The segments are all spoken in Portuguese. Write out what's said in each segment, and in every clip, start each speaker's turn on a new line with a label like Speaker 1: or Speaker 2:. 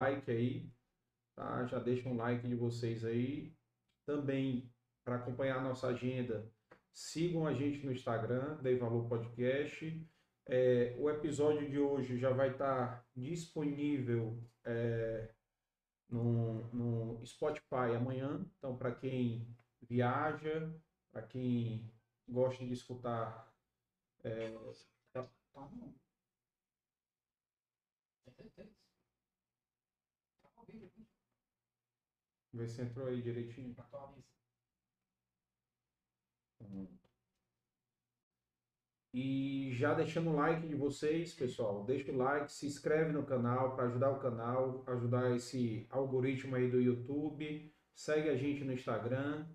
Speaker 1: like aí, tá? Já deixa um like de vocês aí. Também, para acompanhar a nossa agenda, sigam a gente no Instagram, Dei Valor Podcast. É, o episódio de hoje já vai estar disponível é, no, no Spotify amanhã. Então, para quem viaja, para quem gosta de escutar. É, tá, tá, Vê se entrou aí direitinho. Hum. E já deixando o like de vocês, pessoal, deixa o like, se inscreve no canal para ajudar o canal, ajudar esse algoritmo aí do YouTube. Segue a gente no Instagram,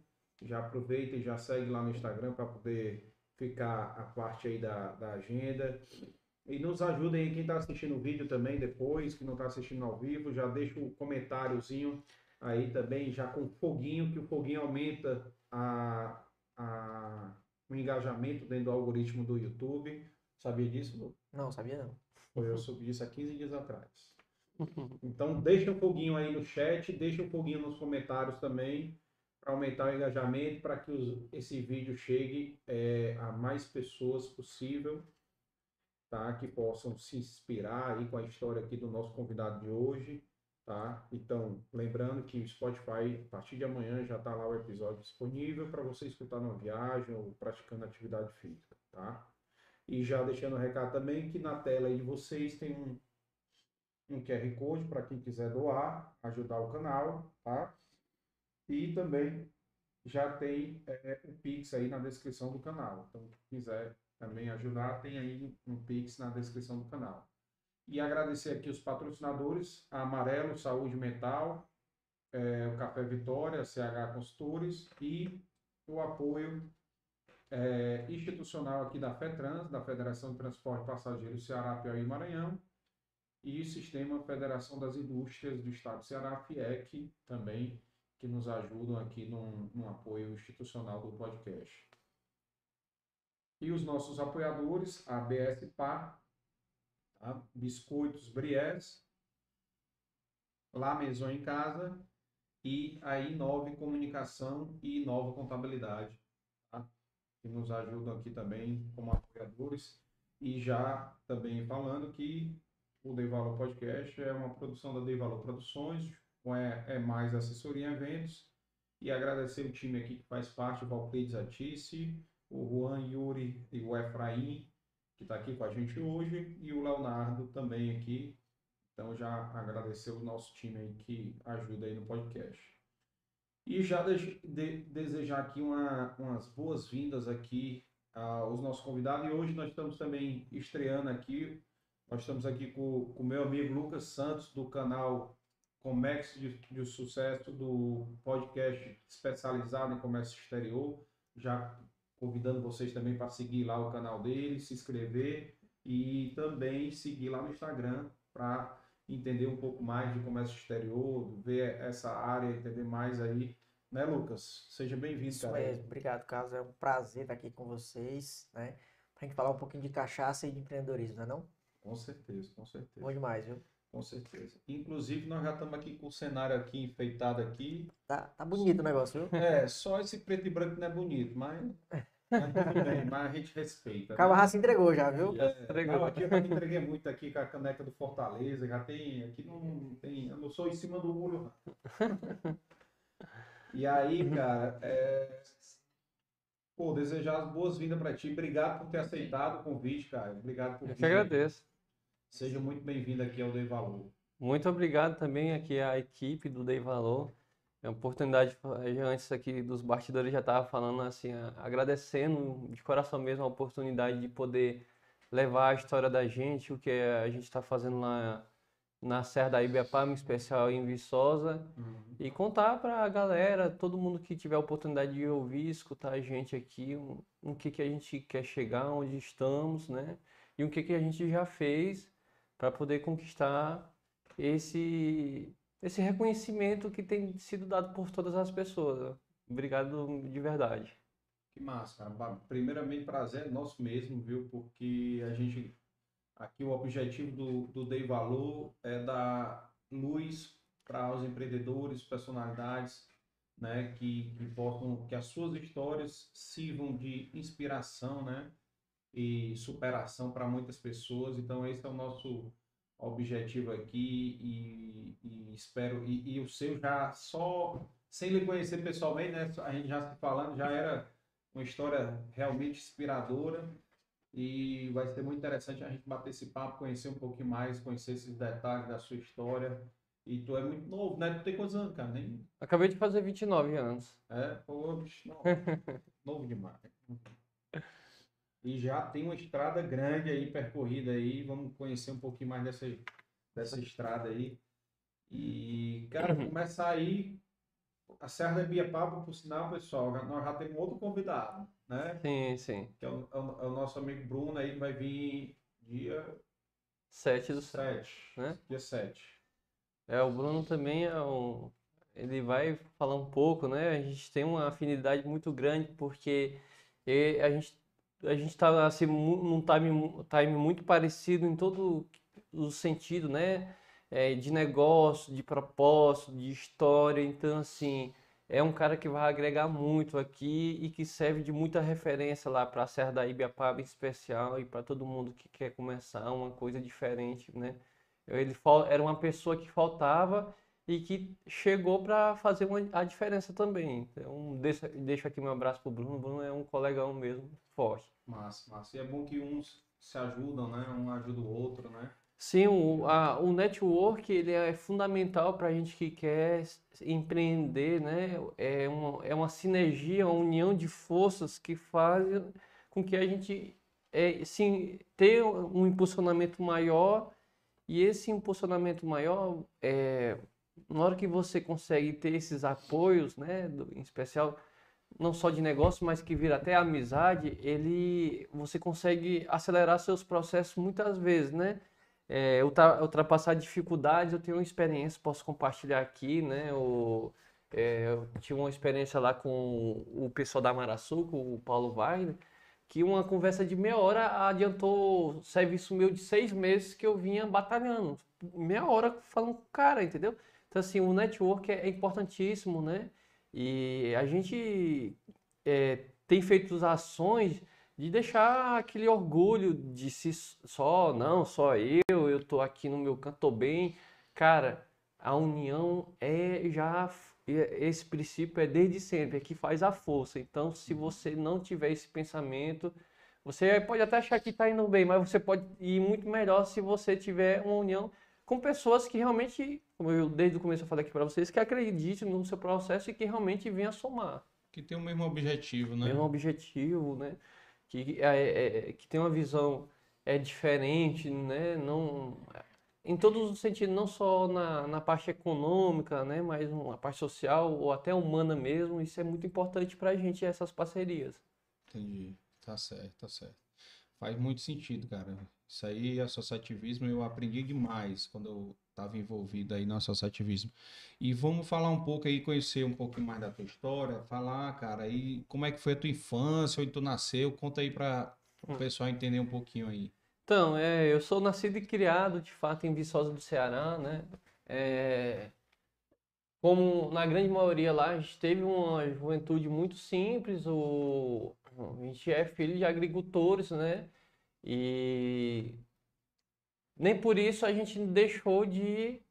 Speaker 1: já aproveita e já segue lá no Instagram para poder ficar a parte aí da, da agenda. E nos ajudem aí, quem está assistindo o vídeo também depois, que não está assistindo ao vivo, já deixa o um comentáriozinho aí também, já com foguinho, que o foguinho aumenta a, a, o engajamento dentro do algoritmo do YouTube. Sabia disso, Lu?
Speaker 2: Não, sabia não.
Speaker 1: Foi eu subi isso há 15 dias atrás. Então deixa um foguinho aí no chat, deixa um foguinho nos comentários também, para aumentar o engajamento, para que os, esse vídeo chegue é, a mais pessoas possível tá? Que possam se inspirar aí com a história aqui do nosso convidado de hoje, tá? Então, lembrando que o Spotify, a partir de amanhã, já está lá o episódio disponível para você escutar na viagem ou praticando atividade física, tá? E já deixando o recado também que na tela aí de vocês tem um, um QR Code para quem quiser doar, ajudar o canal, tá? E também já tem é, o Pix aí na descrição do canal. Então, quem quiser também ajudar, tem aí um Pix na descrição do canal. E agradecer aqui os patrocinadores, a Amarelo Saúde Mental, é, o Café Vitória, CH Consultores e o apoio é, institucional aqui da FETRANS, da Federação de Transporte Passageiros Ceará, Piauí e Maranhão, e o Sistema Federação das Indústrias do Estado do Ceará, FIEC, também, que nos ajudam aqui no, apoio institucional do podcast. E os nossos apoiadores, a BS Par, tá? Biscoitos Bries, La Maison em Casa e a Inove Comunicação e Inova Contabilidade, tá? que nos ajudam aqui também como apoiadores. E já também falando que o Dei Valor Podcast é uma produção da Dei Valor Produções, é, é mais assessoria em eventos. E agradecer o time aqui que faz parte, o Valclides Atice, o Juan Yuri e o Efraim, que está aqui com a gente hoje, e o Leonardo também aqui. Então já agradecer o nosso time aí que ajuda aí no podcast. E já de, de, desejar aqui uma, umas boas-vindas aqui aos nossos convidados. E hoje nós estamos também estreando aqui, nós estamos aqui com o meu amigo Lucas Santos, do canal Comércio de, de Sucesso, do podcast especializado em comércio exterior. Já convidando vocês também para seguir lá o canal dele, se inscrever e também seguir lá no Instagram para entender um pouco mais de comércio exterior, ver essa área, entender mais aí, né, Lucas? Seja bem-vindo,
Speaker 2: Isso cara. mesmo, obrigado, Carlos. É um prazer estar aqui com vocês, né? Para a gente falar um pouquinho de cachaça e de empreendedorismo, não é não?
Speaker 1: Com certeza, com certeza.
Speaker 2: Bom demais, viu?
Speaker 1: Com certeza. Inclusive, nós já estamos aqui com o cenário aqui enfeitado aqui.
Speaker 2: Tá, tá bonito o negócio, viu?
Speaker 1: É, só esse preto e branco não é bonito, mas mas tudo bem, mas a gente respeita.
Speaker 2: O né? se entregou já, viu?
Speaker 1: É, entregou. Não, aqui eu me entreguei muito aqui com a caneca do Fortaleza, já tem, aqui não tem, eu não sou em cima do muro. E aí, cara, é, pô, desejar as boas-vindas para ti. Obrigado por ter aceitado o convite, cara. Obrigado por
Speaker 3: Eu que agradeço.
Speaker 1: Seja muito bem-vindo aqui ao Dei Valor.
Speaker 3: Muito obrigado também aqui à equipe do Dei Valor. É uma oportunidade, antes aqui dos bastidores já estava falando assim, agradecendo de coração mesmo a oportunidade de poder levar a história da gente, o que a gente está fazendo lá na Serra da Ibiapaba, em especial em Viçosa, uhum. e contar para a galera, todo mundo que tiver a oportunidade de ouvir, escutar a gente aqui, o um, um que, que a gente quer chegar, onde estamos, né? E o que, que a gente já fez para poder conquistar esse esse reconhecimento que tem sido dado por todas as pessoas. Obrigado de verdade.
Speaker 1: Que massa, cara. Primeiramente, prazer nosso mesmo, viu? Porque a gente. Aqui o objetivo do, do Dei Valor é dar luz para os empreendedores, personalidades, né, que, que possam, que as suas histórias sirvam de inspiração, né, e superação para muitas pessoas. Então esse é o nosso objetivo aqui e, e espero e, e, o seu já só sem lhe conhecer pessoalmente, né, a gente já se falando já era uma história realmente inspiradora e vai ser muito interessante a gente bater esse papo, conhecer um pouquinho mais, conhecer esses detalhes da sua história. E tu é muito novo, né? Tu tem quantos anos, cara? Nem...
Speaker 3: Acabei de fazer 29 anos.
Speaker 1: É, pô, bicho, novo. novo demais. E já tem uma estrada grande aí, percorrida aí. Vamos conhecer um pouquinho mais dessa, dessa estrada aí. E, cara, uhum. começar aí. A Serra da Biapaba, por sinal, pessoal, nós já temos outro convidado, né?
Speaker 3: Sim, sim.
Speaker 1: Que é o, é o, é nosso amigo Bruno aí, que vai vir dia
Speaker 3: 7 do 7, né?
Speaker 1: Dia 7.
Speaker 3: É, o Bruno também é um. Ele vai falar um pouco, né? A gente tem uma afinidade muito grande porque a gente a gente está assim num time, time muito parecido em todo o sentido, né? É, de negócio, de propósito, de história. Então, assim, é um cara que vai agregar muito aqui e que serve de muita referência lá para a Serra da Ibiapaba em especial e para todo mundo que quer começar uma coisa diferente, né? Ele era uma pessoa que faltava e que chegou para fazer uma, a diferença também. Então, deixo, deixo aqui meu abraço pro Bruno. Bruno é um colegão mesmo, forte.
Speaker 1: Massa, massa. E é bom que uns se ajudam, né? Um ajuda o outro, né?
Speaker 3: Sim, o, a, o network ele é fundamental para a gente que quer empreender, né? É uma, é uma sinergia, uma união de forças que faz com que a gente é, sim, ter um impulsionamento maior e esse impulsionamento maior, é, na hora que você consegue ter esses apoios, né, do, em especial não só de negócio, mas que vira até amizade, ele você consegue acelerar seus processos muitas vezes, né? É, ultrapassar dificuldades, eu tenho uma experiência, posso compartilhar aqui, né? O, é, eu tive uma experiência lá com o pessoal da Maraçu, com o Paulo Wagner, que uma conversa de meia hora adiantou serviço meu de seis meses que eu vinha batalhando. Meia hora falando com o cara, entendeu? Então, assim, o network é, é importantíssimo, né? E a gente é, tem feito ações de deixar aquele orgulho de si só, não, só eu, eu tô aqui no meu canto, tô bem. Cara, a união é já esse princípio é desde sempre, é que faz a força. Então, se uhum. você não tiver esse pensamento, você pode até achar que está indo bem, mas você pode ir muito melhor se você tiver uma união com pessoas que realmente, como eu desde o começo eu falei aqui para vocês, que acreditem no seu processo e que realmente venham somar.
Speaker 1: Que tem o mesmo objetivo, né?
Speaker 3: Mesmo objetivo, né? Que, é, é, é, que tem uma visão é diferente, né? Não, em todos os sentidos, não só na, na parte econômica, né? Mas na parte social ou até humana mesmo. Isso é muito importante para a gente, essas parcerias.
Speaker 1: Entendi. Tá certo, tá certo. Faz muito sentido, cara. Isso aí, associativismo, eu aprendi demais quando eu estava envolvido aí no associativismo. E vamos falar um pouco aí, conhecer um pouco mais da tua história, falar, cara, aí como é que foi a tua infância, onde tu nasceu, conta aí para o hum. pessoal entender um pouquinho aí.
Speaker 3: Então, é, eu sou nascido e criado, de fato, em Viçosa do Ceará, né? É, como na grande maioria lá, a gente teve uma juventude muito simples, o, a gente é filho de agricultores, né? E nem por isso a gente deixou de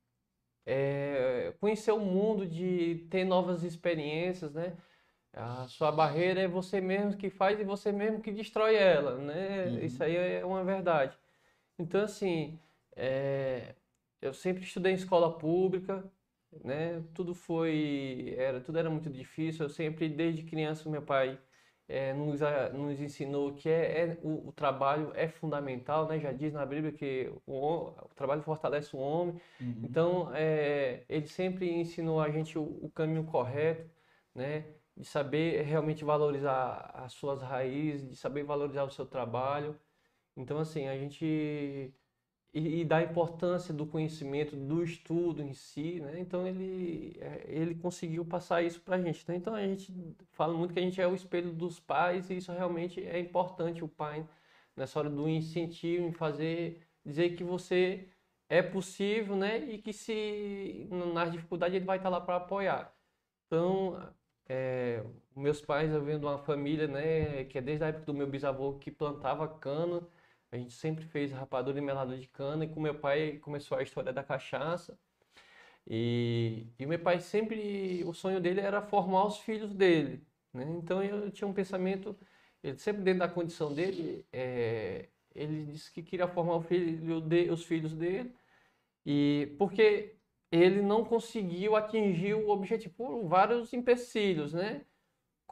Speaker 3: é, conhecer o mundo, de ter novas experiências, né? A sua barreira é você mesmo que faz e você mesmo que destrói ela, né? Uhum. Isso aí é uma verdade. Então, assim, é, eu sempre estudei em escola pública, né? Tudo foi, era, tudo era muito difícil. Eu sempre, desde criança, meu pai é, nos, nos ensinou que é, é o, o, trabalho é fundamental, né? Já diz na Bíblia que o, o trabalho fortalece o homem. Uhum. Então, é, ele sempre ensinou a gente o, o, caminho correto, né? De saber realmente valorizar as suas raízes, de saber valorizar o seu trabalho. Então, assim, a gente e, e da importância do conhecimento, do estudo em si, né? Então ele, é, ele conseguiu passar isso para a gente. Né? Então a gente fala muito que a gente é o espelho dos pais e isso realmente é importante o pai nessa hora do incentivo em fazer, dizer que você é possível, né? E que se nas dificuldades ele vai estar lá para apoiar. Então, é, meus pais, eu venho de uma família, né, que é desde a época do meu bisavô que plantava cana. A gente sempre fez rapadura e melado de cana. E com meu pai começou a história da cachaça. E, e meu pai sempre, o sonho dele era formar os filhos dele, né? Então eu tinha um pensamento, ele sempre dentro da condição dele, é, ele disse que queria formar filho de, os filhos dele, e porque ele não conseguiu atingir o objetivo por vários empecilhos, né?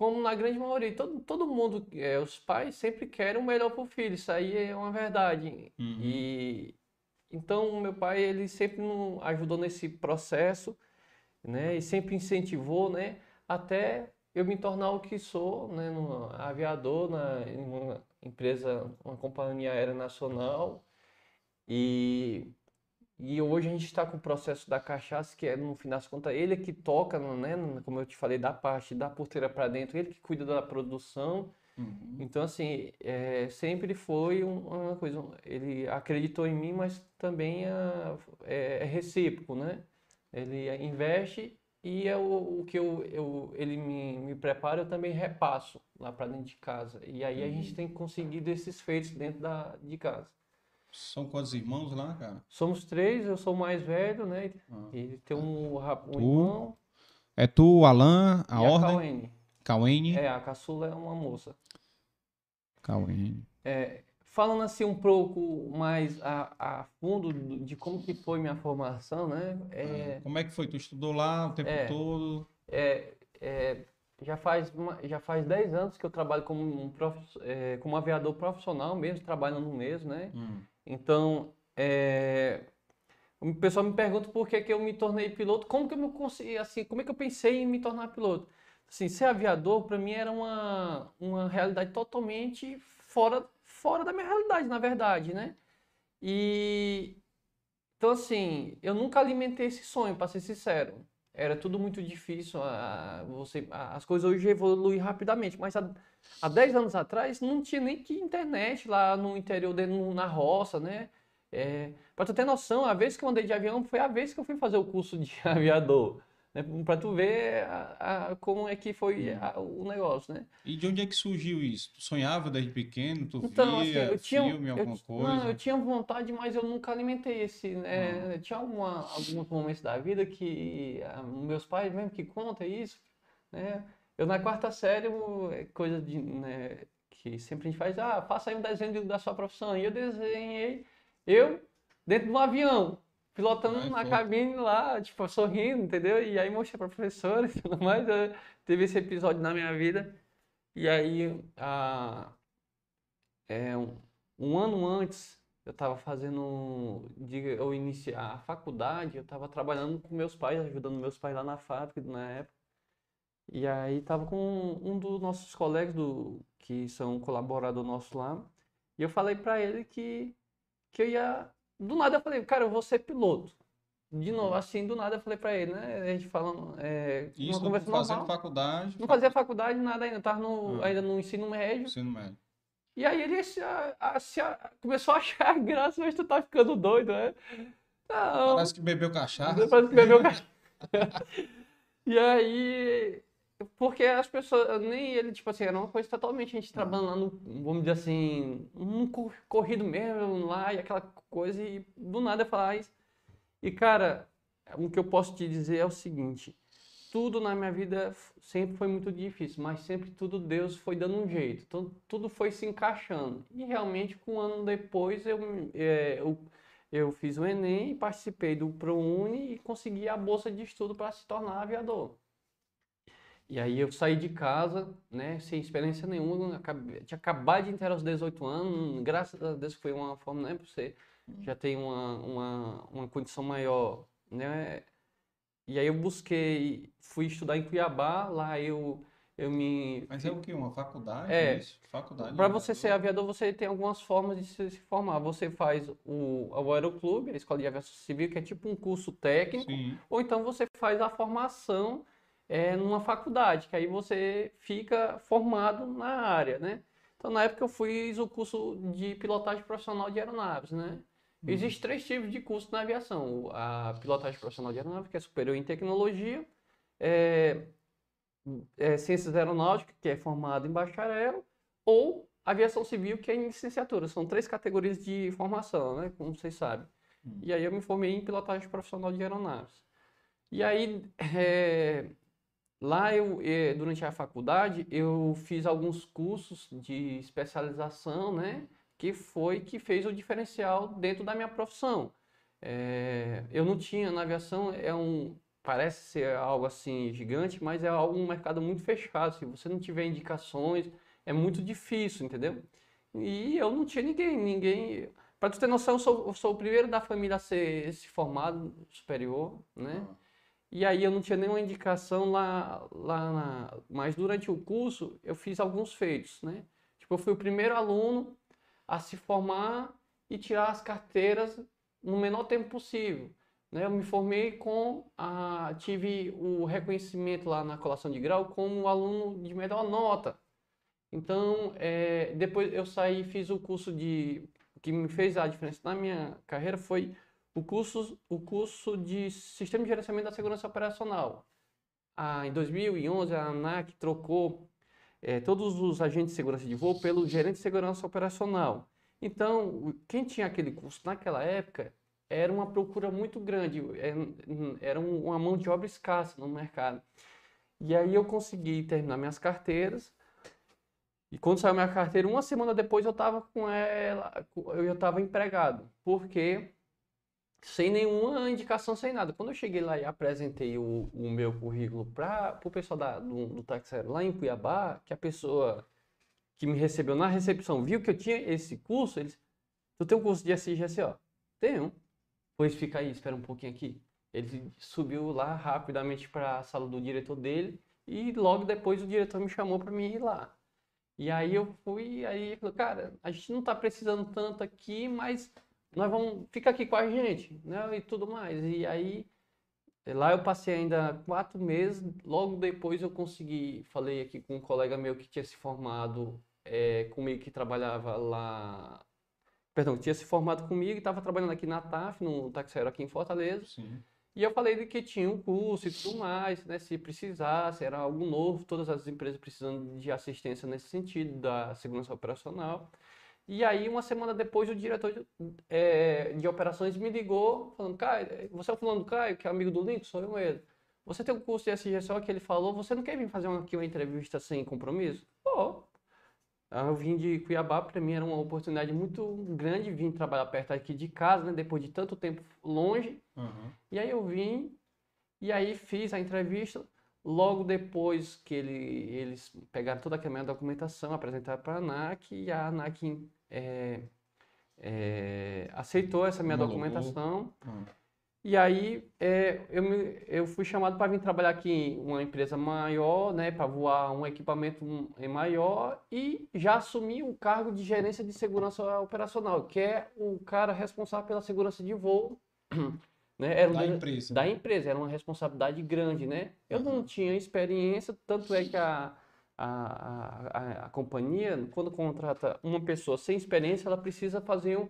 Speaker 3: Como na grande maioria, todo, todo mundo, é, os pais sempre querem o melhor para o filho, isso aí é uma verdade.
Speaker 1: Uhum.
Speaker 3: E então meu pai ele sempre nos ajudou nesse processo, né? E sempre incentivou, né? Até eu me tornar o que sou, né? No aviador, na em uma empresa, uma companhia aérea nacional e e hoje a gente está com o processo da cachaça, que é, no fim das contas, ele é que toca, né, como eu te falei, da parte da porteira para dentro, ele que cuida da produção.
Speaker 1: Uhum.
Speaker 3: Então, assim, é, sempre foi um- uma coisa, ele acreditou em mim, mas também é, é, é recíproco, né? Ele investe e é o, que eu, eu, ele me, me prepara, eu também repasso lá para dentro de casa. E aí a gente tem conseguido esses feitos dentro da, de casa.
Speaker 1: São quantos irmãos lá, cara?
Speaker 3: Somos três, eu sou o mais velho, né?
Speaker 1: Ah.
Speaker 3: E tem um, um
Speaker 1: Tu,
Speaker 3: irmão
Speaker 1: É tu, Alan, a
Speaker 3: e a
Speaker 1: Ordem,
Speaker 3: Cauene.
Speaker 1: Cauene.
Speaker 3: É, a caçula é uma moça.
Speaker 1: Cauene.
Speaker 3: É, falando assim um pouco mais a, a fundo do- de como que foi minha formação, né? É,
Speaker 1: Como é que foi? Tu estudou lá o tempo
Speaker 3: É.
Speaker 1: todo?
Speaker 3: é, é, já faz uma- já faz 10 anos que eu trabalho como um prof- é, como aviador profissional mesmo, trabalhando mesmo, né?
Speaker 1: Hum.
Speaker 3: Então, é, o pessoal me pergunta por que que eu me tornei piloto, como que eu me consegui, assim, como é que eu pensei em me tornar piloto? Assim, ser aviador para mim era uma, uma realidade totalmente fora, fora da minha realidade, na verdade, né? E então assim, eu nunca alimentei esse sonho, para ser sincero. Era tudo muito difícil, a- você, a- as coisas hoje evoluem rapidamente, mas há, há 10 anos atrás não tinha nem que internet lá no interior, dentro, na roça, né? É, para tu ter noção, a vez que eu andei de avião foi a vez que eu fui fazer o curso de aviador, né? Para tu ver a- a- como é que foi a- o negócio, né?
Speaker 1: E de onde é que surgiu isso? Tu sonhava desde pequeno? Tu
Speaker 3: Então, assim,
Speaker 1: via
Speaker 3: eu tinha,
Speaker 1: filme,
Speaker 3: eu,
Speaker 1: alguma
Speaker 3: ti-
Speaker 1: coisa?
Speaker 3: não, eu tinha vontade, mas eu nunca alimentei esse, né? Tinha alguma, alguns momentos da vida que ah, meus pais mesmo que contam isso, né? Eu na quarta série, eu- é coisa de, né, que sempre a gente faz, ah, faça aí um desenho de- da sua profissão. E eu desenhei eu dentro de um avião, pilotando
Speaker 1: Ai,
Speaker 3: na cabine lá, tipo, sorrindo, entendeu? E aí mostrei pra professora e tudo mais. Teve esse episódio na minha vida. E aí, a, é, um, um ano antes, eu estava fazendo, eu iniciar a faculdade, eu estava trabalhando com meus pais, ajudando meus pais lá na fábrica na época. E aí estava com um dos nossos colegas do, que são colaborador nosso lá, e eu falei para ele que, que eu ia, do nada eu falei, cara, eu vou ser piloto. De novo, assim, do nada eu falei para ele, né? A gente falando, é,
Speaker 1: Isso
Speaker 3: uma conversa
Speaker 1: fazendo
Speaker 3: normal.
Speaker 1: faculdade,
Speaker 3: Não fazia faculdade, nada ainda, estava no,
Speaker 1: Hum.
Speaker 3: ainda no ensino médio.
Speaker 1: ensino médio.
Speaker 3: E aí ele se, a- se a- começou a achar graça, mas tu tá ficando doido, né? Não,
Speaker 1: Parece que bebeu cachaça.
Speaker 3: depois que bebeu ca- E aí, porque as pessoas, nem ele, tipo assim, era uma coisa totalmente a gente trabalhando lá no, vamos dizer assim, um cor- corrido mesmo lá e aquela coisa, e do nada faz. E cara, o que eu posso te dizer é o seguinte: tudo na minha vida sempre foi muito difícil, mas sempre tudo Deus foi dando um jeito, então, tudo foi se encaixando. E realmente, com um ano depois, eu, eh, eu, eu fiz o Enem, participei do ProUni e consegui a bolsa de estudo para se tornar aviador. E aí eu saí de casa, né, sem experiência nenhuma, acabei, tinha acabado de entrar aos 18 anos, graças a Deus que foi uma forma, né, você já tem uma, uma, uma condição maior, né, e aí eu busquei, fui estudar em Cuiabá, lá eu, eu me...
Speaker 1: Mas é o quê? Uma faculdade?
Speaker 3: É.
Speaker 1: Isso? Faculdade.
Speaker 3: Para você ser aviador, você tem algumas formas de se, se formar. Você faz o, o aeroclube, a Escola de Aviação Civil, que é tipo um curso técnico,
Speaker 1: Sim.
Speaker 3: ou então você faz a formação é, numa faculdade, que aí você fica formado na área, né? Então, na época eu fiz o curso de pilotagem profissional de aeronaves, né? Existem três tipos de curso na aviação. A pilotagem profissional de aeronave, que é superior em tecnologia, é, é, ciências aeronáuticas, que é formado em bacharel, ou aviação civil, que é em licenciatura. São três categorias de formação, né? Como vocês sabem.
Speaker 1: Hum.
Speaker 3: E aí eu me formei em pilotagem profissional de aeronaves. E aí, é, lá eu, eh, durante a faculdade, eu fiz alguns cursos de especialização, né? Que foi que fez o diferencial dentro da minha profissão. É, eu não tinha, na aviação, é um, parece ser algo assim gigante, mas é um mercado muito fechado. Se você não tiver indicações, é muito difícil, entendeu? E eu não tinha ninguém, ninguém. Para tu ter noção, eu sou, eu sou o primeiro da família a ser se formado superior, né?
Speaker 1: Ah.
Speaker 3: E aí eu não tinha nenhuma indicação lá, lá na... Mas durante o curso eu fiz alguns feitos, né? Tipo, eu fui o primeiro aluno a se formar e tirar as carteiras no menor tempo possível. Né? Eu me formei com a... Tive o reconhecimento lá na colação de grau como aluno de melhor nota. Então, eh, depois eu saí fiz o curso de... O que me fez a diferença na minha carreira foi o curso, o curso de Sistema de Gerenciamento da Segurança Operacional. Ah, em 2011, a ANAC trocou eh, todos os agentes de segurança de voo pelo gerente de segurança operacional. Então, quem tinha aquele curso naquela época era uma procura muito grande, n- era um- uma mão de obra escassa no mercado. E aí eu consegui terminar minhas carteiras. E quando saiu minha carteira, uma semana depois eu estava com ela, eu estava empregado. Porque sem nenhuma indicação, sem nada. Quando eu cheguei lá e apresentei o, o meu currículo para o pessoal da, do, do aéreo lá em Cuiabá, que a pessoa que me recebeu na recepção viu que eu tinha esse curso, eles, tu tem um curso de SGSO? Tenho. Pois fica aí, espera um pouquinho aqui. Ele subiu lá rapidamente para a sala do diretor dele e logo depois o diretor me chamou para mim ir lá. E aí eu fui, aí cara, a gente não tá precisando tanto aqui, mas nós vamos, fica aqui com a gente, né? E tudo mais. E aí, lá eu passei ainda quatro meses, logo depois eu consegui, falei aqui com um colega meu que tinha se formado é, comigo, que trabalhava lá, perdão, tinha se formado comigo e estava trabalhando aqui na TAF, no aéreo aqui em Fortaleza.
Speaker 1: Sim.
Speaker 3: E eu falei de que tinha um curso e tudo mais, né? Se precisasse, era algo novo, todas as empresas precisando de assistência nesse sentido, da segurança operacional. E aí, uma semana depois, o diretor de, eh, de operações me ligou, falando, Caio, você é o fulano do Caio, que é amigo do Link? Sou eu mesmo. Você tem um curso de SGSO que ele falou, você não quer vir fazer uma- aqui uma entrevista sem compromisso? Pô, eu vim de Cuiabá, para mim era uma oportunidade muito grande vir trabalhar perto aqui de casa, né? Depois de tanto tempo longe.
Speaker 1: Aham.
Speaker 3: E aí eu vim, e aí fiz a entrevista. Logo depois que ele, eles pegaram toda aquela minha documentação, apresentaram para a ANAC, e a ANAC é, é, aceitou essa minha documentação.
Speaker 1: Ah.
Speaker 3: E aí é, eu, me- eu fui chamado para vir trabalhar aqui em uma empresa maior, né, para voar um equipamento em maior e já assumi o cargo de gerência de segurança operacional, que é o cara responsável pela segurança de voo, né? Era
Speaker 1: Da empresa.
Speaker 3: da empresa, era uma responsabilidade grande, né? Eu não
Speaker 1: Aham.
Speaker 3: tinha experiência, tanto é que a, a, a, a, companhia, quando contrata uma pessoa sem experiência, ela precisa fazer um,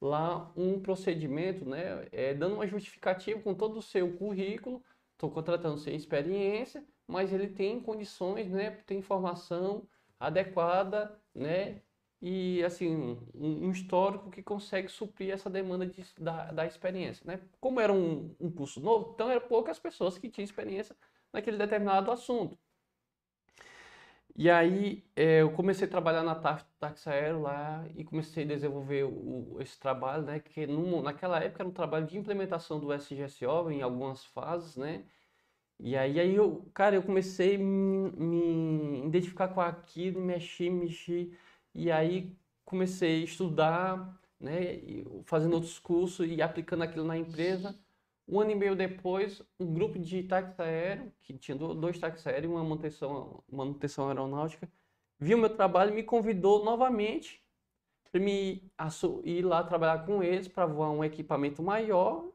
Speaker 3: lá um procedimento, né? É, dando uma justificativa com todo o seu currículo, estou contratando sem experiência, mas ele tem condições, né? Tem informação adequada, né? E assim, um, um histórico que consegue suprir essa demanda de- da, da experiência, né? Como era um, um curso novo, então eram poucas pessoas que tinham experiência naquele determinado assunto. E aí eh, eu comecei a trabalhar na TAF Táxi Aéreo lá e comecei a desenvolver o- esse trabalho, né? Que naquela época era um trabalho de implementação do SGSO em algumas fases, né? E aí, aí eu, cara, eu comecei a me, me identificar com aquilo, mexi, mexi, e aí comecei a estudar, né, fazendo outros cursos e aplicando aquilo na empresa. Um ano e meio depois, um grupo de táxi aéreo, que tinha do- dois táxis aéreos e uma manutenção, manutenção aeronáutica, viu meu trabalho e me convidou novamente para me ir lá trabalhar com eles para voar um equipamento maior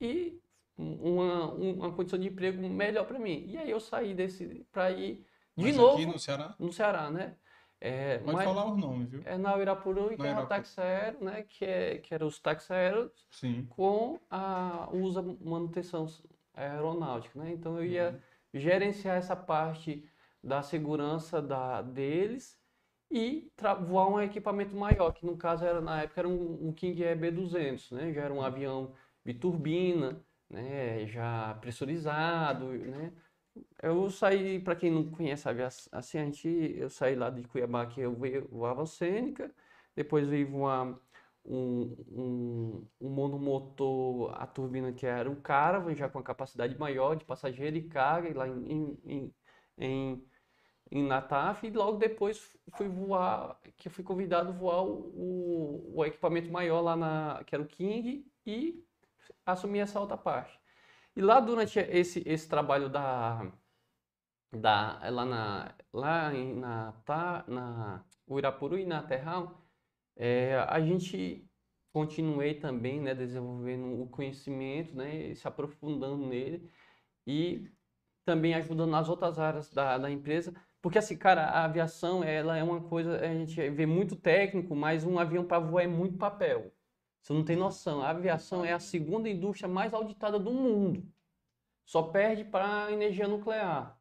Speaker 3: e uma, uma condição de emprego melhor para mim. E aí eu saí desse para ir de
Speaker 1: Mas
Speaker 3: novo
Speaker 1: aqui no Ceará?
Speaker 3: no Ceará, né? É,
Speaker 1: Pode
Speaker 3: mas-
Speaker 1: falar os nomes, viu?
Speaker 3: é na Uirapuru e
Speaker 1: Na
Speaker 3: que era o táxi aéreo, né? Que, é, que era os táxis aéreos
Speaker 1: Sim.
Speaker 3: com a usa manutenção aeronáutica, né? Então eu ia
Speaker 1: Uhum.
Speaker 3: gerenciar essa parte da segurança da, deles e voar um equipamento maior, que no caso era na época era um, um King Air B200, né? Já era um avião biturbina, né? Já pressurizado, né? Eu saí, para quem não conhece a gente, eu saí lá de Cuiabá que eu voava Cênica, depois ia voar um, um, um monomotor, a turbina que era o Caravan, já com a capacidade maior de passageiro e carga, lá em, em, em, em, Nataf, e logo depois fui voar, que fui convidado a voar o, o, o equipamento maior lá na, que era o King, e assumi essa outra parte. E lá durante esse, esse trabalho da, da, lá na, lá em, na, tá, na Uirapuru e na Terral, é, a gente continuei também, né, desenvolvendo o conhecimento, né, se aprofundando nele e também ajudando nas outras áreas da, da empresa, porque assim, cara, a aviação, ela é uma coisa, a gente vê muito técnico, mas um avião para voar é muito papel. Você não tem noção, a aviação é a segunda indústria mais auditada do mundo. Só perde para a energia nuclear.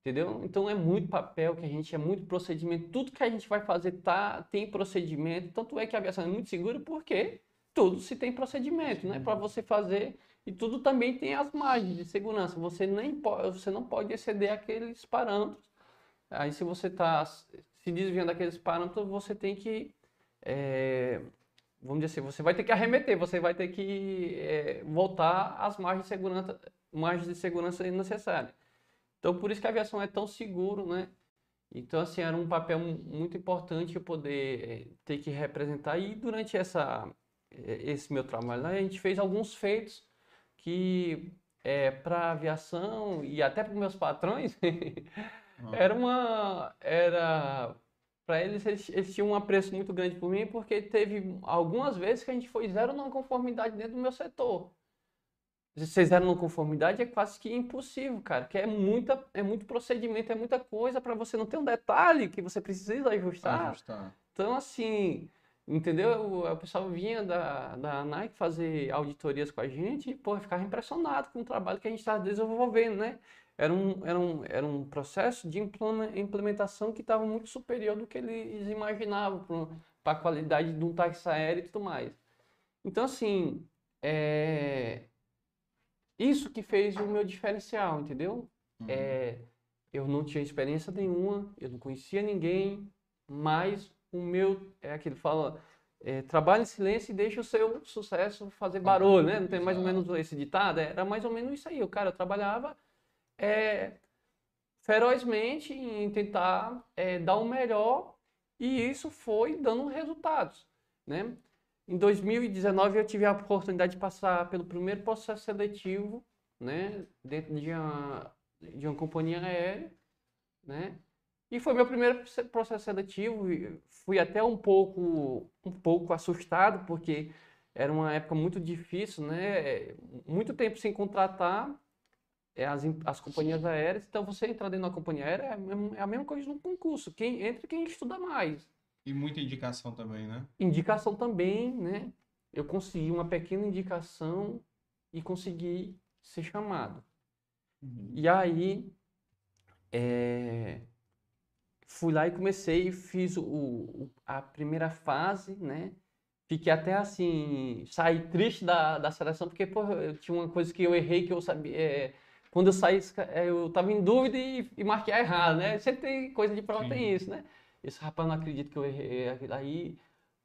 Speaker 3: Entendeu? Então é muito papel que a gente, é muito procedimento. Tudo que a gente vai fazer tá, tem procedimento. Tanto é que a aviação é muito segura porque tudo se tem procedimento, né? Para você fazer. E tudo também tem as margens de segurança. Você, nem pode, você não pode exceder aqueles parâmetros. Aí se você está se desviando daqueles parâmetros, você tem que. é, vamos dizer assim, você vai ter que arremeter, você vai ter que é, voltar às margens de segurança, margens de segurança necessárias. Então, por isso que a aviação é tão seguro, né? Então, assim, era um papel mu- muito importante eu poder eh, ter que representar. E durante essa, eh, esse meu trabalho lá, a gente fez alguns feitos que, para a aviação e até para os meus patrões,
Speaker 1: Ah,
Speaker 3: era uma. Era. Para eles, eles, eles tinham um apreço muito grande por mim, porque teve algumas vezes que a gente foi zero não conformidade dentro do meu setor. Vocês zero não conformidade é quase que impossível, cara, que é muita, é muito procedimento, é muita coisa para você não ter um detalhe que você precisa ajustar.
Speaker 1: ajustar.
Speaker 3: Então, assim, entendeu? O, pessoal vinha da, da Nike fazer auditorias com a gente e, pô, ficava impressionado com o trabalho que a gente estava desenvolvendo, né? Era um, era um, era um processo de impleme- implementação que estava muito superior do que eles imaginavam para a qualidade de um táxi aéreo e tudo mais. Então, assim, é... isso que fez o meu diferencial, entendeu?
Speaker 1: Uhum.
Speaker 3: É, eu não tinha experiência nenhuma, eu não conhecia ninguém, mas o meu, é aquele que fala, é, trabalhe em silêncio e deixe o seu sucesso fazer barulho, né? Não tem mais ou menos esse ditado? Era mais ou menos isso aí. O cara trabalhava é, ferozmente em tentar é, dar o melhor e isso foi dando resultados, né? Em 2019 eu tive a oportunidade de passar pelo primeiro processo seletivo, né, dentro de uma, de uma companhia aérea, né? E foi meu primeiro proce- processo seletivo. Fui até um pouco, um pouco assustado porque era uma época muito difícil, né? Muito tempo sem contratar é, as, as companhias aéreas. Então você entrar dentro da companhia aérea é a mesma- é a mesma coisa de um concurso. Quem entra, quem estuda mais
Speaker 1: E muita indicação também, né?
Speaker 3: indicação também, né? Eu consegui uma pequena indicação e consegui ser chamado.
Speaker 1: Uhum.
Speaker 3: E aí, é, fui lá e comecei, fiz o, o- a primeira fase, né? Fiquei até assim, saí triste da, da seleção, porque, pô, eu tinha uma coisa que eu errei, que eu sabia. é, quando eu saí, é, eu tava em dúvida e, e marquei errado, né? Sempre tem coisa de prova,
Speaker 1: Sim.
Speaker 3: tem isso, né? Esse rapaz, não acredito que eu errei. Aí,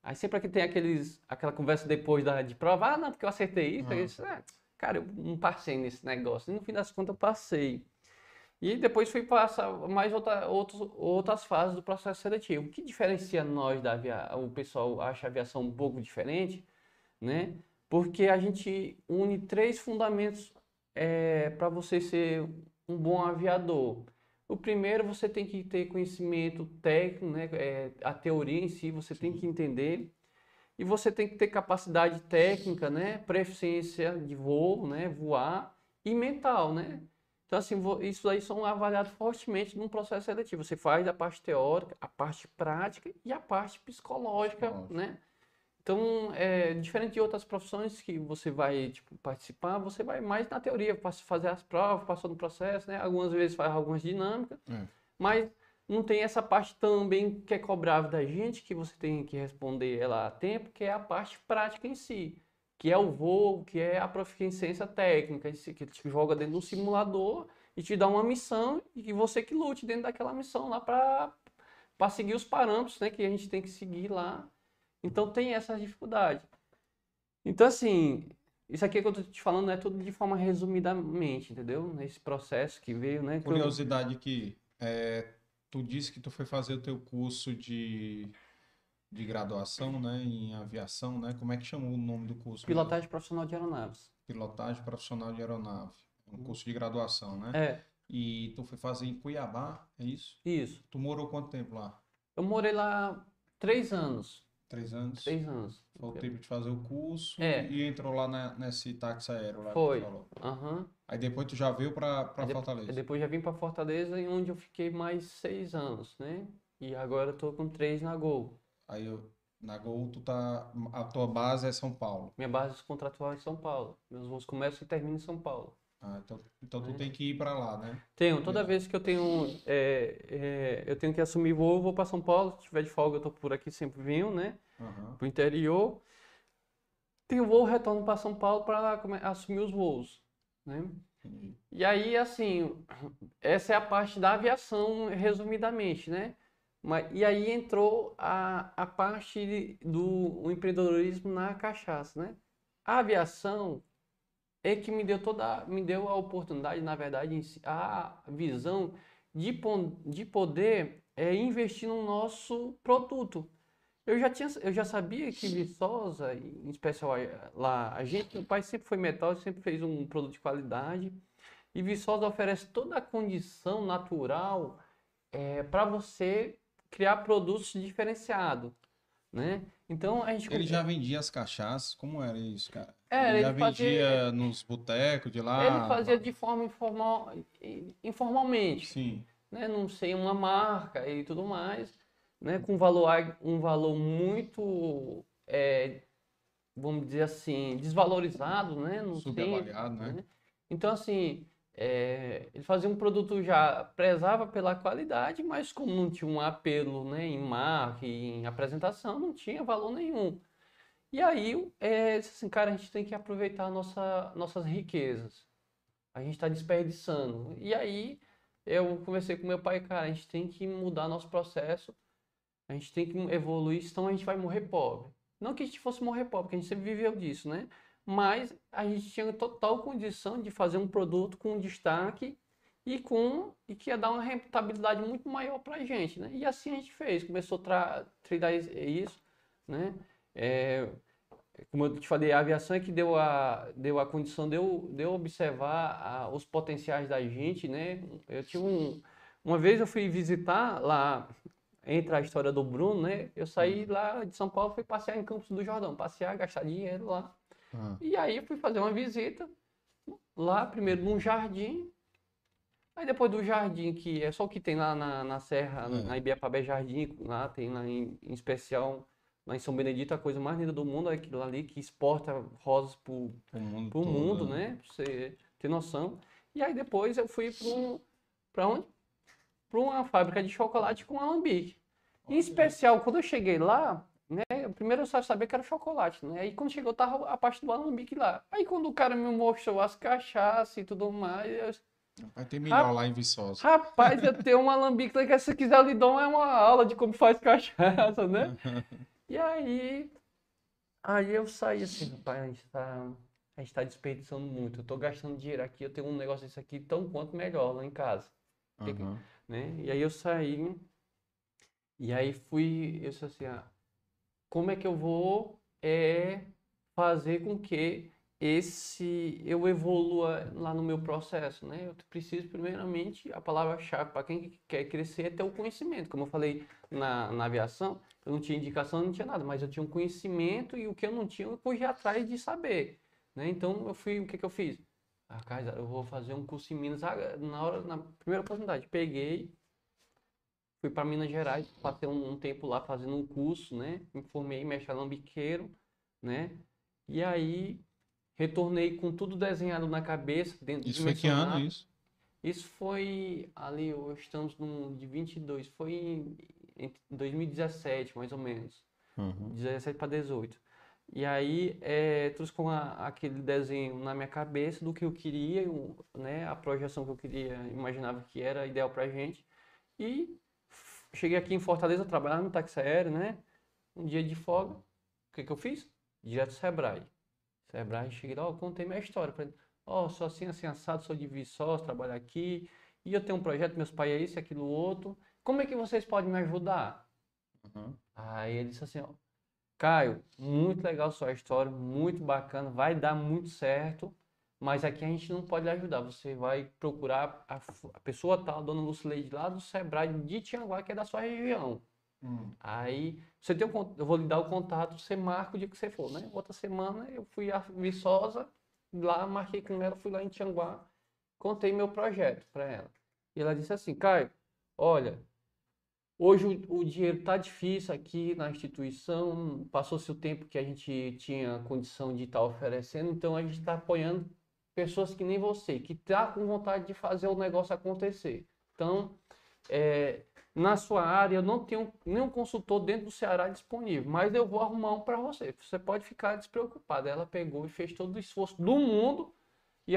Speaker 3: aí sempre que tem aqueles, aquela conversa depois da, de prova, ah, não, porque eu acertei isso.
Speaker 1: Ah.
Speaker 3: Eu disse, "Ah, cara, eu não passei nesse negócio. E no fim das contas, eu passei. E depois fui passar mais outra, outros, outras fases do processo seletivo. O que diferencia nós da aviação? O pessoal acha a aviação um pouco diferente, né? Porque a gente une três fundamentos para você ser um bom aviador. O primeiro, você tem que ter conhecimento técnico, né? É, a teoria em si, você tem que entender. E você tem que ter capacidade técnica, né? Proficiência de voo, né? Voar e mental, né? Então, assim, isso aí são avaliados fortemente num processo seletivo. Você faz a parte teórica, a parte prática e a parte psicológica,
Speaker 1: Psicológica.
Speaker 3: né? Então, é, diferente de outras profissões que você vai, tipo, participar, você vai mais na teoria, fazer as provas, passou no processo, né? Algumas vezes faz algumas dinâmicas,
Speaker 1: É.
Speaker 3: mas não tem essa parte também que é cobrável da gente, que você tem que responder ela a tempo, que é a parte prática em si, que é o voo, que é a proficiência técnica, que te joga dentro de um simulador e te dá uma missão e que você que lute dentro daquela missão lá para para seguir os parâmetros, né, que a gente tem que seguir lá. Então tem essa dificuldade. Então assim, isso aqui que eu tô te falando é tudo de forma resumidamente, entendeu? Nesse processo que veio, né? que eu-
Speaker 1: Curiosidade que é, tu disse que tu foi fazer o teu curso de, de graduação, né, em aviação, né? Como é que chamou o nome do curso? mesmo?
Speaker 3: Pilotagem profissional de aeronaves.
Speaker 1: Pilotagem profissional de aeronave. Um curso de graduação, né?
Speaker 3: É,
Speaker 1: E tu foi fazer em Cuiabá, é isso?
Speaker 3: isso.
Speaker 1: Tu morou quanto tempo lá?
Speaker 3: Eu morei lá três anos.
Speaker 1: Três anos?
Speaker 3: Três anos.
Speaker 1: Foi o tempo de fazer o curso
Speaker 3: É.
Speaker 1: e entrou lá na- nesse táxi aéreo lá
Speaker 3: Foi.
Speaker 1: falou.
Speaker 3: Aham.
Speaker 1: Aí depois tu já veio
Speaker 3: de-
Speaker 1: Fortaleza.
Speaker 3: aí Depois já vim para Fortaleza, onde eu fiquei mais seis anos, né? E agora eu tô com três na Gol.
Speaker 1: Aí eu, na Gol tu tá. A tua base é São Paulo.
Speaker 3: Minha base contratual é em São Paulo. Meus voos começam e terminam em São Paulo.
Speaker 1: Ah, então, então tu
Speaker 3: É.
Speaker 1: tem que ir pra lá, né?
Speaker 3: Tenho, toda
Speaker 1: Legal.
Speaker 3: vez que eu tenho, é, é, eu tenho que assumir voo, vou para São Paulo. Se tiver de folga, eu tô por aqui, sempre venho, né?
Speaker 1: Aham.
Speaker 3: Pro interior. Tenho voo, retorno para São Paulo para assumir os voos, né?
Speaker 1: Entendi.
Speaker 3: E aí, assim, essa é a parte da aviação, resumidamente, né? Mas, e aí entrou a, a parte do empreendedorismo na cachaça, né? A aviação é que me deu toda, me deu a oportunidade, na verdade, a visão de, de poder é, investir no nosso produto. Eu já tinha, eu já sabia que Viçosa, em especial lá, a gente, meu pai sempre foi metal, sempre fez um produto de qualidade. E Viçosa oferece toda a condição natural para você criar produtos diferenciados, né? Então a gente
Speaker 1: Ele já vendia as cachaças? Como era isso, cara?
Speaker 3: É,
Speaker 1: ele já
Speaker 3: ele fazia-
Speaker 1: vendia nos botecos de lá?
Speaker 3: ele fazia de forma informal, informalmente,
Speaker 1: Sim.
Speaker 3: né? Não sei uma marca e tudo mais, né? Com valor um valor muito é, vamos dizer assim desvalorizado, né? Centro,
Speaker 1: Subavaliado, né?
Speaker 3: Então assim é, ele fazia um produto já prezava pela qualidade, mas como não tinha um apelo, né? Em marca, em apresentação, não tinha valor nenhum. E aí, é, assim, cara, a gente tem que aproveitar nossa, nossas riquezas. A gente está desperdiçando. E aí, eu conversei com meu pai, cara, a gente tem que mudar nosso processo, a gente tem que evoluir, senão a gente vai morrer pobre. Não que a gente fosse morrer pobre, porque a gente sempre viveu disso, né? Mas a gente tinha total condição de fazer um produto com destaque e com e que ia dar uma rentabilidade muito maior para a gente, né? E assim a gente fez, começou a trilhar is- isso, né? É, como eu te falei, a aviação é que deu a, deu a condição de eu, de eu observar a- os potenciais da gente, né? Eu tive um, uma vez eu fui visitar lá, entre a história do Bruno, né? Eu saí lá de São Paulo, fui passear em Campos do Jordão, passear, gastar dinheiro lá.
Speaker 1: Ah,
Speaker 3: E aí eu fui fazer uma visita lá, primeiro num jardim, aí depois do jardim, que é só o que tem lá na, na Serra,
Speaker 1: É.
Speaker 3: na Ibiapabé Jardim, lá tem lá em, em especial, lá em São Benedito, a coisa mais linda do mundo é aquilo ali que exporta rosas
Speaker 1: mundo
Speaker 3: pro
Speaker 1: todo,
Speaker 3: mundo, né? Pra você ter noção. E aí depois eu fui para um, pra onde? Para uma fábrica de chocolate com alambique. Em especial, quando eu cheguei lá, né? Primeiro eu só sabia que era chocolate, né? Aí quando chegou, tava a parte do alambique lá. Aí quando o cara me mostrou as cachaças e tudo mais, eu,
Speaker 1: Vai ter melhor lá em Viçosa.
Speaker 3: rapaz, eu tenho um alambique lá que se quiser eu lhe dou é uma aula de como faz cachaça, né? E aí, aí eu saí assim, rapaz, a gente tá, a gente tá desperdiçando muito. Eu tô gastando dinheiro aqui, eu tenho um negócio desse aqui tão quanto melhor lá em casa
Speaker 1: Aham.
Speaker 3: né? E aí eu saí, e aí fui, eu disse assim, ah, como é que eu vou é, fazer com que esse eu evolua lá no meu processo, né? Eu preciso primeiramente, a palavra-chave para quem quer crescer é ter o conhecimento. Como eu falei na, na aviação, eu não tinha indicação, não tinha nada, mas eu tinha um conhecimento e o que eu não tinha eu corri atrás de saber, né? Então eu fui, o que que eu fiz? Ah, Carlos, eu vou fazer um curso em Minas na hora, na primeira oportunidade. Peguei, fui para Minas Gerais, passei um, um tempo lá fazendo um curso, né? Me formei em mestre alambiqueiro, né? E aí retornei com tudo desenhado na cabeça, dentro
Speaker 1: Isso foi que ano isso?
Speaker 3: Isso foi ali, hoje estamos no de 22, foi em, em 2017, mais ou menos.
Speaker 1: Uhum.
Speaker 3: 17 para 18. E aí é, trouxe com a- aquele desenho na minha cabeça do que eu queria, né, a projeção que eu queria, imaginava que era ideal pra gente. E cheguei aqui em Fortaleza, trabalhar no táxi aéreo, né? Um dia de folga. O que que eu fiz? Direto do Sebrae. Sebrae, cheguei lá, ó, contei minha história pra ele. Ó, sou assim, assim, assado, sou de Viçosa, trabalho aqui. E eu tenho um projeto, meus pais é isso, aquilo, outro. Como é que vocês podem me ajudar?
Speaker 1: Uhum.
Speaker 3: Aí ele disse assim, ó, Caio, muito legal sua história, muito bacana, vai dar muito certo, mas aqui a gente não pode lhe ajudar. Você vai procurar a, a pessoa tal, dona Lucileide, lá do Sebrae de Tianguá, que é da sua região.
Speaker 1: Hum.
Speaker 3: Aí você tem o, eu vou lhe dar o contato, você marca o dia que você for, né? Outra semana eu fui a Viçosa, lá marquei com ela, fui lá em Tianguá, contei meu projeto para ela. E ela disse assim, Caio, olha, hoje o, o dinheiro tá difícil aqui na instituição, passou-se o tempo que a gente tinha condição de estar oferecendo, então a gente está apoiando pessoas que nem você, que tá com vontade de fazer o negócio acontecer. Então, é, na sua área, eu não tenho nenhum consultor dentro do Ceará disponível, mas eu vou arrumar um para você. Você pode ficar despreocupado. Ela pegou e fez todo o esforço do mundo e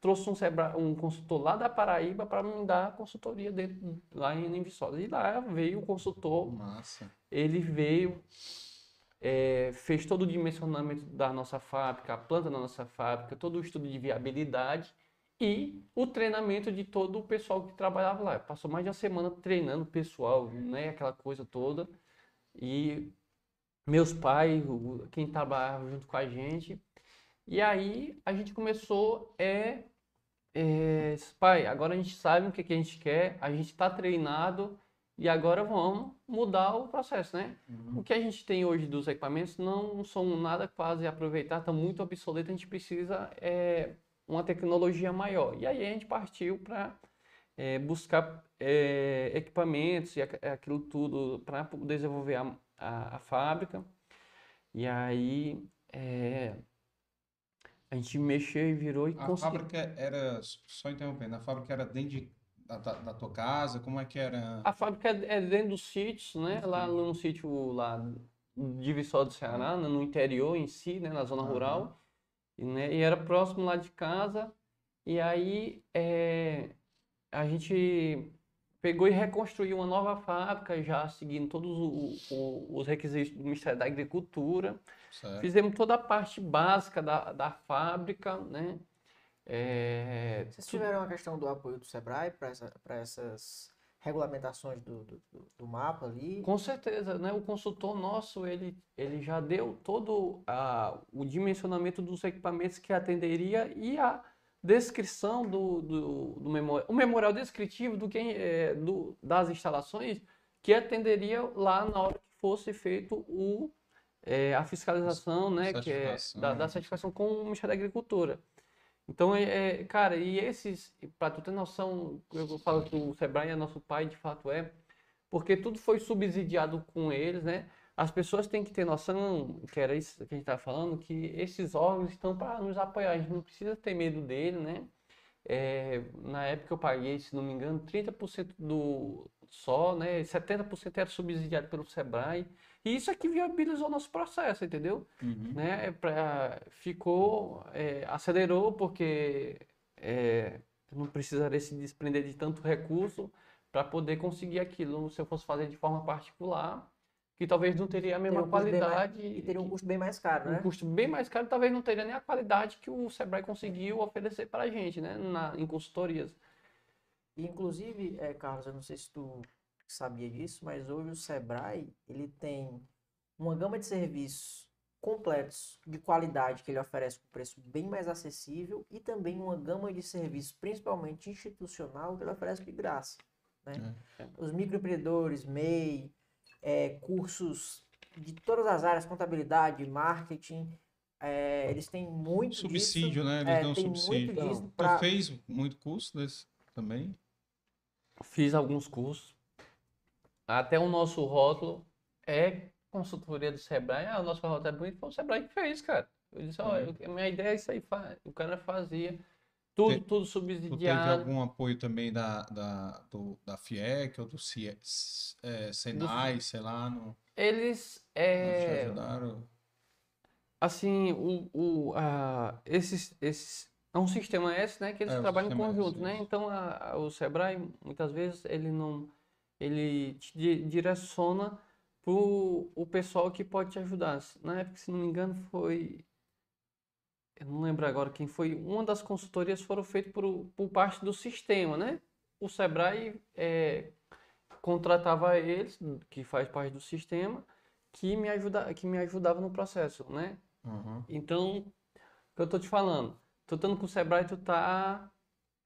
Speaker 3: trouxe um, um consultor lá da Paraíba para me dar consultoria dentro, lá em, em Viçosa. E lá veio o consultor
Speaker 1: Massa.
Speaker 3: ele veio, é, fez todo o dimensionamento da nossa fábrica, a planta da nossa fábrica, todo o estudo de viabilidade e o treinamento de todo o pessoal que trabalhava lá. Passou mais de uma semana treinando o pessoal, né, aquela coisa toda. E meus pais, quem trabalhava junto com a gente. E aí a gente começou é, é, pai, agora a gente sabe o que, que a gente quer, a gente está treinado e agora vamos mudar o processo, né? O que a gente tem hoje dos equipamentos não são nada quase aproveitar, está muito obsoleto, a gente precisa é, uma tecnologia maior. E aí a gente partiu para buscar é, equipamentos e aqu- aquilo tudo para desenvolver a, a, a fábrica. E aí é, a gente mexeu e virou e
Speaker 1: A
Speaker 3: conseguiu.
Speaker 1: fábrica era, só interrompendo, a fábrica era dentro de- da, da, tua casa? Como é que era?
Speaker 3: A fábrica é dentro dos sítios, né? Lá no sítio lá de Viçosa do Ceará, né? no interior em si, né? Na zona
Speaker 1: Aham.
Speaker 3: rural. E, né? e era próximo lá de casa. E aí é, a gente pegou e reconstruiu uma nova fábrica, já seguindo todos o- o- os requisitos do Ministério da Agricultura.
Speaker 1: Certo.
Speaker 3: Fizemos toda a parte básica da, da fábrica, né? É,
Speaker 2: Vocês tiveram a questão do apoio do Sebrae para essa, essas regulamentações do, do, do- mapa ali?
Speaker 3: Com certeza, né? O consultor nosso, ele, ele já deu todo a, o dimensionamento dos equipamentos que atenderia e a descrição do, do, do memorial, o memorial descritivo do que, é, do, das instalações que atenderia lá na hora que fosse feito o, é, a fiscalização, né? Que é da, da certificação com o Ministério da Agricultura. Então, é, é, cara, e esses, para tu ter noção, eu falo que o Sebrae é nosso pai, de fato é, porque tudo foi subsidiado com eles, né? As pessoas têm que ter noção, que era isso que a gente estava falando, que esses órgãos estão para nos apoiar, a gente não precisa ter medo dele, né? É, na época eu paguei, se não me engano, 30% do só, né? 70% era subsidiado pelo Sebrae, e isso aqui viabilizou nosso processo, entendeu?
Speaker 1: Uhum.
Speaker 3: né, pra, ficou, é, acelerou porque é, eu não precisaria se desprender de tanto recurso para poder conseguir aquilo. Se eu fosse fazer de forma particular, que talvez não teria a mesma
Speaker 2: um custo bem mais-
Speaker 3: qualidade,
Speaker 2: E teria um
Speaker 3: que-
Speaker 2: custo bem mais caro,
Speaker 3: um
Speaker 2: né?
Speaker 3: custo bem mais caro, talvez não teria nem a qualidade que o Sebrae conseguiu oferecer para a gente, né, na, em consultorias.
Speaker 2: Inclusive, é, Carlos, eu não sei se tu sabia disso, mas hoje o Sebrae, ele tem uma gama de serviços completos de qualidade que ele oferece com preço bem mais acessível e também uma gama de serviços, principalmente institucional, que ele oferece de graça. Né? Os microempreendedores, MEI, é, cursos de todas as áreas, contabilidade, marketing, é, eles têm muito disso.
Speaker 1: Subsídio, né? Eles
Speaker 2: é,
Speaker 1: dão
Speaker 2: tem muito
Speaker 1: subsídio.
Speaker 2: disso
Speaker 1: Tu
Speaker 2: pra-
Speaker 1: fez muito curso desse também?
Speaker 3: Fiz alguns cursos. Até o nosso rótulo é consultoria do Sebrae. Ah, o nosso rótulo é bonito, foi o Sebrae que fez, cara. Eu disse, ó, a minha ideia é isso aí. O cara fazia. Tudo,
Speaker 1: Te-
Speaker 3: tudo
Speaker 1: Tu teve
Speaker 3: subsidiado.
Speaker 1: algum apoio também da, da, do, da FIEC ou do CIE, é, Senai, sei lá, no,
Speaker 3: Eles, é,
Speaker 1: ajudaram?
Speaker 3: assim, o, o, a, esses, esses, é um sistema S, né, que eles
Speaker 1: É,
Speaker 3: trabalham em
Speaker 1: sistema S,
Speaker 3: conjunto, né? Então, a, a- o Sebrae, muitas vezes, ele não, ele te di- direciona pro o pessoal que pode te ajudar. Na época, se não me engano, foi, eu não lembro agora quem foi, uma das consultorias foram feitas por, por parte do sistema, né? O Sebrae é, contratava eles, que faz parte do sistema, que me ajuda, que me ajudava no processo, né?
Speaker 1: Uhum.
Speaker 3: Então, o que eu tô te falando, tu estando com o Sebrae, tu tá,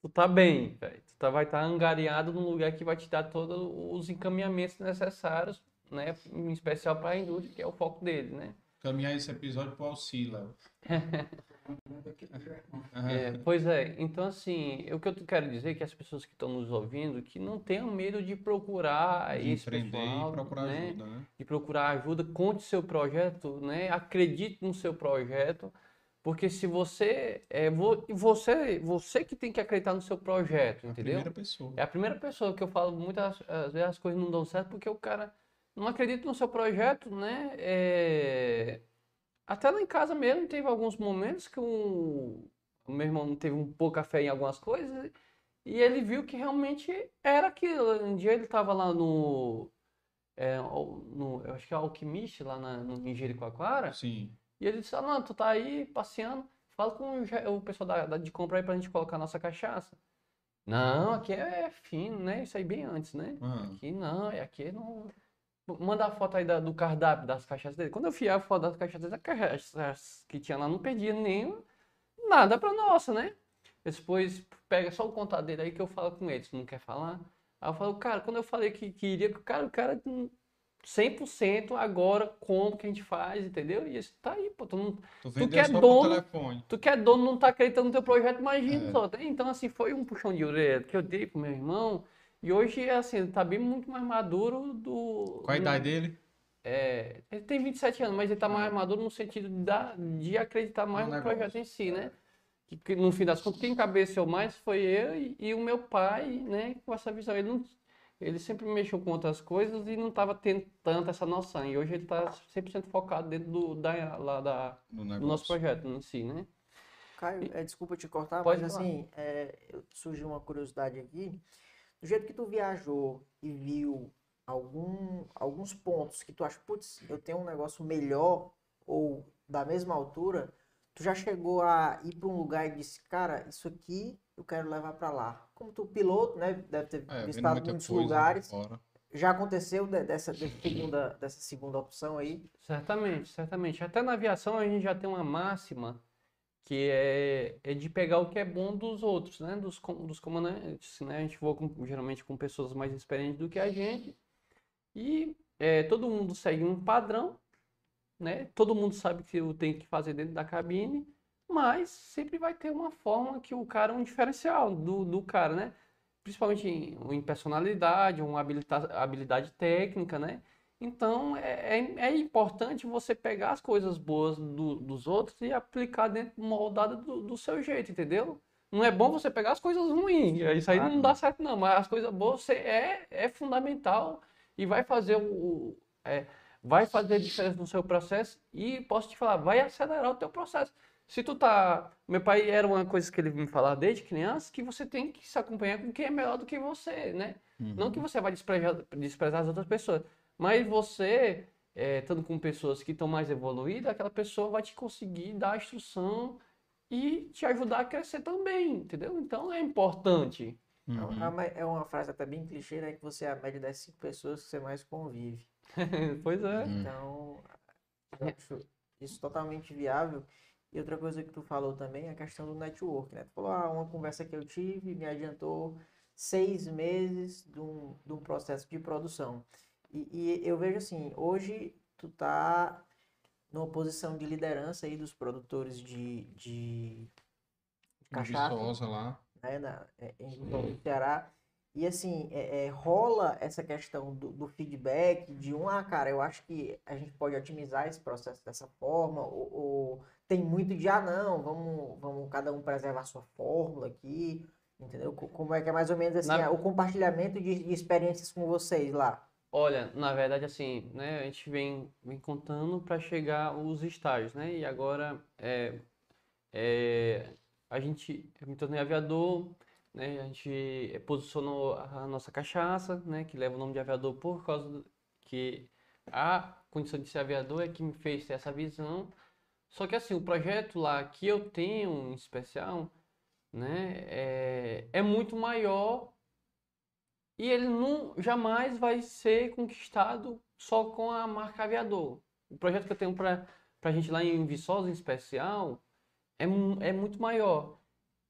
Speaker 3: tu tá bem, velho. Tu tá, vai estar angariado num lugar que vai te dar todos os encaminhamentos necessários, né? Em especial para a indústria, que é o foco dele, né?
Speaker 1: Caminhar esse episódio pro auxílio, Léo.
Speaker 3: É, pois é, então assim, o que eu quero dizer é que as pessoas que estão nos ouvindo, que não tenham medo de procurar
Speaker 1: de
Speaker 3: esse pessoal,
Speaker 1: e procurar
Speaker 3: né?
Speaker 1: ajuda, né?
Speaker 3: de procurar ajuda, conte seu projeto, né? Acredite no seu projeto, porque se você é vo- você você que tem que acreditar no seu projeto,
Speaker 1: A
Speaker 3: entendeu?
Speaker 1: primeira pessoa.
Speaker 3: É a primeira pessoa que eu falo muitas às vezes as coisas não dão certo porque o cara não acredita no seu projeto, né? É, Até lá em casa mesmo teve alguns momentos que o, o meu irmão teve um pouco fé em algumas coisas e ele viu que realmente era aquilo. Um dia ele estava lá no, é, no, eu acho que é Alquimista, lá na, no, em Jericoacoara,
Speaker 1: Sim.
Speaker 3: E ele disse, ah, não, tu tá aí passeando, fala com o, pessoal da, da- de compra aí pra gente colocar nossa cachaça. Não, aqui é fino, né? Isso aí bem antes, né?
Speaker 1: Ah.
Speaker 3: Aqui não, aqui não. Manda a foto aí da- do cardápio das cachaças dele. Quando eu fui a foto das cachaças dele, as cachaças que tinha lá não perdia nem nada pra nossa, né? Depois pega só o contato dele aí que eu falo com ele, se não quer falar. Aí eu falo, cara, quando eu falei que queria, cara, o cara 100% agora como que a gente faz, entendeu? E isso tá aí, pô. Tu, não,
Speaker 1: Tu
Speaker 3: que é dono- tu que é dono não tá acreditando no teu projeto, imagina
Speaker 1: É.
Speaker 3: só. né? Então, assim, foi um puxão de orelha que eu dei pro meu irmão. E hoje, assim, ele tá bem muito mais maduro do...
Speaker 1: Qual a idade dele?
Speaker 3: É, ele tem 27 anos, mas ele tá mais maduro no sentido de, dar- de acreditar mais
Speaker 1: No
Speaker 3: projeto em si, né? Que, que, no fim das contas, quem cabeceou mais foi eu e, e o meu pai, né? Com essa visão. Ele, não, ele sempre mexeu com outras coisas e não tava tendo tanta essa noção. E hoje ele tá 100% focado dentro do, da, lá da,
Speaker 1: No
Speaker 3: do nosso projeto em si, né?
Speaker 2: Caio, é, desculpa te cortar,
Speaker 3: Pode
Speaker 2: mas
Speaker 3: falar.
Speaker 2: assim, é, surgiu uma curiosidade aqui. Do jeito que tu viajou e viu algum, alguns pontos que tu acha, putz, eu tenho um negócio melhor ou da mesma altura, tu já chegou a ir para um lugar e disse, cara, isso aqui eu quero levar para lá. Como tu piloto, né, deve ter
Speaker 1: É,
Speaker 2: visitado muitos
Speaker 1: coisa
Speaker 2: lugares.
Speaker 1: fora.
Speaker 2: Já aconteceu de- dessa, dessa segunda, dessa segunda opção aí?
Speaker 3: Certamente, certamente. Até na aviação a gente já tem uma máxima que é, é de pegar o que é bom dos outros, né? Dos, dos comandantes, né? A gente voa com- geralmente com pessoas mais experientes do que a gente e é, todo mundo segue um padrão, né? Todo mundo sabe que o tem que fazer dentro da cabine, mas sempre vai ter uma forma que o cara é um diferencial do, do cara, né? Principalmente em, em personalidade, uma habilita- habilidade técnica, né? Então é, é, é importante você pegar as coisas boas do- dos outros e aplicar dentro moldada do, do seu jeito, entendeu? Não é bom você pegar as coisas ruins, isso aí não dá certo não, mas as coisas boas você é, é fundamental e vai fazer o, o- é, vai fazer diferença no seu processo e posso te falar, vai acelerar o teu processo. Se tu tá, meu pai era uma coisa que ele me falava desde criança, que você tem que se acompanhar com quem é melhor do que você, né? Não que você vai desprezar, desprezar as outras pessoas, mas você, é, estando com pessoas que estão mais evoluídas, aquela pessoa vai te conseguir dar a instrução e te ajudar a crescer também, entendeu? Então é importante.
Speaker 2: É
Speaker 1: Uhum.
Speaker 2: uma- É uma frase até bem clichê, né? Que você é a média das cinco pessoas que você mais convive.
Speaker 3: pois é.
Speaker 1: Hum.
Speaker 2: Então, eu acho isso totalmente viável. E outra coisa que tu falou também é a questão do network, né? Tu falou, ah, uma conversa que eu tive me adiantou seis meses de um, de um processo de produção. E, e eu vejo assim, hoje tu tá numa posição de liderança aí dos produtores de, de, cachaça,
Speaker 1: Viçosa lá.
Speaker 2: né, na, é, em do Ceará. E assim, é, é, rola essa questão do, do feedback de um, ah, cara, eu acho que a gente pode otimizar esse processo dessa forma, ou, ou tem muito de, ah, não, vamos, vamos cada um preservar a sua fórmula aqui, entendeu? Co- Como é que é mais ou menos assim,
Speaker 3: Na-
Speaker 2: ah, o compartilhamento de, de experiências com vocês lá?
Speaker 3: Olha, na verdade, assim, né, a gente vem, vem contando para chegar os estágios, né? E agora é, é, a gente, eu me tornei aviador, né? A gente posicionou a nossa cachaça, né? Que leva o nome de aviador por causa do, que a condição de ser aviador é que me fez ter essa visão. Só que assim, o projeto lá que eu tenho em especial, né? É, é muito maior e ele não jamais vai ser conquistado só com a marca aviador. O projeto que eu tenho para a gente lá em Viçosa, em especial, é, é muito maior.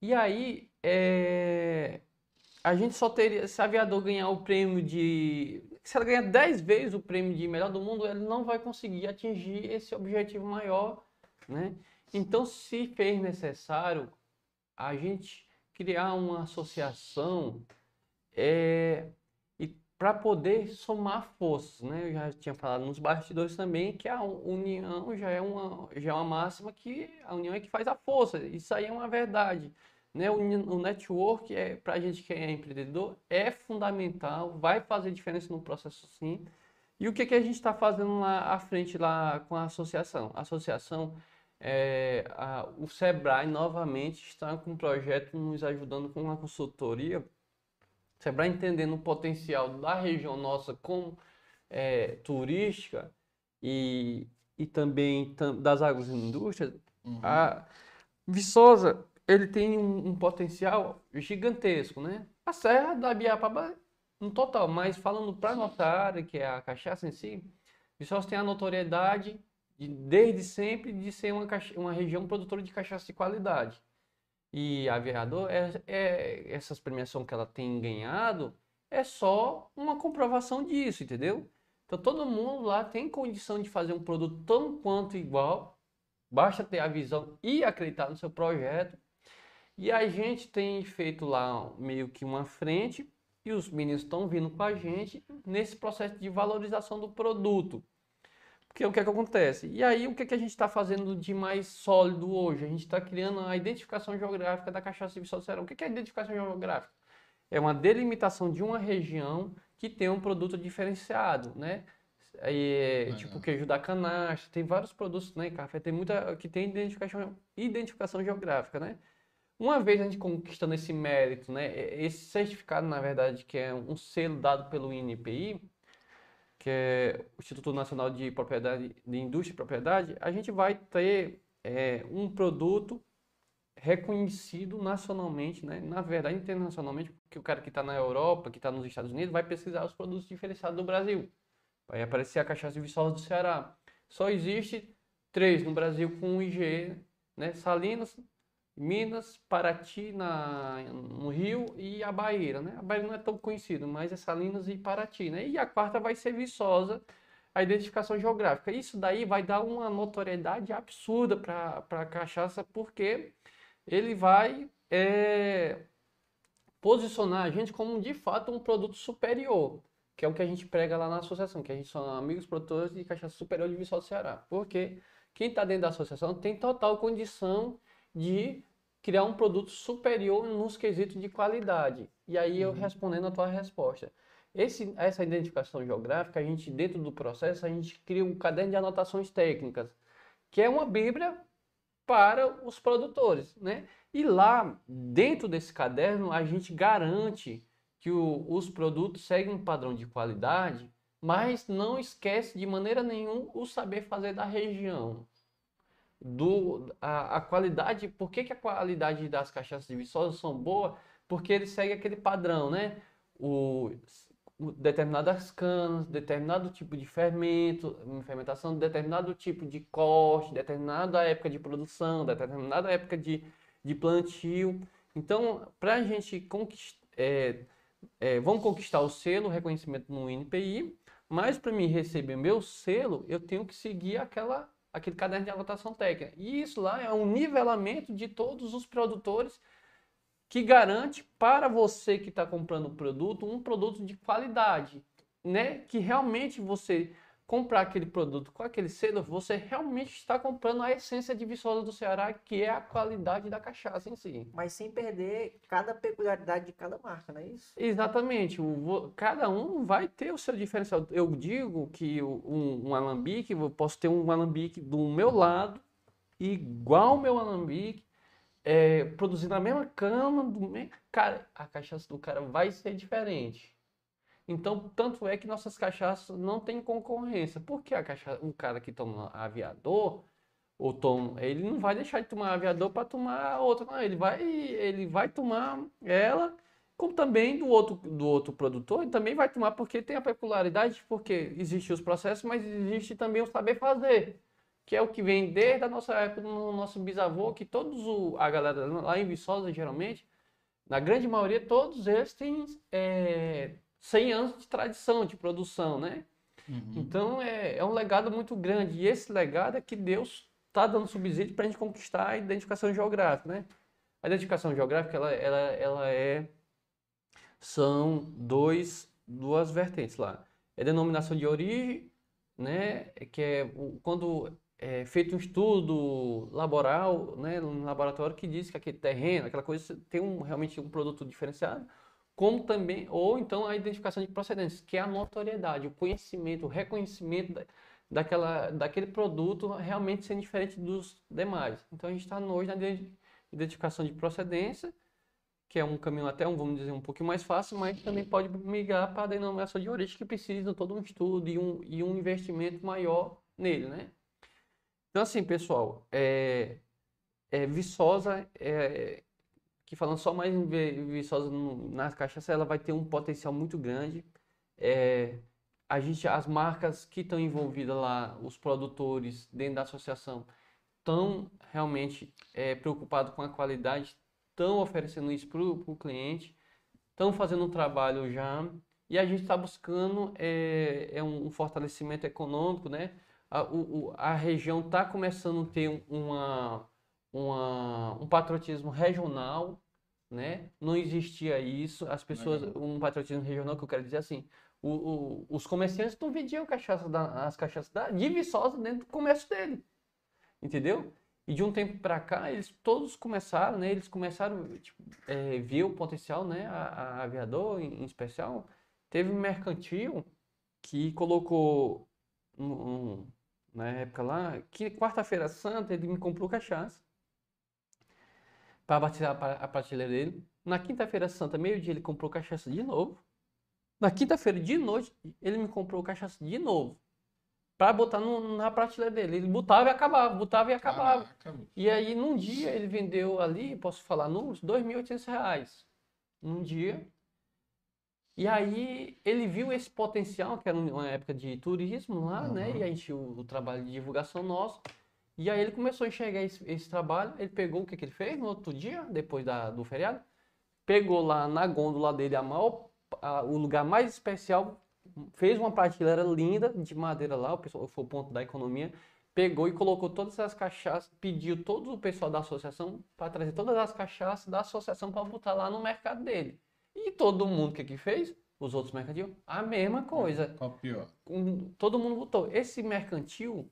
Speaker 3: E aí, é, a gente só teria, se a aviador ganhar o prêmio de. Se ela ganhar 10 vezes o prêmio de melhor do mundo, ele não vai conseguir atingir esse objetivo maior, né? Então, se fez necessário a gente criar uma associação é, para poder somar forças, né? Eu já tinha falado nos bastidores também que a união já é uma, já é uma máxima que a união é que faz a força. Isso aí é uma verdade, né? O, o network é para a gente que é empreendedor é fundamental, vai fazer diferença no processo sim. E o que que a gente está fazendo lá à frente lá com a associação? A associação é, a- o Sebrae novamente está com um projeto nos ajudando com uma consultoria Sebrae entendendo o potencial da região nossa como é, turística e, e também tam- das agroindústrias,
Speaker 1: Uhum.
Speaker 3: a Viçosa ele tem um, um potencial gigantesco, né? A Serra da Biapaba no total, mas falando para nossa área, que é a cachaça em si, Viçosa tem a notoriedade de, desde sempre de ser uma, uma região produtora de cachaça de qualidade. E a Aviador, é, é, essas premiações que ela tem ganhado é só uma comprovação disso, entendeu? Então todo mundo lá tem condição de fazer um produto tão quanto igual, basta ter a visão e acreditar no seu projeto. E a gente tem feito lá meio que uma frente e os meninos estão vindo com a gente nesse processo de valorização do produto. Porque o que é que acontece? E aí, o que é que a gente está fazendo de mais sólido hoje? A gente está criando a identificação geográfica da cachaça de Viçosa do Ceará. O que que é a identificação geográfica? É uma delimitação de uma região que tem um produto diferenciado, né? Aí,
Speaker 1: Legal.
Speaker 3: tipo queijo da canastra, tem vários produtos, né? Café tem muita que tem identificação, identificação geográfica, né? Uma vez a gente conquistando esse mérito, né? Esse certificado, na verdade, que é um selo dado pelo INPI, que é o Instituto Nacional de Propriedade, de Indústria e Propriedade, a gente vai ter é, um produto reconhecido nacionalmente, né? Na verdade, internacionalmente, porque o cara que está na Europa, que está nos Estados Unidos, vai pesquisar os produtos diferenciados do Brasil. Vai aparecer a cachaça de Viçosa do Ceará. Só existe três no Brasil com IG, né? Salinas, Minas, Paraty na, no Rio e a Bahia, né? A Bahia não é tão conhecida, mas é Salinas e Paraty, né? E a quarta vai ser Viçosa, a identificação geográfica. Isso daí vai dar uma notoriedade absurda para a cachaça, porque ele vai é, posicionar a gente como de fato um produto superior, que é o que a gente prega lá na associação, que a gente são amigos produtores de cachaça superior de Viçosa do Ceará. Porque quem está dentro da associação tem total condição de criar um produto superior nos quesitos de qualidade. E aí eu respondendo a tua resposta. Esse, essa identificação geográfica, a gente dentro do processo, a gente cria um caderno de anotações técnicas, que é uma bíblia para os produtores, né? E lá, dentro desse caderno, a gente garante que o- os produtos seguem um padrão de qualidade, mas não esquece de maneira nenhuma o saber fazer da região. Do, a, a qualidade, por que, que a qualidade das cachaças de Viçosa são boas? Porque ele segue aquele padrão, né? O, o- determinadas canas, determinado tipo de fermento, fermentação, determinado tipo de corte, determinada época de produção, determinada época de, de plantio. Então, para a gente conquistar, vamos conquistar o selo, o reconhecimento no INPI, mas para mim receber meu selo, eu tenho que seguir aquela aquele caderno de anotação técnica. E isso lá é um nivelamento de todos os produtores que garante para você que está comprando o produto um produto de qualidade, né? Que realmente você comprar aquele produto com aquele selo, você realmente está comprando a essência de Viçosa do Ceará, que é a qualidade da cachaça em si.
Speaker 2: Mas sem perder cada peculiaridade de cada marca, não é isso?
Speaker 3: Exatamente. O, cada um vai ter o seu diferencial. Eu digo que um, um alambique, eu posso ter um alambique do meu lado, igual ao meu alambique, é, produzindo a mesma cama, do mesmo... cara, a cachaça do cara vai ser diferente. Então, tanto é que nossas cachaças não têm concorrência. Porque a cachaça, um cara que toma aviador, ou toma, ele não vai deixar de tomar aviador para tomar outra, não. Ele vai, ele vai tomar ela, como também do outro, do outro produtor, ele também vai tomar porque tem a peculiaridade, porque existem os processos, mas existe também o saber fazer, que é o que vem desde a nossa época, no nosso bisavô, que todos o, a galera lá em Viçosa, geralmente, na grande maioria, todos eles têm é, 100 anos de tradição de produção, né? Uhum. Então é, é um legado muito grande. E esse legado é que Deus está dando subsídio para a gente conquistar a identificação geográfica, né? A identificação geográfica, ela, ela, ela é... São dois, duas vertentes lá. É denominação de origem, né? Que é quando é feito um estudo laboral, né? No laboratório que diz que aquele terreno, aquela coisa, tem um, realmente um produto diferenciado como também, ou então a identificação de procedência, que é a notoriedade, o conhecimento, o reconhecimento da, daquela, daquele produto realmente sendo diferente dos demais. Então a gente está hoje na identificação de procedência, que é um caminho até, um, vamos dizer, um pouquinho mais fácil, mas também pode migrar para a denominação de origem, que precisa de todo um estudo e um, e um investimento maior nele, né? Então, assim, pessoal, é, é Viçosa é, que falando só mais em Viçosa nas cachaças, ela vai ter um potencial muito grande. É, a gente, as marcas que estão envolvidas lá, os produtores dentro da associação, estão realmente é, preocupados com a qualidade, estão oferecendo isso para o cliente, estão fazendo um trabalho já e a gente está buscando é, é um, fortalecimento econômico, né? A, o, a região está começando a ter uma, uma, um patriotismo regional, né? Não existia isso. As pessoas, um patriotismo regional que eu quero dizer assim, o, o, os comerciantes não vendiam cachaça da, as cachaças da, de Viçosa dentro do comércio dele, entendeu? E de um tempo para cá, eles todos começaram, né? Eles começaram tipo, é, ver o potencial, né? A, a aviador, em, em, especial, teve um mercantil que colocou um, um, na época lá que quarta-feira santa ele me comprou cachaça para batizar a prateleira dele. Na quinta-feira santa, meio-dia, ele comprou cachaça de novo. Na quinta-feira de noite, ele me comprou cachaça de novo. Para botar no, na prateleira dele. Ele botava e acabava, botava e acabava. Caraca. E aí, num dia, ele vendeu ali, posso falar números, R$ 2.800. Num dia. E aí, ele viu esse potencial, que era uma época de turismo lá, uhum. né? E a gente, o, o trabalho de divulgação nosso. E aí ele começou a enxergar esse, esse trabalho, ele pegou o que, que ele fez no outro dia, depois da, do feriado, pegou lá na gôndola dele a maior, a, o lugar mais especial, fez uma prateleira linda de madeira lá, o pessoal foi o ponto da economia, pegou e colocou todas as cachaças, pediu todo o pessoal da associação para trazer todas as cachaças da associação para botar lá no mercado dele. E todo mundo que que fez? Os outros mercantil, a mesma coisa.
Speaker 1: Copiou.
Speaker 3: todo mundo botou. Esse mercantil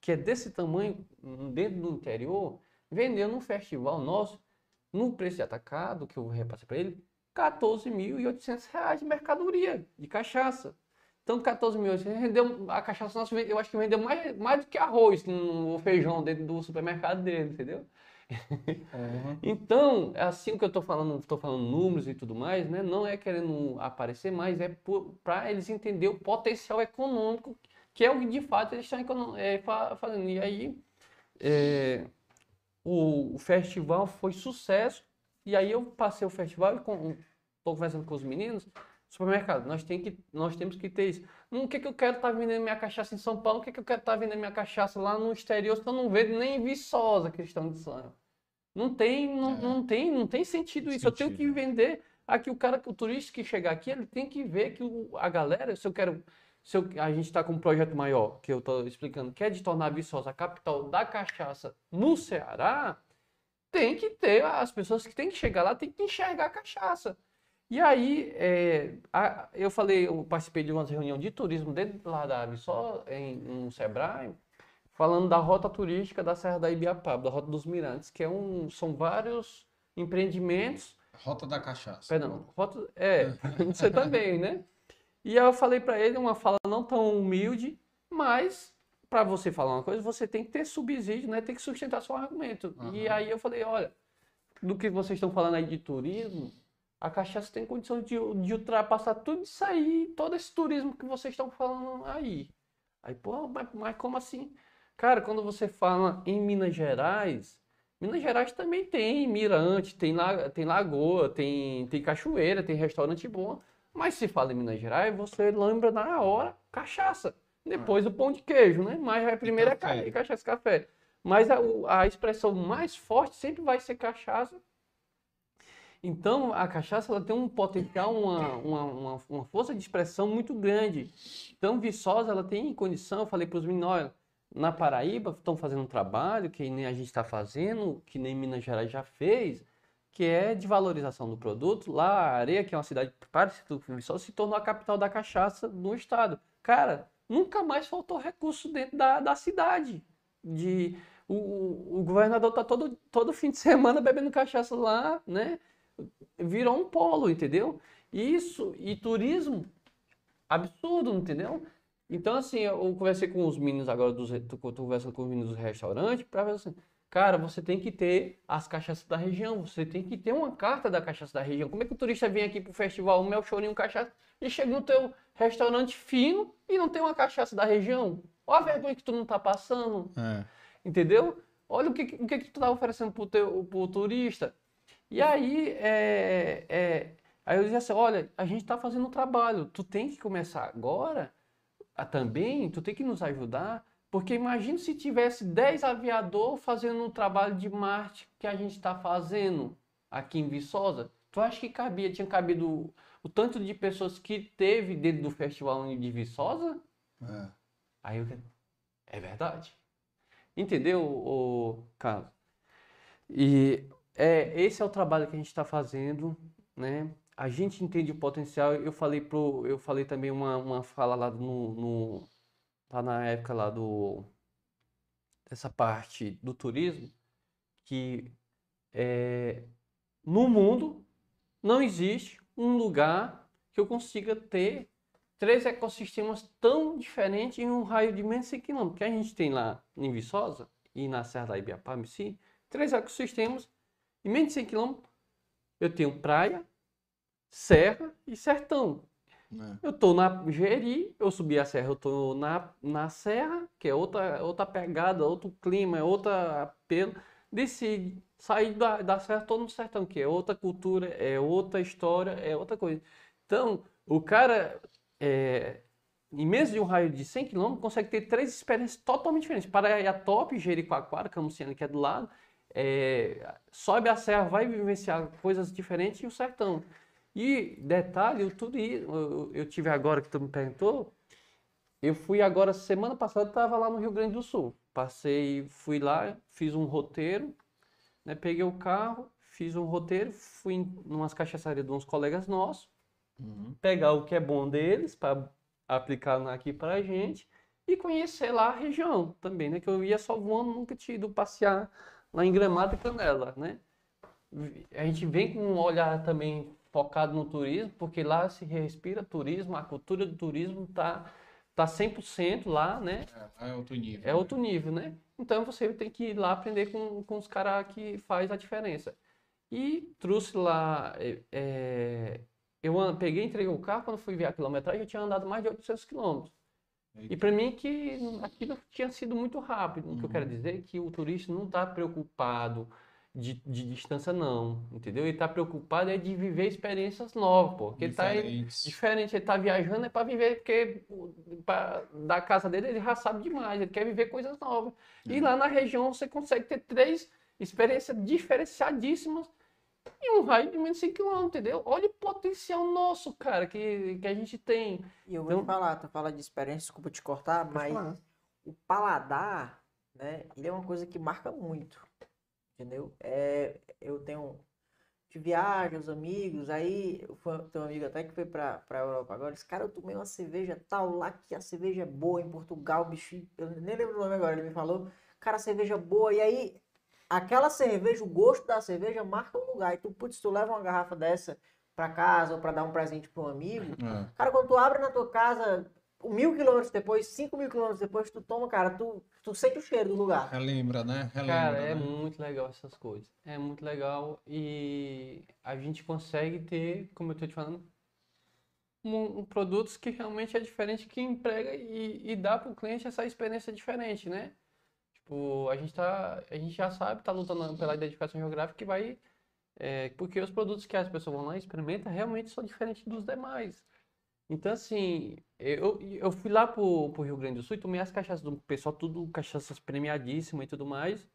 Speaker 3: que é desse tamanho, dentro do interior, vendeu num festival nosso, no preço de atacado, que eu repassei para ele, 14.800 reais de mercadoria, de cachaça. Então, 14.800 rendeu, a cachaça nossa, eu acho que vendeu mais, mais do que arroz no feijão dentro do supermercado dele, entendeu? Uhum. então, é assim que eu estou falando, estou falando números e tudo mais, né? Não é querendo aparecer, mas é para eles entenderem o potencial econômico que é o que de fato eles estão é, fazendo. E aí é, o, o, festival foi sucesso. E aí eu passei o festival e estou conversando com os meninos. Supermercado, nós, tem que, nós temos que ter isso. Hum, o que, que eu quero estar tá vendendo minha cachaça em São Paulo? O que, que eu quero estar tá vendendo minha cachaça lá no exterior? Se eu não vendo nem em Viçosa, questão de sonho. Não tem, não, é. não tem, não tem sentido isso. Sentido. Eu tenho que vender aqui o cara, o turista que chegar aqui, ele tem que ver que o, a galera, se eu quero se eu- a gente está com um projeto maior, que eu estou explicando, que é de tornar Viçosa a capital da cachaça no Ceará, tem que ter, as pessoas que têm que chegar lá têm que enxergar a cachaça. E aí, é, a- eu falei, eu participei de uma reunião de turismo dentro lá da Viçosa, em, no Sebrae, falando da rota turística da Serra da Ibiapaba, da Rota dos Mirantes, que é um, são vários empreendimentos
Speaker 1: Rota da cachaça.
Speaker 3: Perdão, foto, é, você também, né? E aí eu falei pra ele uma fala não tão humilde, mas pra você falar uma coisa, você tem que ter subsídio, né? Tem que sustentar seu argumento. E
Speaker 1: Aham.
Speaker 3: aí eu falei, olha, do que vocês estão falando aí de turismo, a cachaça tem condição de, de ultrapassar tudo isso aí, todo esse turismo que vocês estão falando aí. Aí, pô, mas, mas como assim? Cara, quando você fala em Minas Gerais, Minas Gerais também tem mirante, tem, la, tem lagoa, tem, tem cachoeira, tem restaurante bom. Mas se fala em Minas Gerais, você lembra na hora cachaça. Depois o pão de queijo, né? Mas a primeira é
Speaker 1: café.
Speaker 3: ca- cachaça e café. Mas a, a expressão mais forte sempre vai ser cachaça. Então, a cachaça ela tem um potencial, uma, uma, uma, uma força de expressão muito grande. Então, Viçosa, ela tem condição, eu falei para os meninos, na Paraíba estão fazendo um trabalho que nem a gente está fazendo, que nem Minas Gerais já fez, que é de valorização do produto. Lá, a Areia, que é uma cidade parecida com Viçosa, se tornou a capital da cachaça no estado. Cara, nunca mais faltou recurso dentro da, da cidade. De, o, o- governador tá todo, todo fim de semana bebendo cachaça lá, né? Virou um polo, entendeu? Isso, e turismo, absurdo, entendeu? Então, assim, eu conversei com os meninos agora, dos, conversando com os meninos do restaurante, para ver assim, cara, você tem que ter as cachaças da região, você tem que ter uma carta da cachaça da região. Como é que o turista vem aqui pro festival Mel Chorinho Cachaça e chega no teu restaurante fino e não tem uma cachaça da região? Olha a vergonha que tu não tá passando.
Speaker 1: É.
Speaker 3: Entendeu? Olha o que, o que, que tu tá oferecendo pro, teu, pro turista. E aí, é, é, aí eu dizia assim, olha, a gente tá fazendo um trabalho, tu tem que começar agora a, também, tu tem que nos ajudar, porque imagina se tivesse 10 aviadores fazendo um trabalho de marketing que a gente está fazendo aqui em Viçosa. Tu acha que cabia, tinha cabido o, o tanto de pessoas que teve dentro do festival de Viçosa?
Speaker 1: É.
Speaker 3: Aí eu é verdade. Entendeu, o Carlos? E é, esse é o trabalho que a gente está fazendo, né? A gente entende o potencial. Eu falei pro, eu falei também uma, uma fala lá no, no lá na época lá do dessa parte do turismo que é, no mundo não existe um lugar que eu consiga ter três ecossistemas tão diferentes em um raio de menos de 100 km. Que a gente tem lá em Viçosa e na Serra da Ibiapaba, em si, três ecossistemas em menos de 100 km. Eu tenho praia, serra e sertão.
Speaker 1: É.
Speaker 3: Eu tô na Jeri, eu subi a serra, eu tô na, na serra, que é outra, outra pegada, outro clima, é outra apelo. Desci, saí da, da serra, tô no sertão, que é outra cultura, é outra história, é outra coisa. Então, o cara, é, em menos de um raio de 100 km, consegue ter três experiências totalmente diferentes. Paraiatop, Jericoacoara, Camuciana, que é do lado, é, sobe a serra, vai vivenciar coisas diferentes e o sertão. E detalhe, o turismo, eu, eu tive agora que tu me perguntou, eu fui agora, semana passada, estava lá no Rio Grande do Sul. Passei, fui lá, fiz um roteiro, né, peguei o carro, fiz um roteiro, fui em umas cachaçarias de uns colegas nossos,
Speaker 1: Uhum.
Speaker 3: pegar o que é bom deles para aplicar aqui para a gente e conhecer lá a região também, né? Que eu ia só voando, nunca tinha ido passear lá em Gramado e Canela, né? A gente vem com um olhar também focado no turismo, porque lá se respira turismo, a cultura do turismo tá tá 100% lá, né?
Speaker 1: É, é outro nível.
Speaker 3: É outro nível, né? Então você tem que ir lá aprender com, com os caras que faz a diferença. E trouxe lá, é, é, eu peguei, entreguei o carro, quando fui ver a quilometragem, eu tinha andado mais de 800 quilômetros. E para mim que aquilo tinha sido muito rápido. O que eu quero dizer é que o turista não está preocupado de, de distância não, entendeu? Ele está preocupado é de viver experiências novas, pô. Porque ele está
Speaker 1: Diferentes.
Speaker 3: diferente, ele tá viajando é para viver, porque pra, da casa dele ele já sabe demais, ele quer viver coisas novas. E lá na região você consegue ter três experiências diferenciadíssimas em um raio de menos 5 km, entendeu? Olha o potencial nosso, cara, que, que a gente tem.
Speaker 2: E eu vou
Speaker 3: Então-
Speaker 2: te falar, tu fala de experiência, desculpa te cortar, mas
Speaker 3: falar.
Speaker 2: o paladar, né, ele é uma coisa que marca muito, entendeu? É, eu tenho de viagem, os amigos, aí fui, tem um amigo até que foi pra, pra Europa agora, disse, cara, eu tomei uma cerveja tal lá, que a cerveja é boa em Portugal, bicho, eu nem lembro o nome agora, ele me falou, cara, cerveja boa, e aí, aquela cerveja, o gosto da cerveja marca um lugar, e tu, putz, tu leva uma garrafa dessa pra casa, ou pra dar um presente pra um amigo,
Speaker 1: É.
Speaker 2: Cara, quando tu abre na tua casa, mil quilômetros depois, cinco mil quilômetros depois, tu toma, cara, tu, tu sente o cheiro do lugar.
Speaker 1: Relembra, né? Relembra,
Speaker 3: Cara, é
Speaker 1: né?
Speaker 3: muito legal essas coisas. É muito legal e a gente consegue ter, como eu tô te falando, um, um produtos que realmente é diferente, que emprega e, e dá pro cliente essa experiência diferente, né? Tipo, a gente tá, a gente já sabe, tá lutando pela identificação geográfica que vai, é, porque os produtos que as pessoas vão lá e experimentam realmente são diferentes dos demais. Então, assim, eu, eu fui lá pro, pro Rio Grande do Sul e tomei as cachaças do pessoal, tudo cachaças premiadíssimas e tudo mais.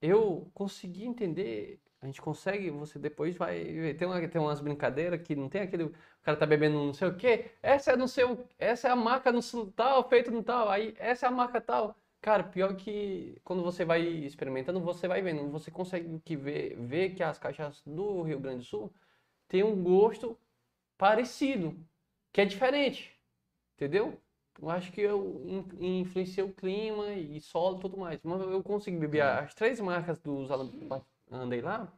Speaker 3: Eu consegui entender, a gente consegue, você depois vai ver, tem, uma, tem umas brincadeiras que não tem aquele, o cara tá bebendo não sei o quê, essa é não sei o, essa é a marca no tal, feito no tal, aí essa é a marca tal. Cara, pior que quando você vai experimentando, você vai vendo, você consegue que ver, ver que as cachaças do Rio Grande do Sul têm um gosto parecido, que é diferente, entendeu? Eu acho que eu in- influenciei o clima e solo e tudo mais. Mas eu consegui beber as três marcas dos andei lá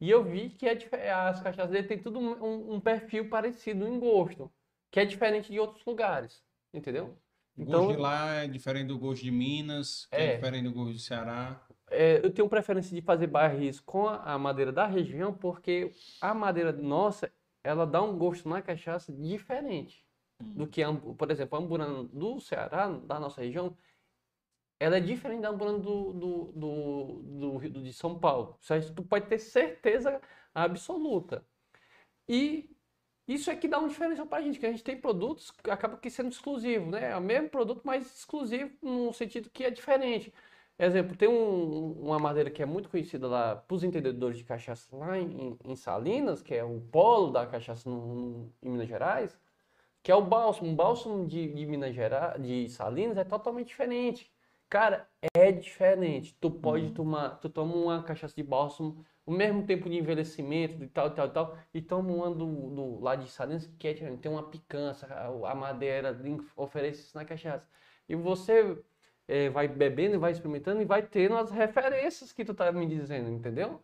Speaker 3: e eu vi que é as cachaças dele tem tudo um, um- perfil parecido em gosto, que é diferente de outros lugares, entendeu?
Speaker 1: O
Speaker 3: Então-
Speaker 1: gosto de lá é diferente do gosto de Minas, que é,
Speaker 3: É.
Speaker 1: diferente do gosto do Ceará.
Speaker 3: É, eu tenho preferência de fazer barris com a, a madeira da região, porque a madeira nossa, ela dá um gosto na cachaça diferente do que, a por exemplo, a amburana do Ceará, da nossa região, ela é diferente da amburana do, do, do, do Rio de São Paulo. Isso tu pode ter certeza absoluta. E isso é que dá uma diferença pra gente, que a gente tem produtos que acaba que sendo exclusivo, né? É o mesmo produto, mas exclusivo no sentido que é diferente. Exemplo, tem um- uma madeira que é muito conhecida lá para os entendedores de cachaça lá em, em Salinas, que é o polo da cachaça no- no- em Minas Gerais, que é o bálsamo. O bálsamo de, de Minas Gerais, de Salinas, é totalmente diferente. Cara, é diferente. Tu pode tomar, tu toma uma cachaça de bálsamo, o mesmo tempo de envelhecimento e tal, tal, tal, e toma uma do, do lá de Salinas, que é diferente. Tem uma picância, a, a madeira oferece isso na cachaça. E você eh, vai bebendo vai experimentando e vai tendo as referências que tu tá me dizendo, entendeu?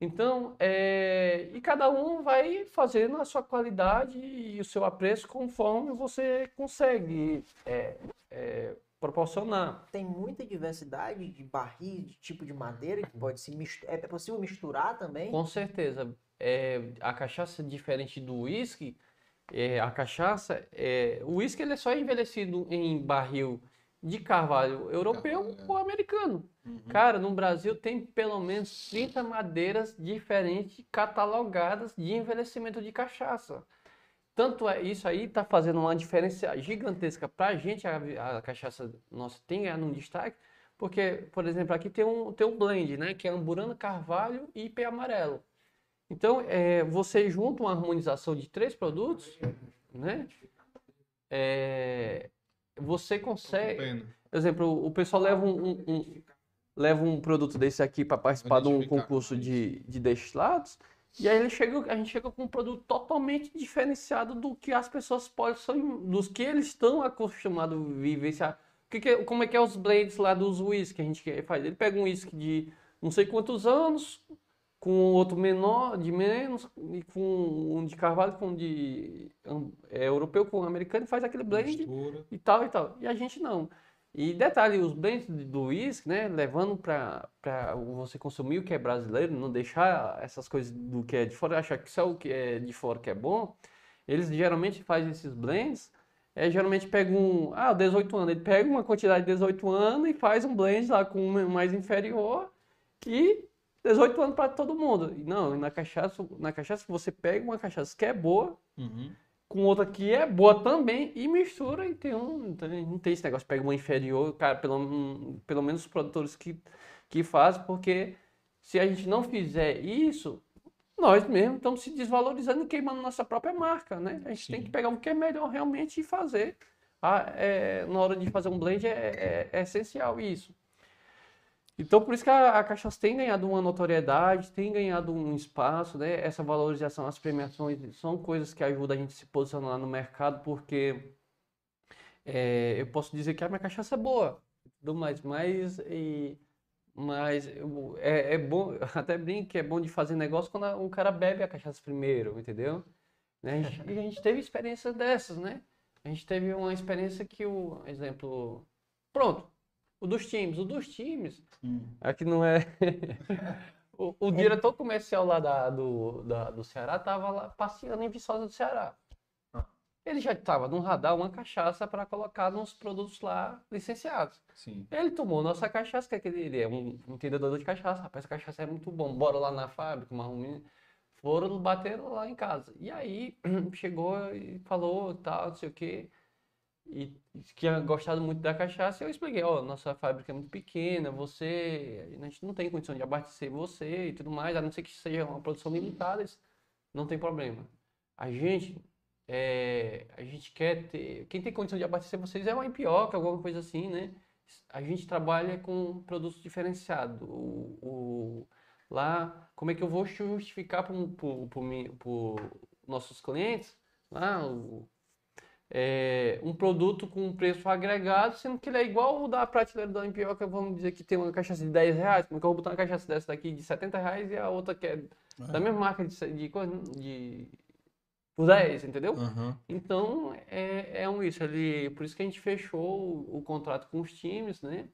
Speaker 3: Então, eh, e cada um vai fazendo a sua qualidade e o seu apreço conforme você consegue eh, eh, proporcionar.
Speaker 2: Tem muita diversidade de barris, de tipo de madeira que pode se misturar. É possível misturar também?
Speaker 3: Com certeza. É, a cachaça, diferente do uísque, é, a cachaça, é, o uísque ele é só envelhecido em barril de carvalho europeu
Speaker 1: Carvalho, é.
Speaker 3: ou americano.
Speaker 1: Uhum.
Speaker 3: Cara, no Brasil tem pelo menos 30 madeiras diferentes catalogadas de envelhecimento de cachaça. Tanto é isso aí está fazendo uma diferença gigantesca para a gente. A, a cachaça nossa tem é num destaque, porque, por exemplo, aqui tem um, tem um blend, né? Que é Amburana, Carvalho e IP amarelo. Então, é, você junta uma harmonização de três produtos, né? É, você consegue. Por exemplo, o pessoal leva um, um- um- leva um produto desse aqui para participar de um concurso de, de destilados, e aí ele chega, a gente chega com um produto totalmente diferenciado do que as pessoas possam, dos que eles estão acostumados a vivenciar. Que que é- como é que é os blends lá dos whisky que a gente faz? Ele pega um whisky de não sei quantos anos, com outro menor, de menos, e com um de carvalho, com um de é, europeu, com um americano, e faz aquele blend
Speaker 1: Mistura.
Speaker 3: e tal e tal. E a gente não. E detalhe, os blends do uísque, né, levando para você consumir o que é brasileiro, não deixar essas coisas do que é de fora, achar que só o que é de fora que é bom, eles geralmente fazem esses blends, é, geralmente pegam, um, ah, 18 anos, ele pega uma quantidade de 18 anos e faz um blend lá com um mais inferior e 18 anos para todo mundo. Não, na cachaça, na cachaça você pega uma cachaça que é boa,
Speaker 1: Uhum.
Speaker 3: com outra que é boa também e mistura e tem um. tem- Não tem esse negócio, pega uma inferior, cara, pelo, pelo menos os produtores que, que fazem, porque se a gente não fizer isso, nós mesmos estamos se desvalorizando e queimando nossa própria marca, né? A gente tem
Speaker 1: Sim.
Speaker 3: que pegar o que é melhor realmente e fazer. Ah, é, na hora de fazer um blend é, é- é essencial isso. Então, por isso que a, a Cachaça tem ganhado uma notoriedade, tem ganhado um espaço, né? Essa valorização, as premiações são coisas que ajudam a gente a se posicionar no mercado, porque é, eu posso dizer que a minha cachaça é boa, tudo mais, mas, e- mas é, é bom, até brinco que é bom de fazer negócio quando o cara bebe a cachaça primeiro, entendeu? Né? A gente- E a gente teve experiências dessas, né? A gente teve uma experiência que o, exemplo, pronto, o dos times, o dos times,
Speaker 1: Hum.
Speaker 3: aqui não é. O, o diretor comercial lá da- do, da- do Ceará estava lá passeando em Viçosa do Ceará. Ele já estava no radar uma cachaça para colocar nos produtos lá licenciados.
Speaker 1: Sim.
Speaker 3: Ele tomou nossa cachaça, que é aquele, ele é um entendedor de cachaça. Rapaz, essa cachaça é muito bom. Bora lá na fábrica, uma menina. Foram, bateram lá em casa. E aí chegou e falou tal, não sei o quê. E tinha gostado muito da cachaça. Eu expliquei, ó, nossa fábrica é muito pequena, você. A gente não tem condição de abastecer você e tudo mais, a não ser que seja uma produção limitada, não tem problema. A gente. é, a gente quer ter. Quem tem condição de abastecer vocês é uma empioca, alguma coisa assim, né? A gente trabalha com produtos diferenciados. O, o- lá, como é que eu vou justificar para nossos clientes lá, o- é, um produto com um preço agregado, sendo que ele é igual o da prateleira da empioca, vamos dizer que tem uma cachaça de 10 reais, como é que eu vou botar uma cachaça dessa daqui de 70 reais e a outra que é da mesma marca de, de, de por 10, entendeu?
Speaker 1: Aham.
Speaker 3: Então, é, é um isso. Ele, por isso que a gente fechou o, o contrato com os times, né?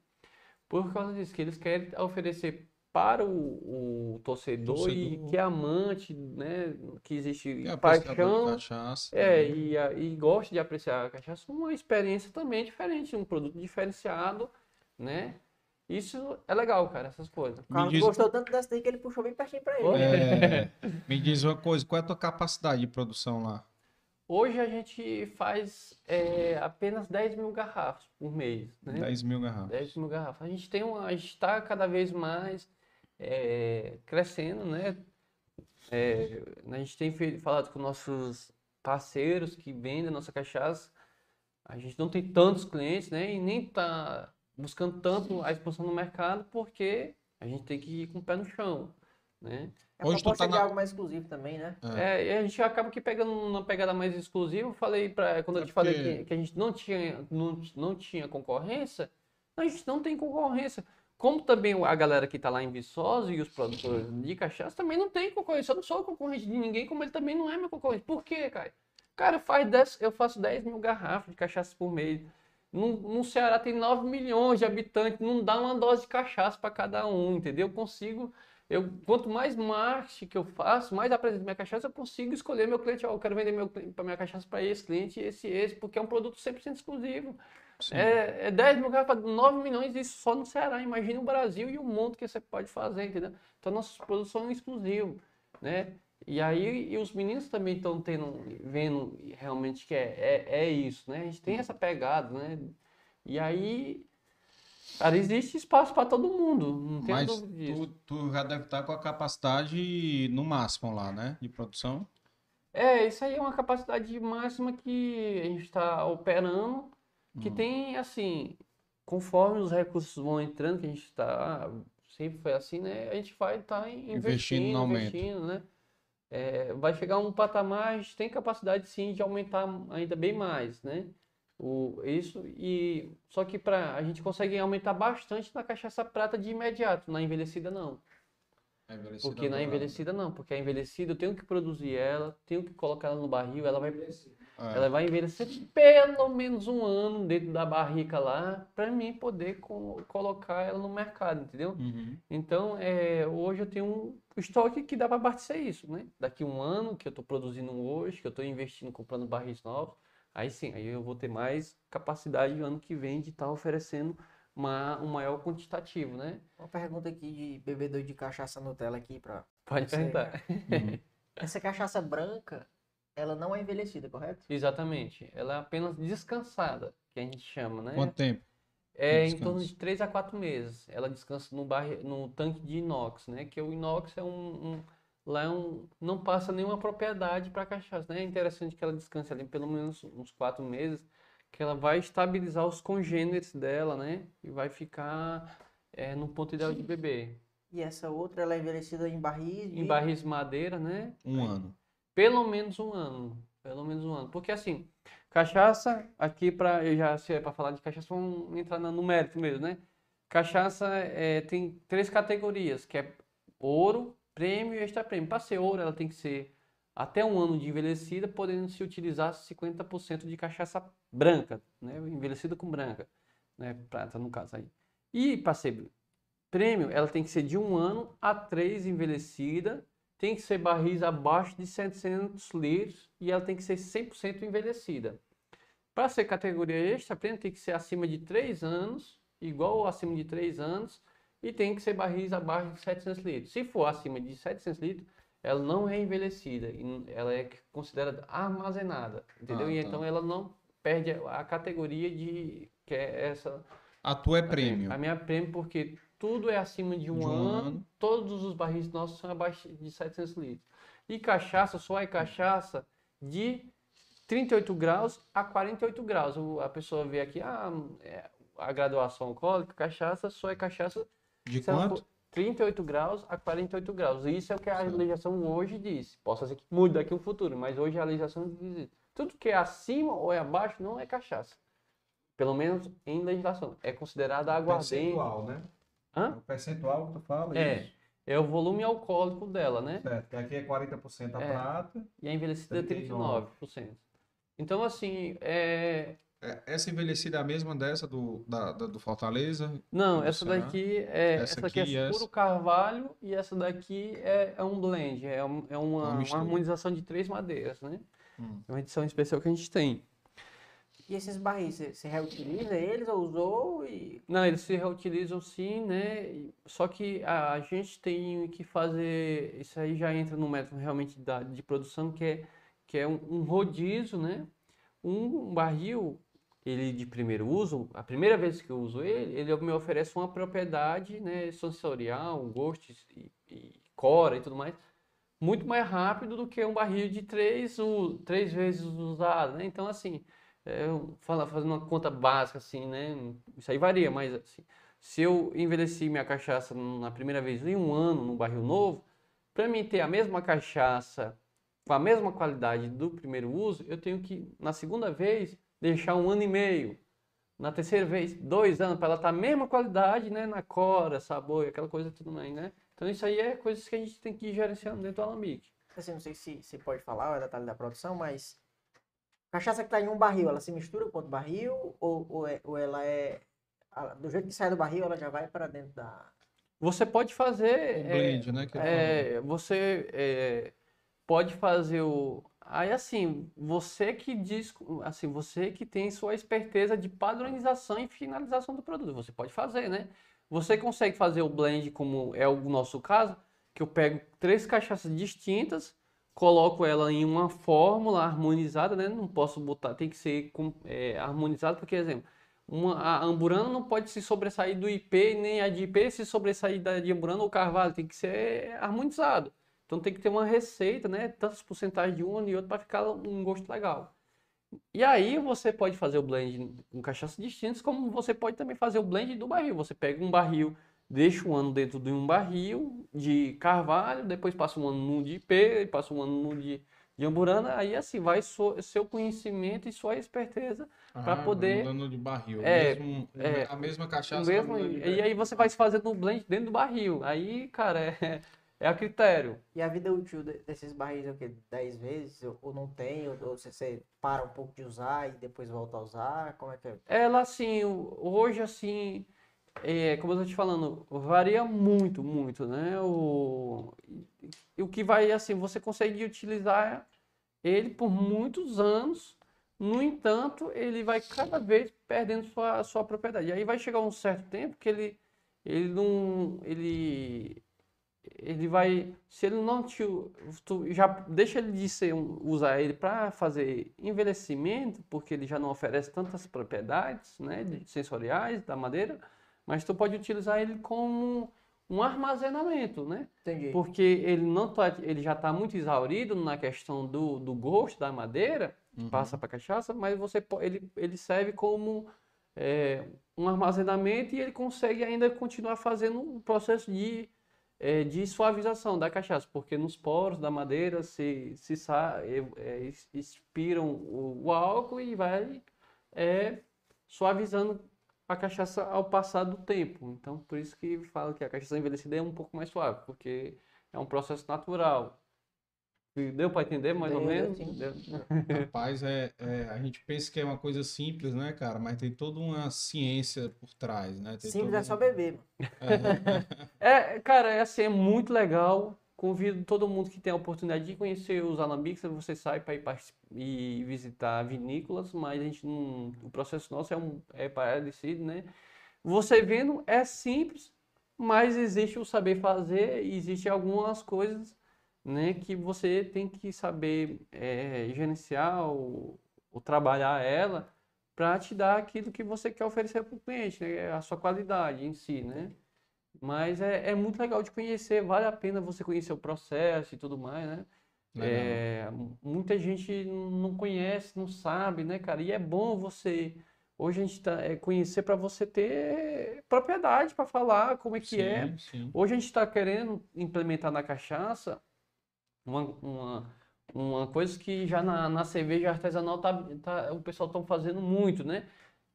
Speaker 3: Por causa disso, que eles querem oferecer para o, o torcedor, e
Speaker 1: Torcedor.
Speaker 3: que é amante, né? Que existe
Speaker 1: E
Speaker 3: paixão,
Speaker 1: cachaça.
Speaker 3: é, e, a- e gosta de apreciar a cachaça, uma experiência também diferente, um produto diferenciado, né? Isso é legal, cara, essas coisas.
Speaker 2: O Carlos
Speaker 1: diz-
Speaker 2: gostou tanto dessa daí que ele puxou bem pertinho pra ele.
Speaker 1: É, me diz uma coisa, qual é a tua capacidade de produção lá?
Speaker 3: Hoje a gente faz é, apenas 10 mil garrafas por mês, né?
Speaker 1: 10 mil garrafas.
Speaker 3: 10 mil garrafas. A gente tem uma, a gente está cada vez mais é, crescendo, né? É, a gente tem falado com nossos parceiros que vendem a nossa cachaça. A gente não tem tantos clientes, né? E nem está buscando tanto a expansão no mercado porque a gente tem que ir com o pé no chão, né?
Speaker 2: É a
Speaker 1: Hoje
Speaker 2: proposta
Speaker 1: tá
Speaker 2: de
Speaker 1: na-
Speaker 2: algo mais exclusivo também, né?
Speaker 3: É, e a gente acaba que pegando uma pegada mais exclusiva. Eu falei para quando eu
Speaker 1: É
Speaker 3: te falei
Speaker 1: porque-
Speaker 3: que, que a gente não tinha, não, não tinha concorrência, a gente não tem concorrência. Como também a galera que está lá em Viçosa e os produtores de cachaça também não tem concorrência. Eu não sou concorrente de ninguém, como ele também não é meu concorrente. Por quê, cara? Cara, faz 10, eu faço 10 mil garrafas de cachaça por mês. No, no Ceará tem 9 milhões de habitantes, não dá uma dose de cachaça para cada um, entendeu? Eu consigo eu, quanto mais marketing que eu faço, mais apresento minha cachaça, eu consigo escolher meu cliente. Ó, eu quero vender meu, minha cachaça para esse cliente, esse, esse, porque é um produto 100% exclusivo.
Speaker 1: Sim.
Speaker 3: É, é 10 mil garrafas, 9 milhões, isso só no Ceará. Imagina o Brasil e o mundo que você pode fazer, entendeu? Então, nossos produtos são exclusivos, né? E aí, e os meninos também estão tendo, vendo realmente que é, é, é isso, né? A gente tem essa pegada, né? E aí, cara, existe espaço para todo mundo, não tem
Speaker 1: Mas
Speaker 3: dúvida disso.
Speaker 1: tu, tu já deve estar com a capacidade no máximo lá, né? De produção.
Speaker 3: É, isso aí é uma capacidade máxima que a gente está operando, que
Speaker 1: Hum.
Speaker 3: tem, assim, conforme os recursos vão entrando, que a gente está, sempre foi assim, né? A gente vai estar
Speaker 1: Investindo
Speaker 3: investindo,
Speaker 1: no aumento.
Speaker 3: investindo, né? É, vai chegar um patamar, a gente tem capacidade sim de aumentar ainda bem mais, né? O, isso e só que para a gente consegue aumentar bastante na cachaça prata de imediato, na envelhecida não.
Speaker 1: Envelhecida
Speaker 3: Porque na envelhecida não, porque a envelhecida eu tenho que produzir ela, tenho que colocar ela no barril, ela vai,
Speaker 1: É.
Speaker 3: ela vai envelhecer pelo menos um ano dentro da barrica lá, para mim poder co- colocar ela no mercado, entendeu?
Speaker 1: Uhum.
Speaker 3: Então, é, hoje eu tenho um estoque que dá para abastecer isso, né? Daqui um ano que eu estou produzindo hoje, que eu estou investindo, comprando barris novos, aí sim, aí eu vou ter mais capacidade no ano que vem de estar oferecendo uma, um maior quantitativo, né?
Speaker 2: Uma pergunta aqui de bebedor de cachaça Nutella aqui pra.
Speaker 3: Pode perguntar.
Speaker 1: Uhum.
Speaker 2: Essa cachaça branca, ela não é envelhecida, correto?
Speaker 3: Exatamente. Ela é apenas descansada, que a gente chama, né?
Speaker 1: Quanto tempo?
Speaker 3: É em torno de 3 a 4 meses. Ela descansa no, barri... no tanque de inox, né? Que o inox é um, um- lá é um, não passa nenhuma propriedade para a cachaça. Né? É interessante que ela descanse ali pelo menos uns quatro meses, que ela vai estabilizar os congêneres dela, né? E vai ficar é, no ponto ideal de beber.
Speaker 2: E essa outra, ela é envelhecida em barris de...
Speaker 3: Em barris madeira, né?
Speaker 1: Um ano.
Speaker 3: Pelo menos um ano. Pelo menos um ano. Porque assim, cachaça, aqui para eu já se é para falar de cachaça, vamos entrar no mérito mesmo, né? Cachaça é, tem três categorias, que é ouro, prêmio e extra prêmio. Para ser ouro, ela tem que ser até um ano de envelhecida, podendo se utilizar 50% de cachaça branca, né? envelhecida com branca, né? prata no caso aí. E para ser prêmio, ela tem que ser de um ano a três envelhecida, tem que ser barris abaixo de 700 litros e ela tem que ser 100% envelhecida. Para ser categoria extra prêmio, tem que ser acima de 3 anos, igual ou acima de 3 anos, e tem que ser barris abaixo de 700 litros. Se for acima de 700 litros, ela não é envelhecida, ela é considerada armazenada, entendeu?
Speaker 1: Ah,
Speaker 3: e
Speaker 1: tá.
Speaker 3: então ela não perde a categoria de que é essa.
Speaker 1: A tua é prêmio.
Speaker 3: A minha é prêmio porque tudo é acima de um,
Speaker 1: De um
Speaker 3: ano,
Speaker 1: ano.
Speaker 3: todos os barris nossos são abaixo de 700 litros. E cachaça só é cachaça de 38 graus a 48 graus. O- A pessoa vê aqui, ah, é, a graduação alcoólica, cachaça só é cachaça
Speaker 1: De quanto?
Speaker 3: for 38 graus a 48 graus. Isso é o que a legislação hoje diz. Posso ser que mude daqui no futuro, mas hoje a legislação diz isso. Tudo que é acima ou é abaixo não é cachaça. Pelo menos em legislação. É considerada aguardente.
Speaker 4: Percentual, né?
Speaker 3: Hã?
Speaker 4: O percentual que tu fala,
Speaker 3: É.
Speaker 4: isso.
Speaker 3: É o volume alcoólico dela, né?
Speaker 4: Certo. que Aqui é 40% a
Speaker 3: É.
Speaker 4: prata.
Speaker 3: E a envelhecida é
Speaker 4: 39.
Speaker 3: 39%. Então, assim, é...
Speaker 1: É, Essa envelhecida é a mesma dessa do, da, da- do Fortaleza?
Speaker 3: Não,
Speaker 1: Do
Speaker 3: essa
Speaker 1: Ceará?
Speaker 3: daqui é,
Speaker 1: Essa
Speaker 3: essa
Speaker 1: aqui e
Speaker 3: é
Speaker 1: essa?
Speaker 3: puro carvalho e essa daqui é, é um blend, é, um- é uma, uma
Speaker 1: mistura.
Speaker 3: harmonização de três madeiras, né?
Speaker 1: Hum.
Speaker 3: É uma edição especial que a gente tem.
Speaker 2: E esses barris, você, reutiliza eles ou usou e...
Speaker 3: Não, eles se reutilizam sim, né? Só que a, gente tem que fazer, isso aí já entra no método realmente da, de produção, que é, que é um, um rodízio, né? Um barril, ele de primeiro uso, a primeira vez que eu uso ele, ele me oferece uma propriedade, né, sensorial, gosto e, e cora e tudo mais, muito mais rápido do que um barril de três, três vezes usado, né? Então, assim, fala- fazendo uma conta básica, assim, né? Isso aí varia, mas assim, se eu envelheci minha cachaça na primeira vez em um ano num barril novo, para mim ter a mesma cachaça com a mesma qualidade do primeiro uso, eu tenho que, na segunda vez, deixar um ano e meio. Na terceira vez, dois anos, para ela estar a mesma qualidade, né? Na cora, sabor, aquela coisa tudo mais, né? Então isso aí é coisas que a gente tem que ir gerenciando dentro do alambique.
Speaker 2: Assim, não sei se, se pode falar, ou é detalhe da produção, mas... Cachaça que tá em um barril, ela se mistura com outro barril? Ou, ou, é- ou ela é... Do jeito que sai do barril, ela já vai para dentro da...
Speaker 3: Você pode fazer...
Speaker 1: O
Speaker 3: é,
Speaker 1: blend, né? Que ele falou.
Speaker 3: É, você é, pode fazer o. Aí assim, você que diz, assim, você que tem sua esperteza de padronização e finalização do produto, você pode fazer, né? Você consegue fazer o blend como é o nosso caso, que eu pego três cachaças distintas, coloco ela em uma fórmula harmonizada, né? Não posso botar, tem que ser é, harmonizado, porque, exemplo, uma, a amburana não pode se sobressair do IP, nem a de IP se sobressair da de amburana ou carvalho, tem que ser harmonizado. Então tem que ter uma receita, né? Tantas porcentagens de um e outro para ficar um gosto legal. E aí você pode fazer o blend com cachaças distintas, como você pode também fazer o blend do barril. Você pega um barril, deixa um ano dentro de um barril de carvalho, depois passa um ano num de IP, passa um ano num de, de amburana, aí assim vai so- seu conhecimento e sua esperteza pra
Speaker 1: Ah,
Speaker 3: poder-
Speaker 1: Mudando de barril.
Speaker 3: É,
Speaker 1: mesmo,
Speaker 3: é.
Speaker 1: a mesma cachaça.
Speaker 3: mesmo, e aí você vai se fazendo um blend dentro do barril. Aí, cara, é, é a critério.
Speaker 2: E a vida útil de- desses barris é o quê? 10 vezes? Ou, não tem? Ou, ou você, você para um pouco de usar e depois volta a usar? Como é que é?
Speaker 3: Ela, assim, hoje, assim, é, como eu tô te falando, varia muito, muito, né? O, o que vai, assim, você consegue utilizar ele por muitos anos, no entanto, ele vai cada vez perdendo sua, sua propriedade. Aí vai chegar um certo tempo que ele, ele não, ele, ele vai, se ele não te, tu já deixa ele de ser usar ele para fazer envelhecimento, porque ele já não oferece tantas propriedades, né, sensoriais da madeira, mas tu pode utilizar ele como um armazenamento, né?
Speaker 2: Entendi.
Speaker 3: Porque ele não tá, ele já está muito exaurido na questão do, do gosto da madeira,
Speaker 1: Uhum.
Speaker 3: passa para cachaça, mas você ele, ele serve como é, um armazenamento e ele consegue ainda continuar fazendo um processo de, é, de suavização da cachaça, porque nos poros da madeira se, se sa, é, é, expiram o, o álcool e vai é, suavizando a cachaça ao passar do tempo. Então, por isso que fala que a cachaça envelhecida é um pouco mais suave, porque é um processo natural. Deu para entender mais ou
Speaker 2: Deu, deu
Speaker 3: menos?
Speaker 1: Rapaz, é, é, a gente pensa que é uma coisa simples, né, cara? Mas tem toda uma ciência por trás, né? Tem
Speaker 2: Simples
Speaker 1: toda
Speaker 2: é só beber, mano.
Speaker 3: É, cara, é assim, é muito legal. Convido todo mundo que tem a oportunidade de conhecer os alambiques, você sai para ir e visitar vinícolas, mas a gente não, o processo nosso é um é parecido, né? Você vendo é simples, mas existe o saber fazer, existe algumas coisas, né, que você tem que saber é, gerenciar ou, ou trabalhar ela para te dar aquilo que você quer oferecer para o cliente, né? A sua qualidade em si, né? Mas é, é muito legal de conhecer, vale a pena você conhecer o processo e tudo mais, né? É, muita gente não conhece, não sabe, né, cara? E é bom você. Hoje a gente tá, é, conhecer para você ter propriedade para falar como é que é.
Speaker 1: Sim, sim.
Speaker 3: Hoje a gente está querendo implementar na cachaça uma, uma, uma coisa que já na, na cerveja artesanal tá, tá, o pessoal está fazendo muito, né?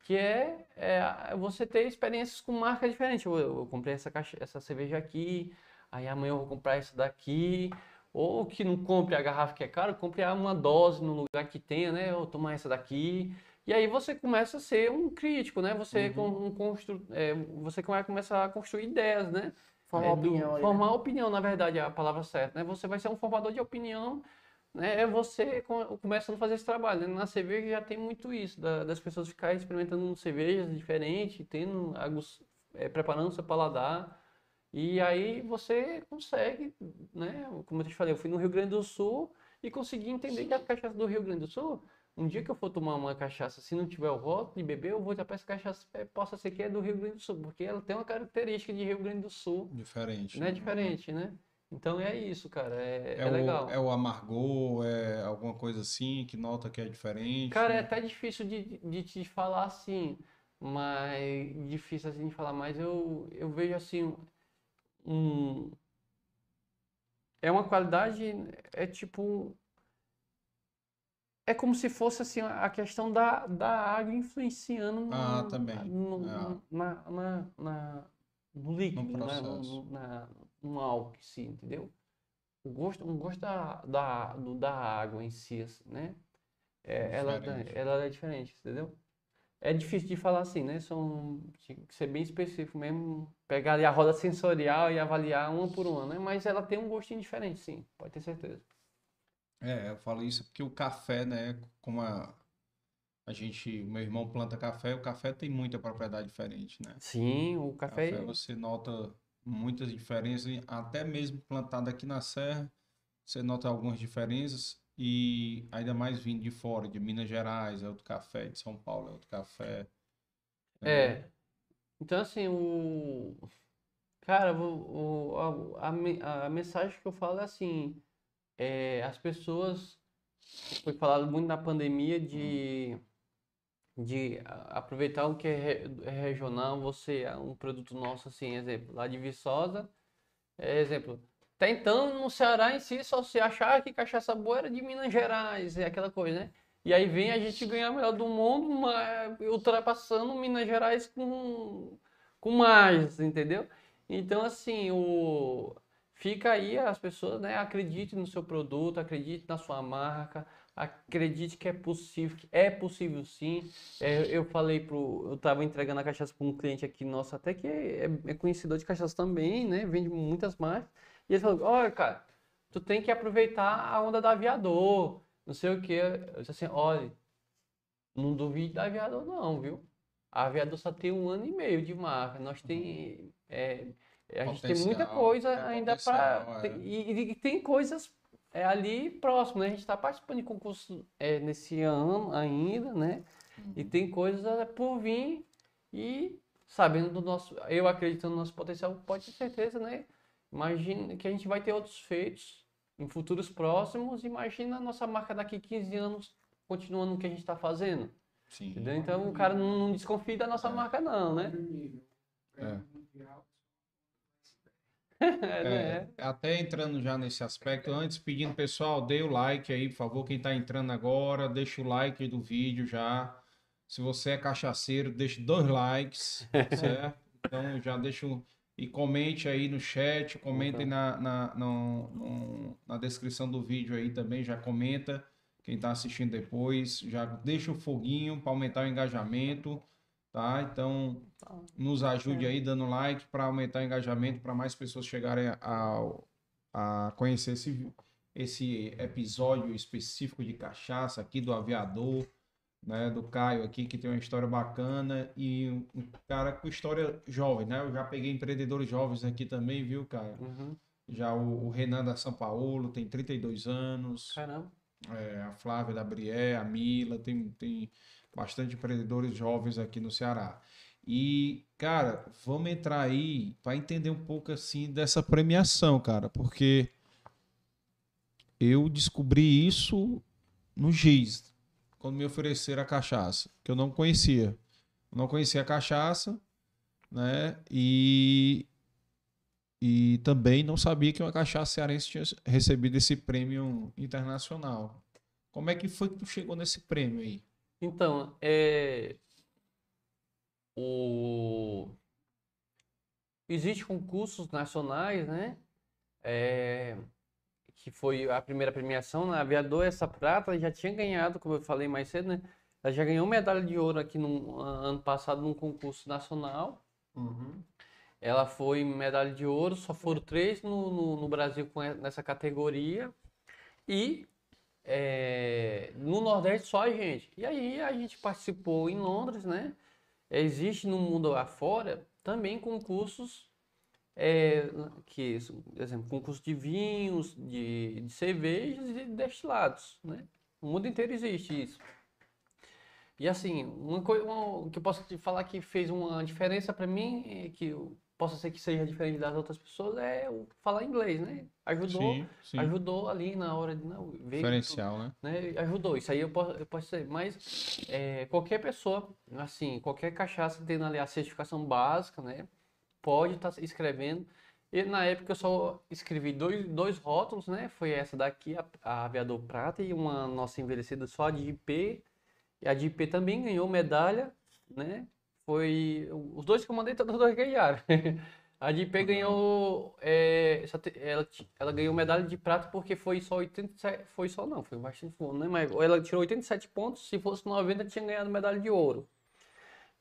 Speaker 3: Que é, é você ter experiências com marcas diferentes. Eu, eu comprei essa, caixa, essa cerveja aqui, aí amanhã eu vou comprar essa daqui. Ou que não compre a garrafa que é cara, compre uma dose no lugar que tenha, né? Ou tomar essa daqui. E aí você começa a ser um crítico, né? Você, com, um constru, é, você vai começar a construir ideias, né?
Speaker 2: Formar
Speaker 3: É, do-
Speaker 2: opinião né?
Speaker 3: Formar opinião, na verdade, é a palavra certa, né? Você vai ser um formador de opinião, né? É você co- começando a fazer esse trabalho, né? Na cerveja já tem muito isso, da- das pessoas ficarem experimentando cervejas diferentes, tendo, é, preparando seu paladar. E aí você consegue, né? Como eu te falei, eu fui no Rio Grande do Sul e consegui entender que a cachaça do Rio Grande do Sul, um dia que eu for tomar uma cachaça, se não tiver o rótulo de beber, eu vou já para essa cachaça, é, possa ser que é do Rio Grande do Sul, porque ela tem uma característica de Rio Grande do Sul,
Speaker 1: Diferente.
Speaker 3: né? Diferente, né? Então é isso, cara, é,
Speaker 1: É,
Speaker 3: é
Speaker 1: o,
Speaker 3: legal.
Speaker 1: é o amargor, é alguma coisa assim que nota que é diferente.
Speaker 3: Cara, é
Speaker 1: né?
Speaker 3: até difícil de, de te falar assim, mas difícil assim de falar, mas eu, eu vejo assim um é uma qualidade, é tipo é como se fosse assim a questão da, da água influenciando no,
Speaker 1: Ah, também.
Speaker 3: no,
Speaker 1: É.
Speaker 3: na, na, na- no líquido, né? No,
Speaker 1: processo.
Speaker 3: no, na, no álcool em si, entendeu? O gosto, o gosto da, da, do- da água em si, assim, né? É, ela, tá- ela é diferente, entendeu? É difícil de falar assim, né? São, tinha que ser bem específico mesmo, pegar ali a roda sensorial e avaliar uma por uma, né? Mas ela tem um gostinho diferente, sim, pode ter certeza.
Speaker 1: É, eu falo isso porque o café, né, como a, a gente, o meu irmão planta café, o café tem muita propriedade diferente, né?
Speaker 3: Sim, o café,
Speaker 1: Café você nota muitas diferenças, até mesmo plantado aqui na Serra, você nota algumas diferenças, e ainda mais vindo de fora, de Minas Gerais, é outro café, de São Paulo é outro café.
Speaker 3: É. Então, assim, o. Cara, o, o- a, a, me- a mensagem que eu falo é assim: é, as pessoas. Foi falado muito na pandemia de, de aproveitar o que é, é regional, você, é um produto nosso, assim, exemplo, lá de Viçosa, é, exemplo. Até então, no Ceará em si, só se achava que cachaça boa era de Minas Gerais, é aquela coisa, né? E aí vem a gente ganhar a melhor do mundo, mas ultrapassando Minas Gerais com, com mais, entendeu? Então, assim, o... fica aí as pessoas, né? Acreditem no seu produto, acredite na sua marca, acredite que é possível, que é possível sim. É, eu falei pro, eu tava entregando a cachaça para um cliente aqui nosso, até que é, é conhecedor de cachaça também, né? Vende muitas marcas. E ele falou, olha, cara, tu tem que aproveitar a onda da aviador, não sei o quê. Eu disse assim, olha, não duvide da aviador não, viu? A aviador só tem um ano e meio de marca. Nós tem, é, a gente tem muita coisa ainda para
Speaker 1: é.
Speaker 3: e, e tem coisas é, ali próximo, né? A gente está participando de concurso é, nesse ano ainda, né? E tem coisas por vir e sabendo do nosso, eu acreditando no nosso potencial, pode ter certeza, né? Imagina que a gente vai ter outros feitos em futuros próximos. Imagina a nossa marca daqui 15 anos continuando o que a gente está fazendo.
Speaker 1: Sim.
Speaker 3: Entendeu? Então o cara não, não desconfia da nossa
Speaker 1: É.
Speaker 3: marca, não, né?
Speaker 1: É.
Speaker 3: É, né?
Speaker 1: É, até entrando já nesse aspecto, antes pedindo pessoal, dê o like aí, por favor, quem tá entrando agora, deixa o like do vídeo já. Se você é cachaceiro, deixa dois likes, certo? Então já deixa um... E comente aí no chat, comentem na, na, no- no- na descrição do vídeo aí também, já comenta. Quem tá assistindo depois, já deixa o foguinho para aumentar o engajamento, tá? Então, nos ajude aí dando like para aumentar o engajamento, para mais pessoas chegarem ao- a, conhecer esse, esse episódio específico de cachaça aqui do aviador, né, do Caio aqui, que tem uma história bacana e um um cara com história jovem, né? Eu já peguei empreendedores jovens aqui também, viu, Caio?
Speaker 3: Uhum.
Speaker 1: Já o, o Renan da São Paulo tem 32 anos,
Speaker 3: Caramba.
Speaker 1: é, a Flávia da Brié, a Mila, tem, tem bastante empreendedores jovens aqui no Ceará. E, cara, vamos entrar aí para entender um pouco assim dessa premiação, cara, porque eu descobri isso no Giz, quando me ofereceram a cachaça, que eu não conhecia. Não conhecia a cachaça, né? E e também não sabia que uma cachaça cearense tinha recebido esse prêmio internacional. Como é que foi que tu chegou nesse prêmio aí?
Speaker 3: Então, é... o... Existem concursos nacionais, né? É, Que foi a primeira premiação na Aviador, essa prata já tinha ganhado, como eu falei mais cedo, né? Ela já ganhou medalha de ouro aqui no ano passado num concurso nacional.
Speaker 4: Uhum.
Speaker 3: Ela foi medalha de ouro, só foram três no, no, no Brasil com nessa categoria. E é, no Nordeste só a gente. E aí a gente participou em Londres, né? Existe no mundo afora também concursos, é, que, por exemplo, concurso de vinhos, de, de cervejas e de destilados, né? No mundo inteiro existe isso. E assim, uma coisa que eu posso te falar que fez uma diferença para mim, é que possa ser que seja diferente das outras pessoas, é o falar inglês, né? Ajudou,
Speaker 1: Sim, sim.
Speaker 3: ajudou ali na hora de não, ver
Speaker 1: Diferencial, né?
Speaker 3: né? Ajudou, isso aí eu posso, eu posso dizer, mas é, qualquer pessoa, assim, qualquer cachaça tendo ali a certificação básica, né? Pode estar escrevendo. E na época eu só escrevi dois, dois rótulos, né? Foi essa daqui, a, a Aviador Prata, e uma nossa envelhecida só de IP. E a de IP também ganhou medalha, né? Foi. Os dois que eu mandei, todos os dois ganharam. A IP ganhou. é, ela, ela ganhou medalha de prata porque foi só 87. Foi só não, foi bastante ponto, né? Mas ela tirou 87 pontos, se fosse 90, tinha ganhado medalha de ouro.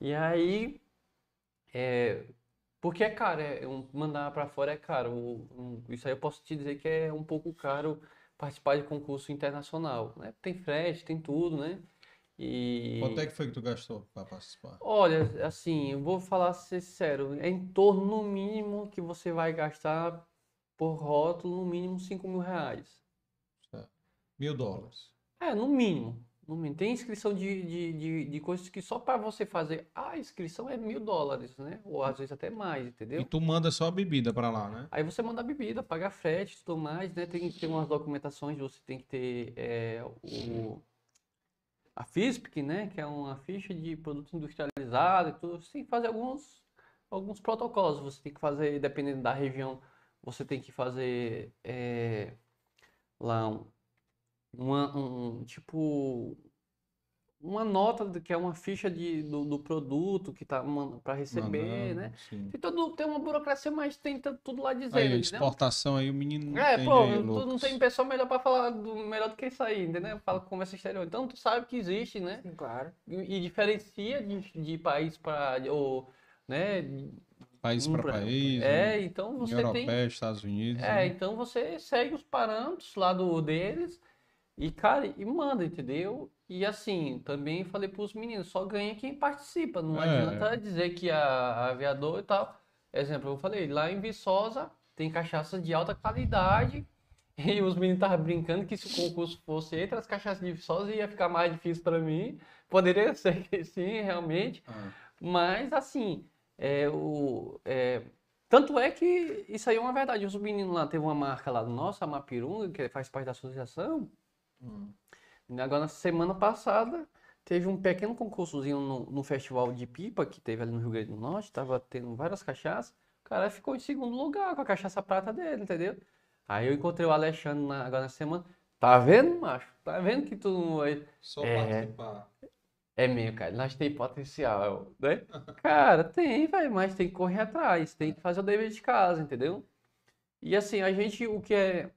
Speaker 3: E aí. É, porque é caro, é, mandar pra fora é caro. Isso aí eu posso te dizer que é um pouco caro participar de concurso internacional, né? Tem frete, tem tudo, né? E.
Speaker 1: Quanto é que foi que tu gastou para participar?
Speaker 3: Olha, assim, eu vou falar ser sincero, é em torno, no mínimo, que você vai gastar por rótulo, no mínimo 5 mil reais.
Speaker 1: Mil dólares.
Speaker 3: É, no mínimo. No mínimo. Tem inscrição de, de, de, de coisas que só para você fazer a inscrição é mil dólares, né? Ou às vezes até mais, entendeu?
Speaker 1: E tu manda só a bebida para lá, né?
Speaker 3: Aí você manda a bebida, paga frete e tudo mais, né? Tem que ter umas documentações, você tem que ter é, o, a FISPIC, né? Que é uma ficha de produto industrializado e tudo. Você tem que fazer alguns, alguns protocolos. Você tem que fazer, dependendo da região, você tem que fazer é, lá um, uma, um, tipo uma nota de- que é uma ficha de, do, do produto que tá para receber,
Speaker 1: Mandando,
Speaker 3: né?
Speaker 1: sim.
Speaker 3: Tem, todo, tem uma burocracia, mas tem tudo lá dizendo,
Speaker 1: Aí, a
Speaker 3: entendeu?
Speaker 1: exportação aí, o menino não
Speaker 3: É, pô,
Speaker 1: aí,
Speaker 3: tu não tem pessoa melhor pra falar do, melhor do que isso aí, entendeu? Fala com conversa exterior. Então tu sabe que existe, né?
Speaker 2: Sim, claro.
Speaker 3: E, e diferencia de, de país para ou, né?
Speaker 1: País
Speaker 3: um
Speaker 1: para país,
Speaker 3: É,
Speaker 1: né?
Speaker 3: então você tem.
Speaker 1: Europeia, Estados Unidos.
Speaker 3: É,
Speaker 1: né?
Speaker 3: então você segue os parâmetros lá do deles e, cara, e manda, entendeu? E assim, também falei pros meninos, só ganha quem participa. Não
Speaker 1: É.
Speaker 3: adianta dizer que a, a aviador e tal. Exemplo, eu falei, lá em Viçosa tem cachaça de alta qualidade. E os meninos estavam brincando que se o concurso fosse entre as cachaças de Viçosa ia ficar mais difícil para mim. Poderia ser que sim, realmente.
Speaker 1: Ah,
Speaker 3: Mas assim, É, o, é, tanto é que isso aí é uma verdade. Os meninos lá, teve uma marca lá nossa, a Mapirunga, que faz parte da associação.
Speaker 1: Hum.
Speaker 3: Agora, na semana passada, teve um pequeno concursozinho no, no festival de pipa que teve ali no Rio Grande do Norte. Tava tendo várias cachaças. O cara ficou em segundo lugar com a cachaça prata dele, entendeu? Aí eu encontrei o Alexandre na- agora na semana. Tá vendo, macho? Tá vendo que tu não vai-
Speaker 1: Só
Speaker 3: É.
Speaker 1: participar.
Speaker 3: É mesmo, cara. Nós tem potencial, né? Cara, tem, velho, mas tem que correr atrás, tem que fazer o dever de casa, entendeu? E assim, a gente, o que é.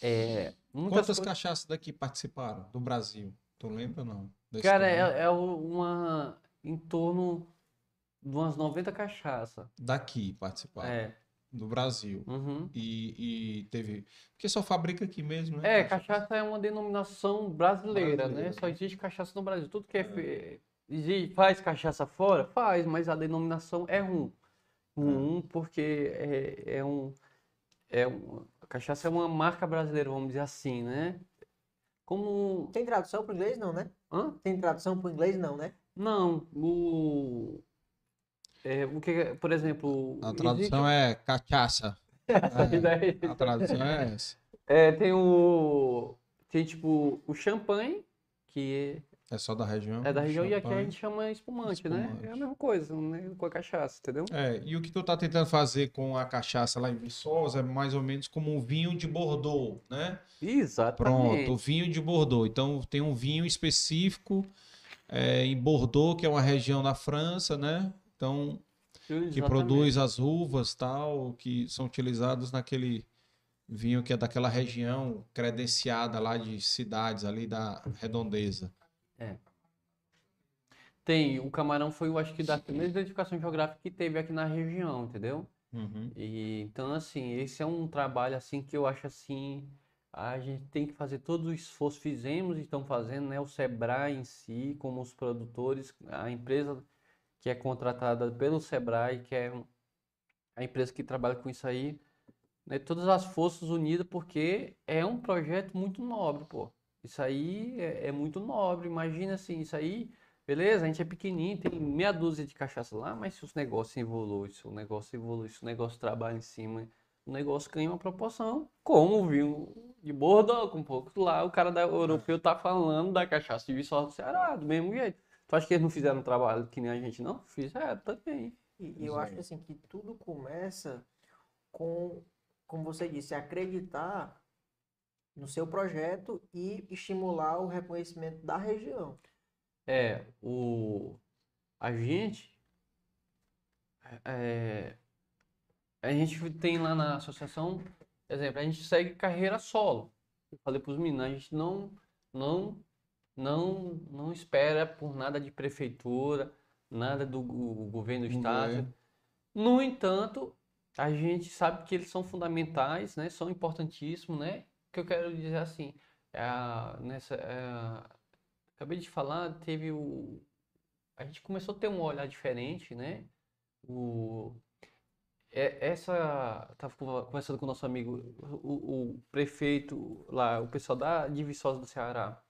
Speaker 3: É. Muitas
Speaker 1: Quantas
Speaker 3: coisas-
Speaker 1: cachaças daqui participaram do Brasil? Tu lembra ou não?
Speaker 3: Cara, é, é uma. Em torno de umas 90 cachaça.
Speaker 1: Daqui participaram.
Speaker 3: É.
Speaker 1: Do Brasil.
Speaker 3: uhum.
Speaker 1: E, e teve. Porque só fabrica aqui mesmo, né?
Speaker 3: É, cachaça é uma denominação brasileira, né?
Speaker 1: Brasileira.
Speaker 3: Só existe cachaça no Brasil. Tudo que é. exi- Faz cachaça fora? Faz, mas a denominação é rum. Rum, porque é, é um. É um. A cachaça é uma marca brasileira, vamos dizer assim, né? Como.
Speaker 2: Tem tradução para inglês, não, né?
Speaker 3: Hã?
Speaker 2: Tem tradução para inglês, não, né?
Speaker 3: Não, o. É, o que, é- por exemplo.
Speaker 1: A
Speaker 3: existe-
Speaker 1: tradução é cachaça. É, a tradução é essa.
Speaker 3: É, tem o. Tem tipo o champanhe, que
Speaker 1: É só da região.
Speaker 3: é da região, e aqui a
Speaker 1: champanhe.
Speaker 3: gente chama espumante, né?
Speaker 1: Espumante.
Speaker 3: É a mesma coisa, né? Com a cachaça, entendeu?
Speaker 1: É, e o que tu tá tentando fazer com a cachaça lá em Viçosa é mais ou menos como um vinho de Bordeaux, né?
Speaker 3: Exatamente.
Speaker 1: Pronto, vinho de Bordeaux. Então tem um vinho específico é, em Bordeaux, que é uma região da França, né? Então, que
Speaker 3: Exatamente.
Speaker 1: produz as uvas tal, que são utilizados naquele vinho que é daquela região credenciada lá de cidades ali da redondeza.
Speaker 3: Tem, o camarão foi, eu acho que, da primeira identificação geográfica que teve aqui na região, entendeu?
Speaker 1: Uhum.
Speaker 3: E, então, assim, esse é um trabalho, assim, que eu acho, assim, a gente tem que fazer todo o esforço, fizemos e estão fazendo, né? O Sebrae em si, como os produtores, a empresa que é contratada pelo Sebrae, que é a empresa que trabalha com isso aí, né? Todas as forças unidas, porque é um projeto muito nobre, pô. Isso aí é, é muito nobre, imagina assim, isso aí, beleza, a gente é pequenininho, tem meia dúzia de cachaça lá, mas se os negócios evoluem, se o negócio evolui, se o negócio trabalha em cima, o negócio ganha uma proporção, como o vinho de Bordeaux, com um pouco lá, o cara da europeu tá falando da cachaça de Viçosa do Ceará, do mesmo jeito. Tu acha que eles não fizeram um trabalho que nem a gente, não? Fizeram também.
Speaker 2: E eu acho assim que tudo começa com, como você disse, acreditar no seu projeto e estimular o reconhecimento da região.
Speaker 3: É, o a gente é, a gente tem lá na associação, por exemplo, a gente segue carreira solo. Eu falei para os meninos, a gente não não não não espera por nada de prefeitura, nada do governo do
Speaker 1: Do
Speaker 3: estado.
Speaker 1: governo.
Speaker 3: No entanto, a gente sabe que eles são fundamentais, né? São importantíssimos, né? Que eu quero dizer assim, é nessa é acabei de falar, teve o a gente começou a ter um olhar diferente, né? O é- essa tava con- conversando com o nosso amigo o, o prefeito lá, o pessoal da de Viçosa do Ceará,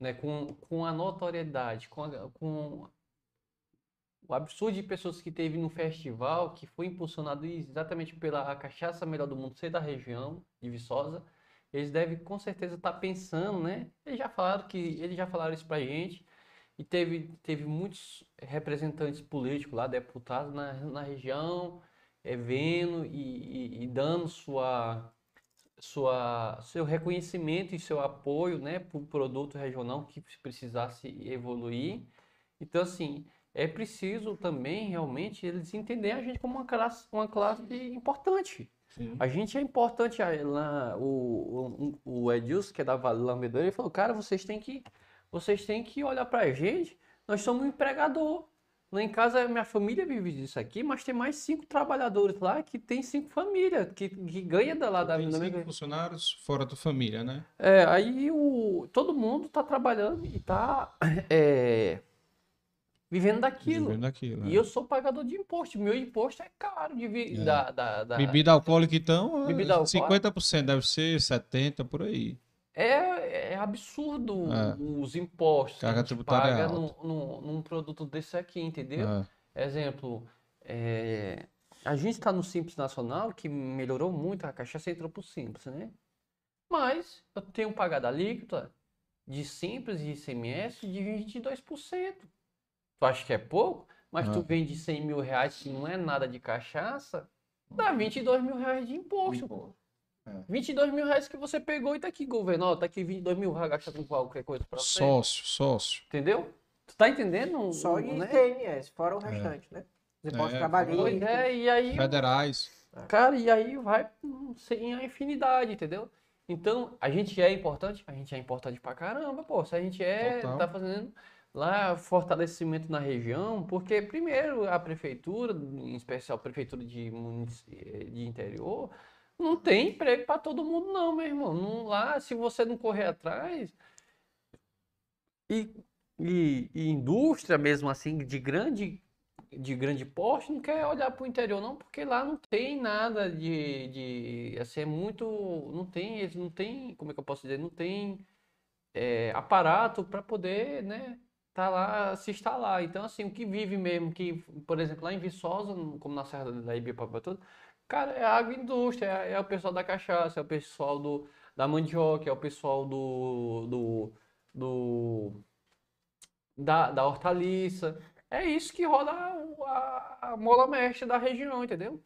Speaker 3: né? Com, com a notoriedade, com, a- com o absurdo de pessoas que teve no festival, que foi impulsionado exatamente pela cachaça melhor do mundo ser da região de Viçosa, eles devem com certeza estar pensando, né? Eles já falaram que eles já falaram isso pra gente e teve teve muitos representantes políticos lá, deputados na, na região, é, vendo e, e- e dando sua sua seu reconhecimento e seu apoio, né, para o produto regional que precisasse evoluir. Então, assim, é preciso também realmente eles entenderem a gente como uma classe, uma classe importante.
Speaker 1: Sim.
Speaker 3: A gente é importante. Lá, o, o, o Edilson, que é da Vale Lambedora, ele falou, cara, vocês têm que, vocês têm que olhar pra gente, nós somos um empregador. Lá em casa, minha família vive disso aqui, mas tem mais cinco trabalhadores lá que tem cinco famílias, que, que ganha da lá da,
Speaker 1: Tem
Speaker 3: da
Speaker 1: cinco
Speaker 3: minha...
Speaker 1: funcionários fora da família, né?
Speaker 3: É, aí o, todo mundo tá trabalhando e tá é, vivendo daquilo.
Speaker 1: Vivendo aquilo.
Speaker 3: E
Speaker 1: é.
Speaker 3: eu sou pagador de imposto. Meu imposto é caro de vi-
Speaker 1: É.
Speaker 3: da, da, da-
Speaker 1: Bebida alcoólica, então, é
Speaker 3: Bebida alcoólica?
Speaker 1: 50%, deve ser 70% por aí.
Speaker 3: É, é absurdo
Speaker 1: É.
Speaker 3: os impostos que a
Speaker 1: Carga
Speaker 3: gente
Speaker 1: tributária é
Speaker 3: paga num, num, num produto desse aqui, entendeu? Exemplo, a gente está no Simples Nacional, que melhorou muito, a cachaça entrou pro Simples, né? Mas eu tenho pagado a alíquota de Simples e ICMS de 22%. Tu acha que é pouco? Mas tu
Speaker 1: Ah.
Speaker 3: vende 100 mil reais, que não é nada de cachaça, dá 22 mil reais de imposto, pô.
Speaker 1: É.
Speaker 3: 22 mil reais que você pegou e tá aqui, governo, ó, tá aqui 22 mil reais gastando com qualquer coisa pra você.
Speaker 1: Sócio, sócio.
Speaker 3: Entendeu? Tu tá entendendo?
Speaker 2: Só
Speaker 3: o-
Speaker 2: de
Speaker 3: né?
Speaker 2: Fora o restante, né? Os impostos
Speaker 1: É,
Speaker 2: trabalhistas.
Speaker 3: Pois é, e aí,
Speaker 1: Federais.
Speaker 3: cara, e aí vai hum, sem a infinidade, entendeu? Então, a gente é importante? A gente é importante pra caramba, pô. Se a gente é,
Speaker 1: Total.
Speaker 3: tá fazendo lá fortalecimento na região, porque primeiro a prefeitura, em especial a prefeitura de, eh, de interior, não tem emprego pra todo mundo não, meu irmão. Não, lá, se você não correr atrás, e, e, e indústria mesmo assim, de grande de grande porte não quer olhar para o interior não, porque lá não tem nada de, de assim, é muito, não tem, eles não tem, como é que eu posso dizer, não tem é, aparato para poder, né, tá lá, se instalar. Então, assim, o que vive mesmo, que, por exemplo, lá em Viçosa, como na Serra da Ibiapaba tudo, cara, é a agroindústria, é, é o pessoal da cachaça, é o pessoal do, da mandioca, é o pessoal do, do, do da, da hortaliça. É isso que roda a, a mola mestre da região, entendeu?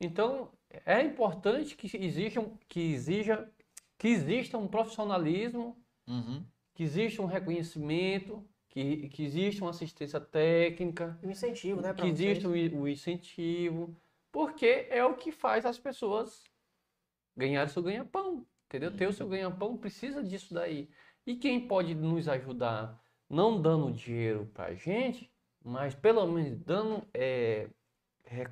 Speaker 3: Então, é importante que exija, que exija, que exista um profissionalismo,
Speaker 1: Uhum.
Speaker 3: que exista um reconhecimento, que, que exista uma assistência técnica,
Speaker 2: o incentivo, né?
Speaker 3: que
Speaker 2: vocês.
Speaker 3: exista o o incentivo, porque é o que faz as pessoas ganharem seu ganha-pão, entendeu? Ter o seu ganha-pão precisa disso daí. E quem pode nos ajudar, não dando dinheiro pra gente, mas pelo menos dando, é, re-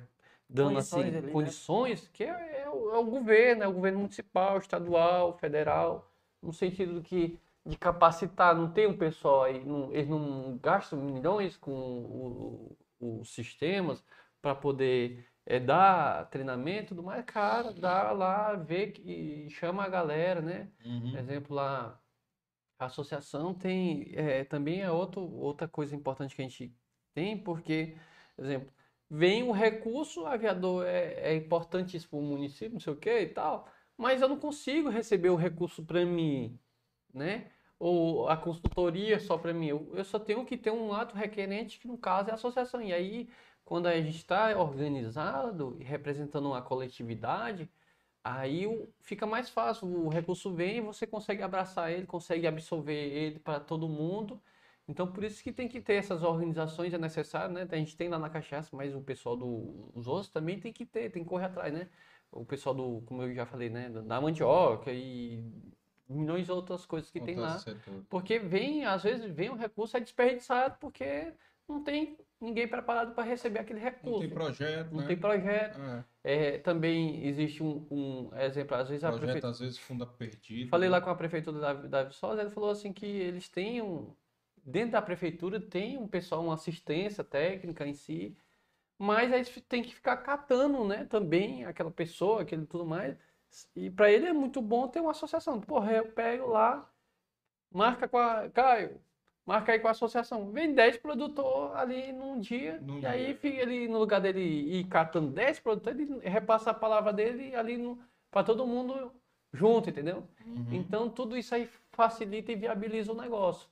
Speaker 3: dando assim,
Speaker 2: Condições ali, né?
Speaker 3: condições, que é, é o, é o governo, é o governo municipal, estadual, federal, no sentido que de capacitar, não tem um pessoal aí, não- eles não gastam milhões com os sistemas para poder é, dar treinamento tudo mais, cara, dá lá, vê que chama a galera, né?
Speaker 1: Uhum.
Speaker 3: Exemplo lá, a associação tem, é, também é outro, outra coisa importante que a gente tem, porque, exemplo, vem o recurso, aviador é, é importante isso para o município, não sei o que e tal, mas eu não consigo receber o recurso para mim, né? Ou a consultoria só para mim. Eu, eu só tenho que ter um ato requerente, que no caso é a associação. E aí, quando a gente está organizado e representando uma coletividade, aí fica mais fácil. O recurso vem você consegue abraçar ele, consegue absorver ele para todo mundo. Então, por isso que tem que ter essas organizações, é necessário, né? A gente tem lá na Cachaça, mas o pessoal do- dos outros também tem que ter, tem que correr atrás, né? O pessoal do, como eu já falei, né? Da mandioca e milhões de outras coisas que tem lá. Porque vem, às vezes, vem um recurso é desperdiçado porque não tem ninguém preparado para receber aquele
Speaker 1: Não
Speaker 3: recurso.
Speaker 1: tem projeto,
Speaker 3: Não
Speaker 1: né?
Speaker 3: tem projeto.
Speaker 1: É,
Speaker 3: É, também existe um, um exemplo, às vezes a
Speaker 1: projeto
Speaker 3: prefeitura.
Speaker 1: às vezes funda perdido.
Speaker 3: Falei
Speaker 1: né?
Speaker 3: lá com a prefeitura da, da Viçosa, ele falou assim que eles têm um. Dentro da prefeitura tem um pessoal, uma assistência técnica em si, mas aí tem que ficar catando, né, também aquela pessoa, aquele tudo mais. E para ele é muito bom ter uma associação. Porra, eu pego lá, marca com a. Caio, marca aí com a associação. Vem 10 produtores ali num dia,
Speaker 1: Num
Speaker 3: e aí
Speaker 1: dia.
Speaker 3: fica ele, no lugar dele ir catando 10 produtores, ele repassa a palavra dele ali para todo mundo junto, entendeu?
Speaker 1: Uhum.
Speaker 3: Então, tudo isso aí facilita e viabiliza o negócio.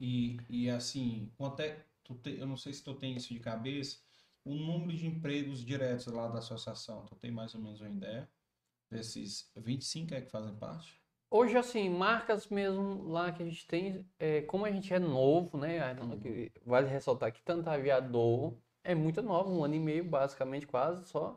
Speaker 1: E, e assim, quanto é, tu te- eu não sei se tu tem isso de cabeça, o número de empregos diretos lá da associação, tu tem mais ou menos uma ideia? Desses 25 é que fazem parte?
Speaker 3: Hoje, assim, marcas mesmo lá que a gente tem, é, como a gente é novo, né? que Vale ressaltar que tanto a Aviador é muito nova, um ano e meio, basicamente, quase só.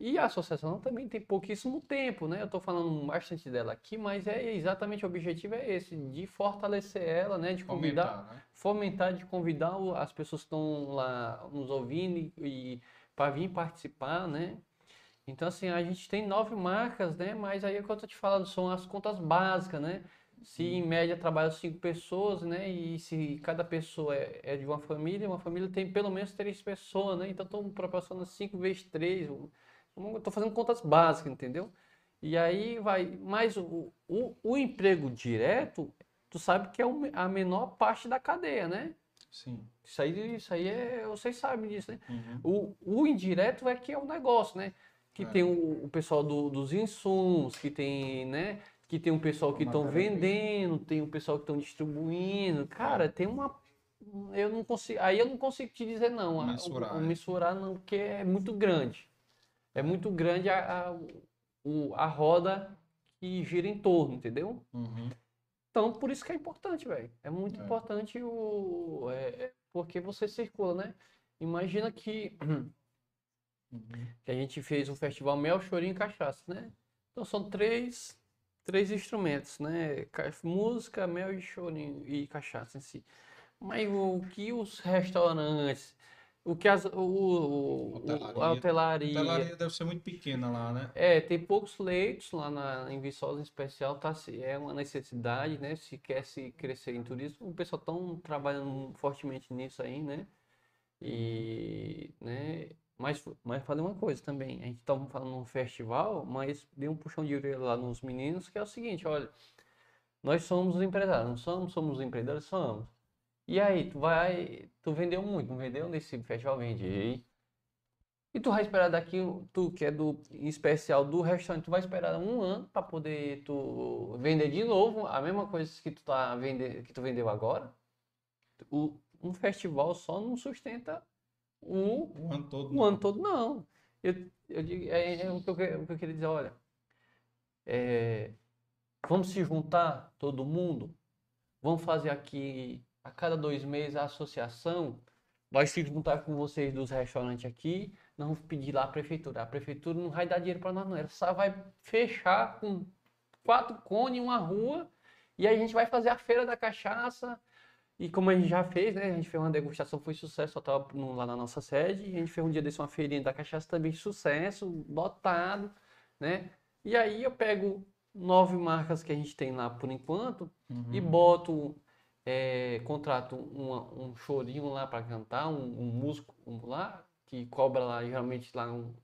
Speaker 3: E a associação também tem pouquíssimo tempo, né? Eu tô falando bastante dela aqui, mas é exatamente o objetivo é esse, de fortalecer ela, né? De convidar,
Speaker 1: Aumentar, né?
Speaker 3: fomentar, de convidar as pessoas que estão lá nos ouvindo e, para vir participar, né? Então, assim, a gente tem nove marcas, né? Mas aí é o que eu tô te falando, são as contas básicas, né? Se em média trabalham cinco pessoas, né? E se cada pessoa é, é de uma família, uma família tem pelo menos três pessoas, né? Então, estão proporcionando cinco vezes três. Tô fazendo contas básicas, entendeu? E aí vai. Mas o, o, o emprego direto, tu sabe que é a menor parte da cadeia, né?
Speaker 1: Sim.
Speaker 3: Isso aí, isso aí é, vocês sabem disso, né?
Speaker 1: Uhum.
Speaker 3: O, o indireto é que é o negócio, né? Que
Speaker 1: É.
Speaker 3: tem o, o pessoal do- dos insumos, que tem, né? Que tem um pessoal que estão vendendo, tem um pessoal que estão distribuindo. Cara, tem uma. Eu não consigo. Aí eu não consigo te dizer não. a- o-
Speaker 1: Mensurar,
Speaker 3: O,
Speaker 1: é.
Speaker 3: mensurar não, porque é muito grande. É muito grande a, a, a roda que gira em torno, entendeu?
Speaker 1: Uhum.
Speaker 3: Então, por isso que é importante, velho. É muito
Speaker 1: É.
Speaker 3: importante o. é, é porque você circula, né? Imagina que,
Speaker 1: Uhum.
Speaker 3: que a gente fez um festival Mel, Chorinho e Cachaça, né? Então são três, três instrumentos, né? Ca- Música, mel e chorinho e cachaça em si. Mas o que os restaurantes, o que as, o, o-
Speaker 1: Hotelaria.
Speaker 3: a
Speaker 1: A
Speaker 3: hotelaria,
Speaker 1: hotelaria deve ser muito pequena lá, né?
Speaker 3: é, tem poucos leitos lá na, em Viçosa em especial, tá, é uma necessidade, né? Se quer se crescer em turismo, o pessoal estão trabalhando fortemente nisso aí, né? E, né? Mas, mas falei uma coisa também, a gente estava falando num festival, mas dei um puxão de orelha lá nos meninos, que é o seguinte, olha, nós somos os empresários, não somos, somos os empreendedores, somos. E aí, tu vai, tu vendeu muito, não vendeu nesse festival? Vendi. E tu vai esperar daqui, tu que é do especial do restaurante, tu vai esperar um ano para poder tu vender de novo a mesma coisa que tu tá vende, que tu vendeu agora. O, um festival só não sustenta o,
Speaker 1: O ano todo.
Speaker 3: o ano todo, não. Eu, eu digo, é, é o, que eu, que- o que eu queria dizer, olha, é, vamos se juntar, todo mundo, vamos fazer aqui, a cada dois meses, a associação vai se juntar com vocês dos restaurantes aqui, vamos pedir lá à prefeitura. A prefeitura não vai dar dinheiro para nós, não, ela só vai fechar com quatro cones, uma rua, e a gente vai fazer a feira da cachaça, e como a gente já fez, né? A gente fez uma degustação, foi sucesso, só tava no- lá na nossa sede. E a gente fez um dia desse uma feirinha da cachaça também, sucesso, lotado, né? E aí eu pego nove marcas que a gente tem lá por enquanto
Speaker 1: Uhum.
Speaker 3: e boto, é, contrato uma- um chorinho lá para cantar, um, um músico lá, que cobra lá, geralmente lá, um,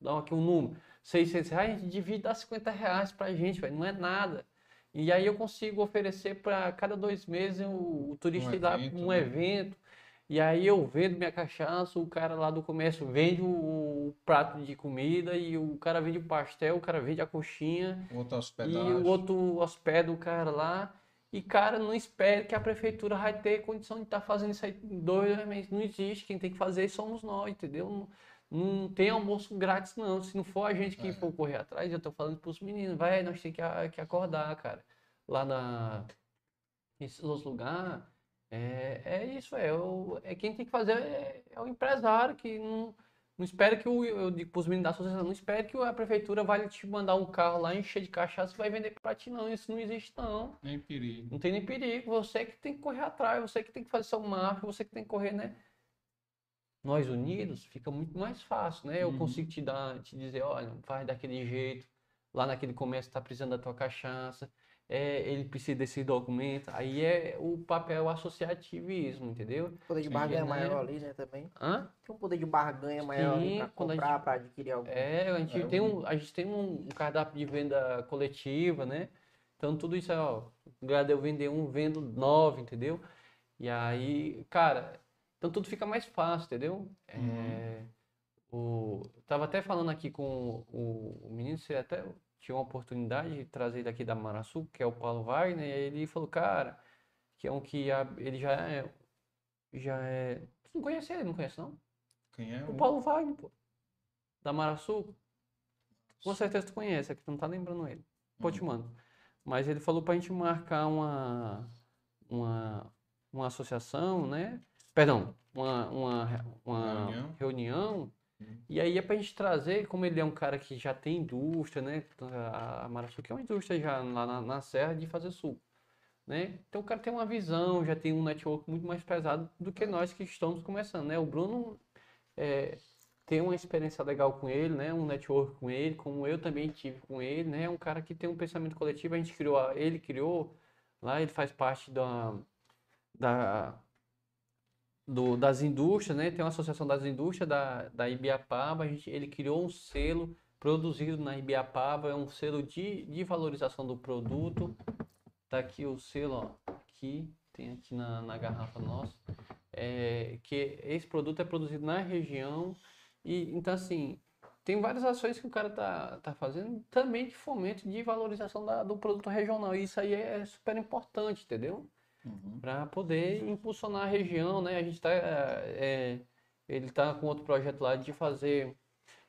Speaker 3: dá aqui um número, 600 reais, a gente divide, dá 50 reais pra gente, velho, não é nada. E aí eu consigo oferecer para cada dois meses o, o turista
Speaker 1: Um
Speaker 3: ir lá
Speaker 1: evento,
Speaker 3: um
Speaker 1: né?
Speaker 3: evento. E aí eu vendo minha cachaça, o cara lá do comércio vende o, o prato de comida e o cara vende o pastel, o cara vende a coxinha
Speaker 1: Outra
Speaker 3: e o outro hospeda o cara lá. E cara, não espere que a prefeitura vai ter condição de estar fazendo isso aí dois meses. Não existe. Quem tem que fazer somos nós, entendeu? Não, não tem almoço grátis, não. Se não for a gente que
Speaker 1: É.
Speaker 3: for correr atrás, eu tô falando pros meninos, vai, nós temos que, que acordar, cara. Lá na. Nesses lugares. É, é isso, é, o, é quem tem que fazer é, é o empresário que não, não espera que o, eu digo pros meninos da associação, não espere que a prefeitura vai te mandar um carro lá encher de cachaça e vai vender pra ti, não. Isso não existe, não.
Speaker 1: Nem perigo.
Speaker 3: Não tem nem perigo. Você que tem que correr atrás, você que tem que fazer seu marketing, você que tem que correr, né? Nós unidos fica muito mais fácil, né? Eu
Speaker 1: Uhum.
Speaker 3: consigo te dar, te dizer, olha, faz daquele jeito. Lá naquele comércio tá precisando da tua cachaça. É, ele precisa desse documento. Aí é o papel associativismo, entendeu?
Speaker 2: O poder de barganha
Speaker 3: né?
Speaker 2: maior ali, né, também.
Speaker 3: Hã?
Speaker 2: Tem um poder de barganha maior ali
Speaker 3: Sim,
Speaker 2: pra
Speaker 3: quando a gente-
Speaker 2: comprar, pra adquirir algo.
Speaker 3: É, a gente
Speaker 1: É,
Speaker 3: tem um, a gente tem um, cardápio de venda coletiva, né? Então tudo isso é, ó, lugar de eu vender um, vendo nove, entendeu? E aí, cara, então tudo fica mais fácil, entendeu? É, o, eu tava até falando aqui com o, o menino, você até tinha uma oportunidade de trazer ele aqui da Maraçu, que é o Paulo Wagner, e aí ele falou, cara, que é um que ele já é, já é, você não conhece ele, não conhece não?
Speaker 1: Quem é?
Speaker 3: O Paulo Wagner, pô. Da Maraçu. Com certeza tu conhece, é que tu não tá lembrando ele. Pô, te mando. Mas ele falou pra gente marcar uma, uma, uma associação, né? Perdão, uma, uma, uma
Speaker 1: Reunião.
Speaker 3: reunião.
Speaker 1: Hum.
Speaker 3: E aí é pra gente trazer, como ele é um cara que já tem indústria, né? A, a que é uma indústria já lá na, na Serra de fazer suco. Né? Então o cara tem uma visão, já tem um network muito mais pesado do que nós que estamos começando, né? O Bruno é, tem uma experiência legal com ele, né? Um network com ele, como eu também tive com ele, né? É um cara que tem um pensamento coletivo, a gente criou, ele criou lá, ele faz parte da, da do- das indústrias, né? Tem uma associação das indústrias da, da Ibiapaba, a gente, ele criou um selo produzido na Ibiapaba, é um selo de, de valorização do produto. Tá aqui o selo, ó, aqui, tem aqui na, na garrafa nossa. é, que esse produto é produzido na região. E, então, assim, tem várias ações que o cara tá, tá fazendo também de fomento de valorização da- do produto regional. E isso aí é super importante, entendeu?
Speaker 1: Uhum.
Speaker 3: Para poder impulsionar a região, né? A gente tá, é, ele tá com outro projeto lá de fazer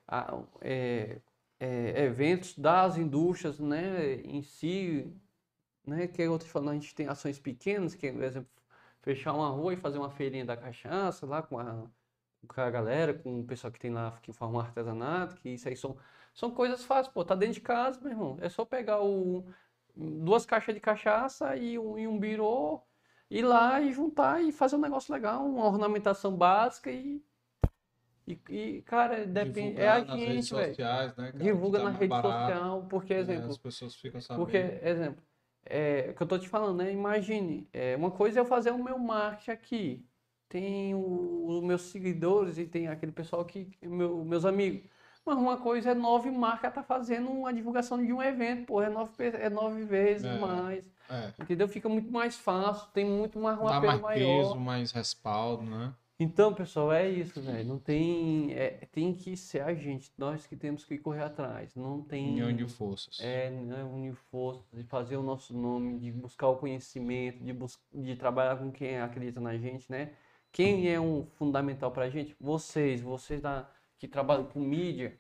Speaker 3: a- é, é, eventos das indústrias, né, em si, né, que tô te falando, a gente tem ações pequenas, que, por exemplo, fechar uma rua e fazer uma feirinha da cachaça lá com a, com a galera, com o pessoal que tem lá que forma artesanato, que isso aí são, são coisas fáceis, pô, tá dentro de casa, meu irmão, é só pegar o, duas caixas de cachaça e um, e um birô, ir lá e juntar e fazer um negócio legal, uma ornamentação básica e, e, e, cara, depende, é a
Speaker 1: nas redes sociais, né, cara,
Speaker 3: Divulga
Speaker 1: tá
Speaker 3: na rede
Speaker 1: barato,
Speaker 3: social, porque,
Speaker 1: né,
Speaker 3: exemplo,
Speaker 1: As pessoas ficam sabendo.
Speaker 3: porque, exemplo, é, o que eu tô te falando, né? Imagine, é, uma coisa é eu fazer o meu marketing aqui. Tem os meus seguidores e tem aquele pessoal que, meu- meus amigos. Mas uma coisa é nove marcas tá fazendo uma divulgação de um evento, pô, é nove, é nove vezes
Speaker 1: É.
Speaker 3: mais.
Speaker 1: É,
Speaker 3: Entendeu? Fica muito mais fácil, tem muito mais um
Speaker 1: dá
Speaker 3: apelo
Speaker 1: mais
Speaker 3: maior.
Speaker 1: peso, mais respaldo, né?
Speaker 3: Então, pessoal, é isso, velho. Não tem. é, tem que ser a gente, nós que temos que correr atrás. Não tem.
Speaker 1: União de forças.
Speaker 3: É, né, unir forças, de fazer o nosso nome, de buscar o conhecimento, de, bus de trabalhar com quem acredita na gente, né? Quem é um fundamental pra gente? Vocês, vocês da, que trabalham com mídia.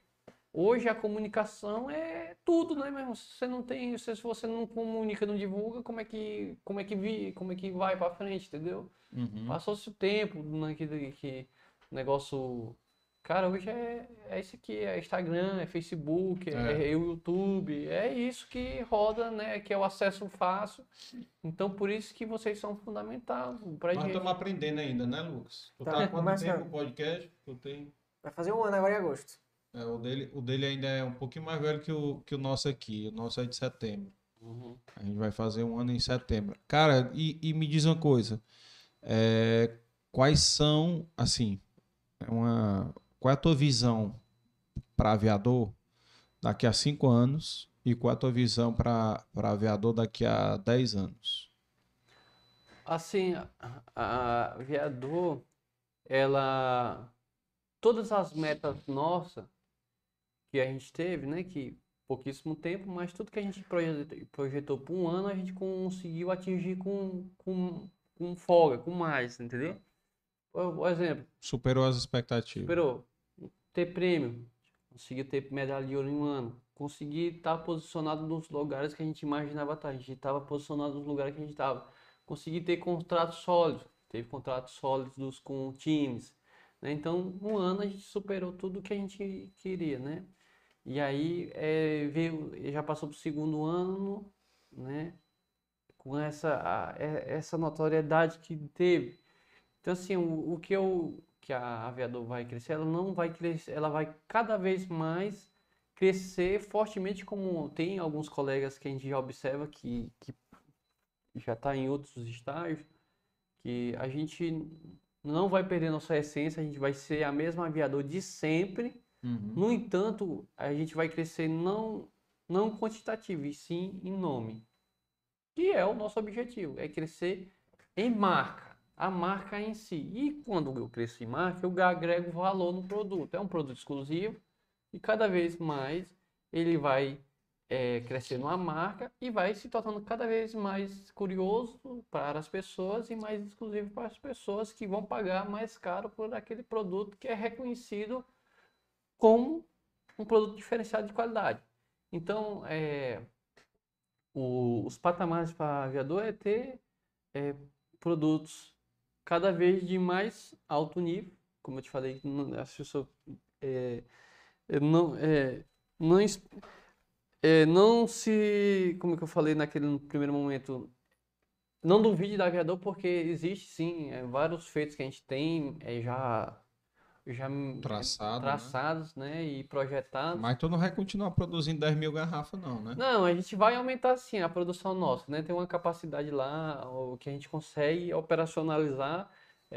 Speaker 3: Hoje a comunicação é tudo, né, meu irmão? Se você não tem, se você não comunica, não divulga, como é que, como é que vi, como é que vai pra frente, entendeu?
Speaker 1: Uhum.
Speaker 3: Passou-se o tempo naquele que negócio. Cara, hoje é, é isso aqui, é Instagram, é Facebook, é,
Speaker 1: É.
Speaker 3: o YouTube, é isso que roda, né? Que é o acesso fácil. Então, por isso que vocês são fundamentais pra
Speaker 1: Nós
Speaker 3: gente.
Speaker 1: estamos aprendendo ainda, né, Lucas? Tu
Speaker 2: Tá,
Speaker 1: tá há quanto
Speaker 2: mas,
Speaker 1: tempo o podcast? Tu tem...
Speaker 2: Vai fazer um ano agora em agosto.
Speaker 1: É, o, dele, o dele ainda é um pouquinho mais velho que o, que o nosso aqui. O nosso é de setembro.
Speaker 3: Uhum.
Speaker 1: A gente vai fazer um ano em setembro. Cara, e, e me diz uma coisa. é, quais são, assim, é uma, qual é a tua visão para aviador daqui a cinco anos e qual é a tua visão para aviador daqui a 10 anos?
Speaker 3: Assim, a, a a Aviador, ela. Todas as metas nossas que a gente teve, né? Que pouquíssimo tempo, mas tudo que a gente proje- projetou por um ano, a gente conseguiu atingir com, com, com folga, com mais, entendeu? Por, exemplo,
Speaker 1: Superou as expectativas.
Speaker 3: Superou. Ter prêmio. Conseguir ter medalha de ouro em um ano. Conseguir estar posicionado nos lugares que a gente imaginava estar. A gente estava posicionado nos lugares que a gente estava. Conseguir ter contratos sólidos. Teve contratos sólidos com times. Né? Então, um ano a gente superou tudo que a gente queria, né? E aí é, veio, já passou para o segundo ano, né? Com essa, a- é- essa notoriedade que teve. Então, assim, o, o que eu, que a Aviador vai crescer, ela não vai crescer, ela vai cada vez mais crescer fortemente, como tem alguns colegas que a gente já observa que, que já está em outros estágios, que a gente não vai perder nossa essência, a gente vai ser a mesma aviador de sempre.
Speaker 1: Uhum.
Speaker 3: No entanto, a gente vai crescer não, não quantitativo, e sim em nome. Que é o nosso objetivo, é crescer em marca, a marca em si. E quando eu cresço em marca, eu agrego valor no produto. É um produto exclusivo e cada vez mais ele vai é, crescendo a marca e vai se tornando cada vez mais curioso para as pessoas e mais exclusivo para as pessoas que vão pagar mais caro por aquele produto que é reconhecido como um produto diferenciado de qualidade. Então, é, o- os patamares para aviador é ter é, produtos cada vez de mais alto nível, como eu te falei, não- as pessoas é, não, é, não, é, não se, como que eu falei naquele primeiro momento, não duvide da aviador, porque existe sim é, vários feitos que a gente tem é, já já
Speaker 1: Traçado, né?
Speaker 3: traçados, né, e projetados.
Speaker 1: Mas tu não vai continuar produzindo 10 mil garrafas, não, né?
Speaker 3: Não, a gente vai aumentar sim a produção nossa, né? Tem uma capacidade lá, o que a gente consegue operacionalizar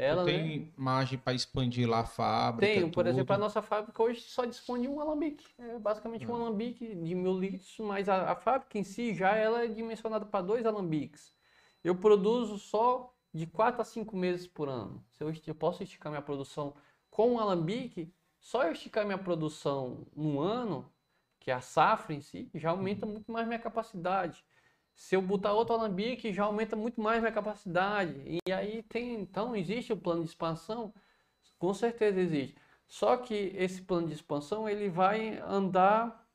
Speaker 3: ela,
Speaker 1: tu
Speaker 3: né?
Speaker 1: tem margem para expandir lá a fábrica,
Speaker 3: Tem, por exemplo, a
Speaker 1: tudo?
Speaker 3: nossa fábrica hoje só dispõe de um alambique. É basicamente um
Speaker 1: Ah.
Speaker 3: alambique de mil litros, mas a, a fábrica em si já ela é dimensionada para dois alambiques. Eu produzo só de 4 a 5 meses por ano. Se eu, eu posso esticar minha produção com um alambique, só eu esticar minha produção num ano, que é a safra em si, já aumenta muito mais minha capacidade. Se eu botar outro alambique, já aumenta muito mais minha capacidade. E aí tem, então existe o plano de expansão, com certeza existe. Só que esse plano de expansão ele vai andar,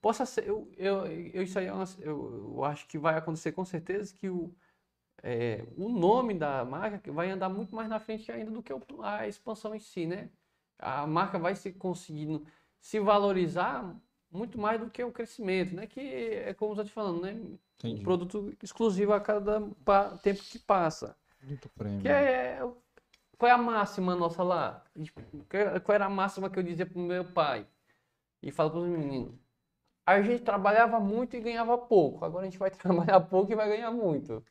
Speaker 3: possa ser, eu, eu, eu, isso aí é uma- eu, eu acho que vai acontecer com certeza que o, é, o nome da marca vai andar muito mais na frente ainda do que a expansão em si, né? A marca vai se conseguindo se valorizar muito mais do que o crescimento, né? Que é como eu estou te falando, né?
Speaker 1: Entendi.
Speaker 3: Um produto exclusivo a cada tempo que passa.
Speaker 1: Muito prêmio.
Speaker 3: Que é, qual é a máxima nossa lá? Qual era a máxima que eu dizia pro meu pai? E falo para os meninos. A gente trabalhava muito e ganhava pouco. Agora a gente vai trabalhar pouco e vai ganhar muito,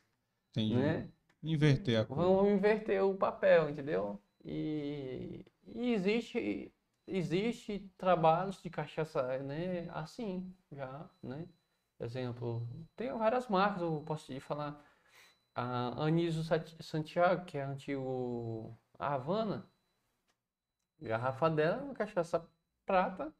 Speaker 1: Entendi.
Speaker 3: né?
Speaker 1: Inverter a coisa.
Speaker 3: Vamos inverter o papel, entendeu? E, e existe existe trabalhos de cachaça, né? Assim, já, né? Exemplo, tem várias marcas, eu posso te falar. A Sat- Santiago, que é antigo Havana, garrafa dela é uma cachaça prata,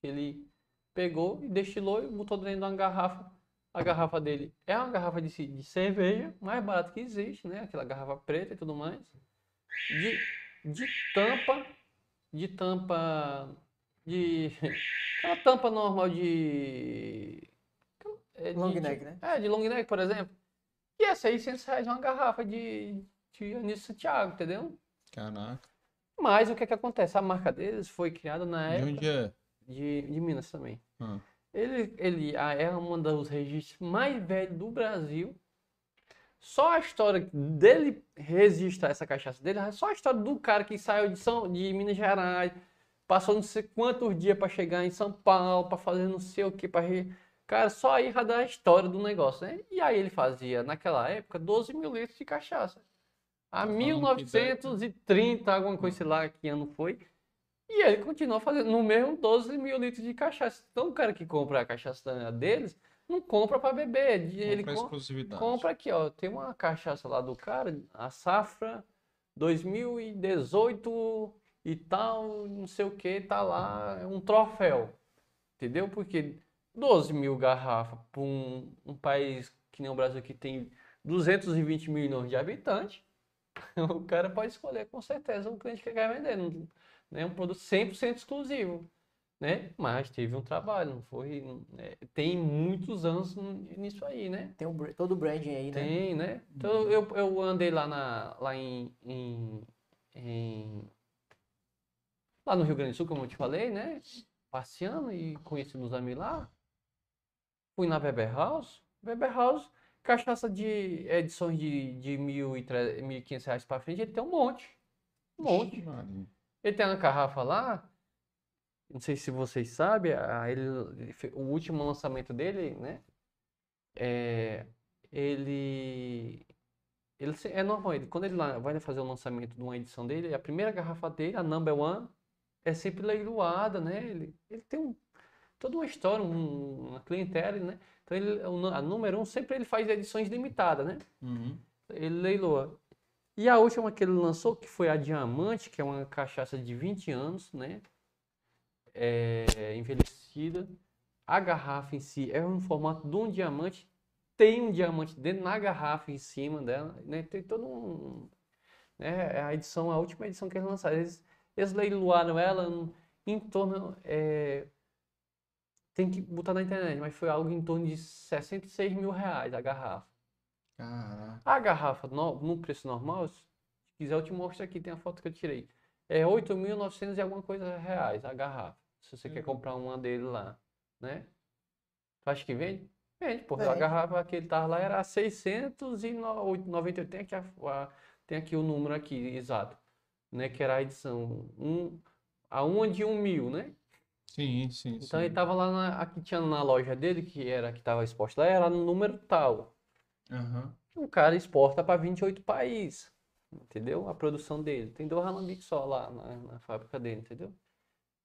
Speaker 3: que ele pegou e destilou e botou dentro de uma garrafa. A garrafa dele é uma garrafa de, de cerveja, mais barata que existe, né? Aquela garrafa preta e tudo mais. De, de tampa, de tampa, de... Aquela tampa normal de... é, de-
Speaker 2: Long
Speaker 3: de-
Speaker 2: neck, né?
Speaker 3: É, de long neck, por exemplo. E é 600 reais uma garrafa de, de Anísio Santiago, entendeu?
Speaker 1: Caraca.
Speaker 3: Mas o que é que acontece? A marca deles foi criada na
Speaker 1: De
Speaker 3: época
Speaker 1: onde é?
Speaker 3: de, de Minas também.
Speaker 1: Ah,
Speaker 3: Ele, ele ah, é um dos registros mais velhos do Brasil. Só a história dele registrar essa cachaça dele, só a história do cara que saiu de, São, de Minas Gerais, passou não sei quantos dias para chegar em São Paulo, para fazer não sei o que, para Cara, só aí já dá a história do negócio, né? E aí ele fazia, naquela época, 12 mil litros de cachaça. A
Speaker 1: Tá falando que
Speaker 3: 1930, alguma coisa, sei lá que ano foi. E ele continuou fazendo no mesmo 12 mil litros de cachaça. Então o cara que compra a cachaça deles, não compra para beber. Ele
Speaker 1: compra
Speaker 3: com-
Speaker 1: exclusividade.
Speaker 3: compra aqui, ó. Tem uma cachaça lá do cara, a safra 2018 e tal, não sei o que, tá lá, é um troféu. Entendeu? Porque 12 mil garrafas para um, um país que nem o Brasil que tem 220 milhões de habitantes, o cara pode escolher com certeza o cliente que quer vender. Não, não é um produto 100% exclusivo. Né? Mas teve um trabalho, não foi. é, tem muitos anos nisso aí, né?
Speaker 2: Tem um, todo o branding aí, né?
Speaker 3: Tem, né? Então eu, eu andei lá, na, lá em, em, em- Lá no Rio Grande do Sul, como eu te falei, né? Passeando e conheci meus amigos lá. Fui na Weber House. Weber House, cachaça de edições de, de mil e tre- 1.500 reais pra frente, ele tem um monte. Um monte.
Speaker 1: Ixi.
Speaker 3: Ele tem uma garrafa lá, não sei se vocês sabem, a- ele, o último lançamento dele, né? É, ele, ele é normal, ele, quando ele vai fazer o lançamento de uma edição dele, a primeira garrafa dele, a number one, é sempre leiloada, né? Ele, ele tem um, toda uma história, um- uma clientela, né? Então ele, a número um sempre ele faz edições limitadas, né?
Speaker 1: Uhum.
Speaker 3: ele leiloa. E a última que ele lançou, que foi a Diamante, que é uma cachaça de 20 anos, né? É, envelhecida. A garrafa em si é um formato de um diamante. Tem um diamante dentro na garrafa em cima dela, né? Tem todo um... Né? É a edição, a última edição que eles lançaram. Eles, eles leiloaram ela em torno... é, tem que botar na internet, mas foi algo em torno de 66 mil reais a garrafa.
Speaker 1: Caraca.
Speaker 3: A garrafa no, no preço normal, se quiser eu te mostro aqui, tem a foto que eu tirei. É 8.900 e alguma coisa reais a garrafa. Se você quer comprar uma dele lá, né? Tu acha que vende? Vende, porque a
Speaker 2: Vende.
Speaker 3: garrafa que ele tava lá era 698. Tem aqui, a, a- tem aqui o número aqui, exato. Né? Que era a edição. Um, a uma de um mil, né?
Speaker 1: Sim, sim,
Speaker 3: Então
Speaker 1: sim.
Speaker 3: ele tava lá, na, aqui tinha na loja dele, que era que tava exposto lá, era no número tal.
Speaker 1: Aham.
Speaker 3: O cara exporta para 28 países, entendeu? A produção dele. Tem dois alambiques só lá na, na fábrica dele, entendeu?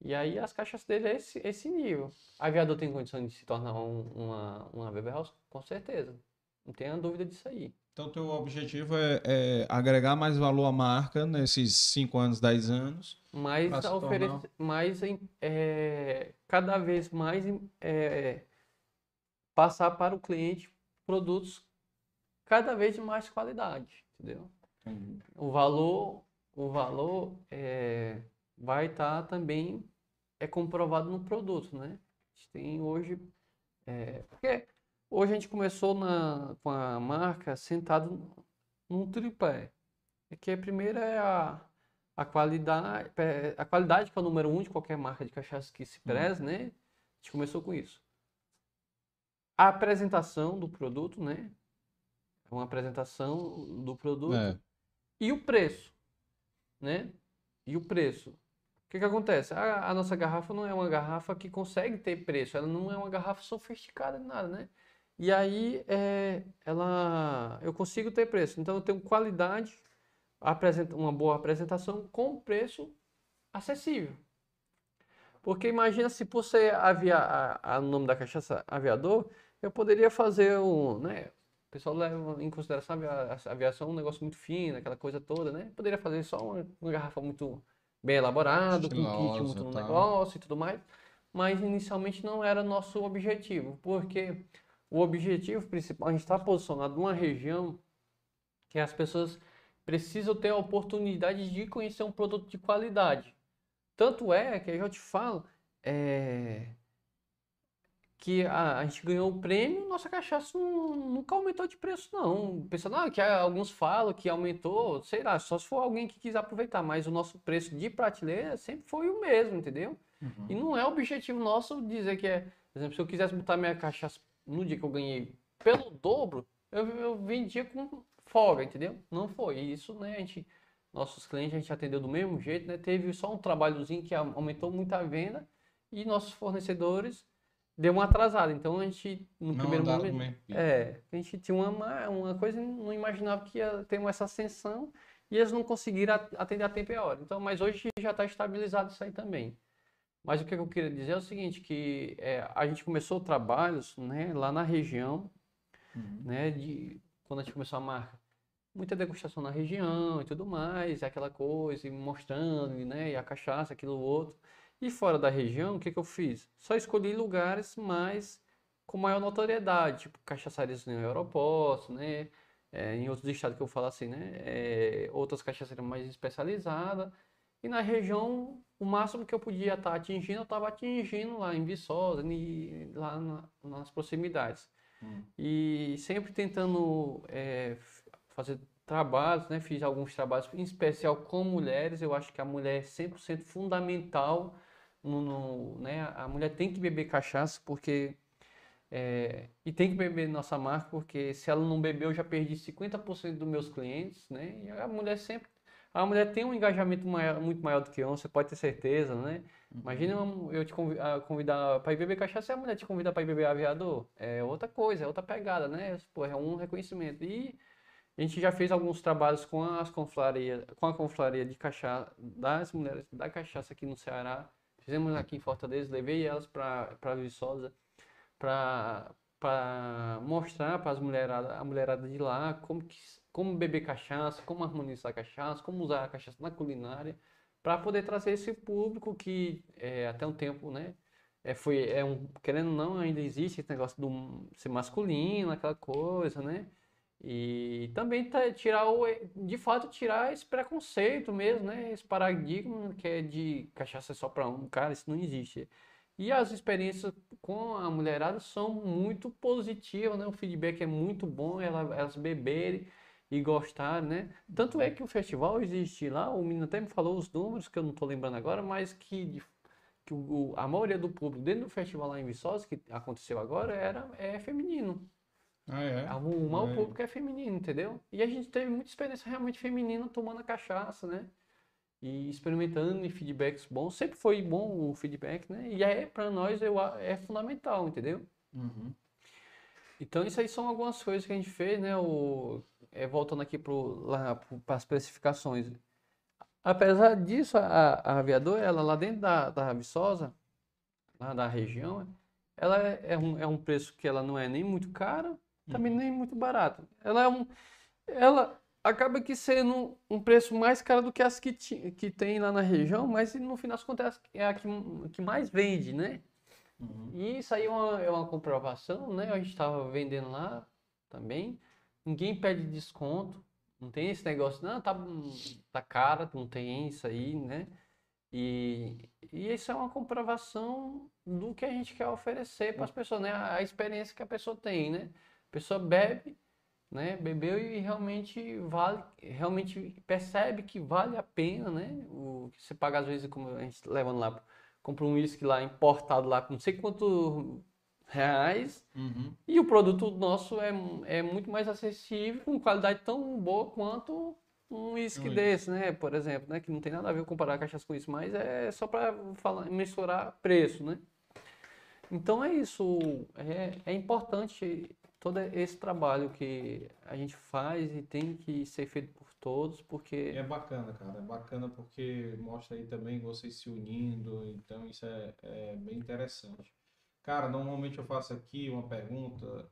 Speaker 3: E aí as caixas dele é esse, esse nível. Aviador tem condição de se tornar um- uma, uma Weber House? Com certeza. Não tenha dúvida disso aí.
Speaker 1: Então, teu objetivo é, é agregar mais valor à marca nesses 5 anos, 10 anos.
Speaker 3: mais a
Speaker 1: tornar-
Speaker 3: oferecer, mais é, cada vez mais é, passar para o cliente produtos cada vez de mais qualidade, entendeu? O valor, o valor é, vai estar também é comprovado no produto, né? A gente tem hoje, é, porque hoje a gente começou na, com a marca sentado num tripé. É que a primeira é a, a qualidade, é, a qualidade que é o número um de qualquer marca de cachaça que se preze, né? A gente começou com isso. A apresentação do produto, né? É uma apresentação do produto
Speaker 1: É.
Speaker 3: e o preço, né? E o preço. O que que acontece? A, a nossa garrafa não é uma garrafa que consegue ter preço, ela não é uma garrafa sofisticada nada, né? E aí é, ela, eu consigo ter preço. Então eu tenho qualidade, apresenta- uma boa apresentação com preço acessível. Porque imagina se por ser avia, a, a- o nome da cachaça aviador, eu poderia fazer um, né? O pessoal leva em consideração a avia- a aviação um negócio muito fino, aquela coisa toda, né? Poderia fazer só uma, uma garrafa muito bem elaborada, com um kit muito no negócio e tudo mais. Mas inicialmente não era nosso objetivo, porque o objetivo principal, a gente está posicionado numa região que as pessoas precisam ter a oportunidade de conhecer um produto de qualidade. Tanto é que eu já te falo, é, que a, a gente ganhou o prêmio, nossa cachaça nu- nunca aumentou de preço, não. Pensando, ah, que alguns falam que aumentou, sei lá, só se for alguém que quis aproveitar, mas o nosso preço de prateleira sempre foi o mesmo, entendeu? E não é objetivo nosso dizer que é, por exemplo, se eu quisesse botar minha cachaça no dia que eu ganhei pelo dobro, eu, eu vendia com folga, entendeu? Não foi. E isso, né, a gente, nossos clientes a gente atendeu do mesmo jeito, né? Teve só um trabalhozinho que aumentou muito a venda e nossos fornecedores deu uma atrasada. Então a gente, no
Speaker 1: Não
Speaker 3: primeiro momento, é, a gente tinha uma, ma- uma coisa, não imaginava que ia ter essa ascensão e eles não conseguiram at- atender a tempo e hora. Então, mas hoje já está estabilizado isso aí também. Mas o que eu queria dizer é o seguinte, que é, a gente começou trabalhos né, lá na região, né, de, quando a gente começou a marca. Muita degustação na região e tudo mais, aquela coisa, e mostrando, né, e a cachaça, aquilo outro. E fora da região, o que que eu fiz? Só escolhi lugares mais com maior notoriedade, tipo cachaçarias no aeroporto, né? É, em outros estados que eu falo assim, né? É, outras cachaçarias mais especializadas. E na região, o máximo que eu podia estar atingindo, eu estava atingindo lá em Viçosa, ni- lá na- nas proximidades. E sempre tentando é, fazer trabalhos, né? Fiz alguns trabalhos, em especial com mulheres. Eu acho que a mulher é 100% fundamental no, no, né? A mulher tem que beber cachaça porque é, e tem que beber nossa marca, porque se ela não beber, eu já perdi 50% dos meus clientes, né? E a mulher sempre. A mulher tem um engajamento maior- muito maior do que homem, você pode ter certeza, né? Imagina eu te convi- convidar para ir beber cachaça e a mulher te convidar para ir beber aviador. É outra coisa, é outra pegada, né? Pô, é um reconhecimento. E a gente já fez alguns trabalhos com as confrarias, com a confraria de cachaça, das mulheres da cachaça aqui no Ceará. Fizemos aqui em Fortaleza, levei elas para Viçosa para mostrar para as mulheradas, a mulherada de lá como que como beber cachaça, como harmonizar a cachaça, como usar a cachaça na culinária, para poder trazer esse público que é, até um tempo, né, é, foi é um querendo ou não ainda existe esse negócio do ser masculino, aquela coisa, né? E também tá, tirar o, de fato tirar esse preconceito mesmo, né? Esse paradigma que é de cachaça só para um cara, isso não existe. E as experiências com a mulherada são muito positivas, né? O feedback é muito bom, ela- elas beberem e gostarem, né? Tanto é que o festival existe lá, o menino até me falou os números, que eu não estou lembrando agora, mas que, que o, a maioria do público dentro do festival lá em Viçosa, que aconteceu agora, era, é feminino.
Speaker 1: Ah, é?
Speaker 3: O maior
Speaker 1: É.
Speaker 3: público é feminino, entendeu? E a gente teve muita experiência realmente feminina tomando a cachaça, né? E experimentando e feedbacks bons. Sempre foi bom o feedback, né? E é, para nós, eu, é fundamental, entendeu?
Speaker 1: Uhum.
Speaker 3: Então, isso aí são algumas coisas que a gente fez, né? O, é, voltando aqui para as especificações. Apesar disso, a, a aviador, ela lá dentro da, da Viçosa, lá da região, ela é, é um, é um preço que ela não é nem muito cara, também nem muito barato. Ela é um, ela acaba que sendo um preço mais caro do que as que, ti- que tem lá na região, mas no final das contas é a que, que mais vende, né?
Speaker 4: Uhum.
Speaker 3: E isso aí é uma, é uma comprovação, né? A gente estava vendendo lá também. Ninguém pede desconto. Não tem esse negócio, não, tá, tá caro, não tem isso aí, né? E, e isso é uma comprovação do que a gente quer oferecer para as pessoas, né? A, a experiência que a pessoa tem, né? A pessoa bebe, né? Bebeu e realmente vale, realmente percebe que vale a pena, né? O que você paga às vezes, como a gente levando lá, compra um uísque lá importado lá não sei quanto reais
Speaker 1: Uhum.
Speaker 3: e o produto nosso é, é muito mais acessível, com qualidade tão boa quanto um uísque desse, né? Por exemplo, né? Que não tem nada a ver comparar cachaça com isso, mas é só para falar, mensurar preço, né? Então é isso. É, é importante todo esse trabalho que a gente faz e tem que ser feito por todos, porque
Speaker 1: é bacana, cara. É bacana porque mostra aí também vocês se unindo, então isso é, é bem interessante. Cara, normalmente eu faço aqui uma pergunta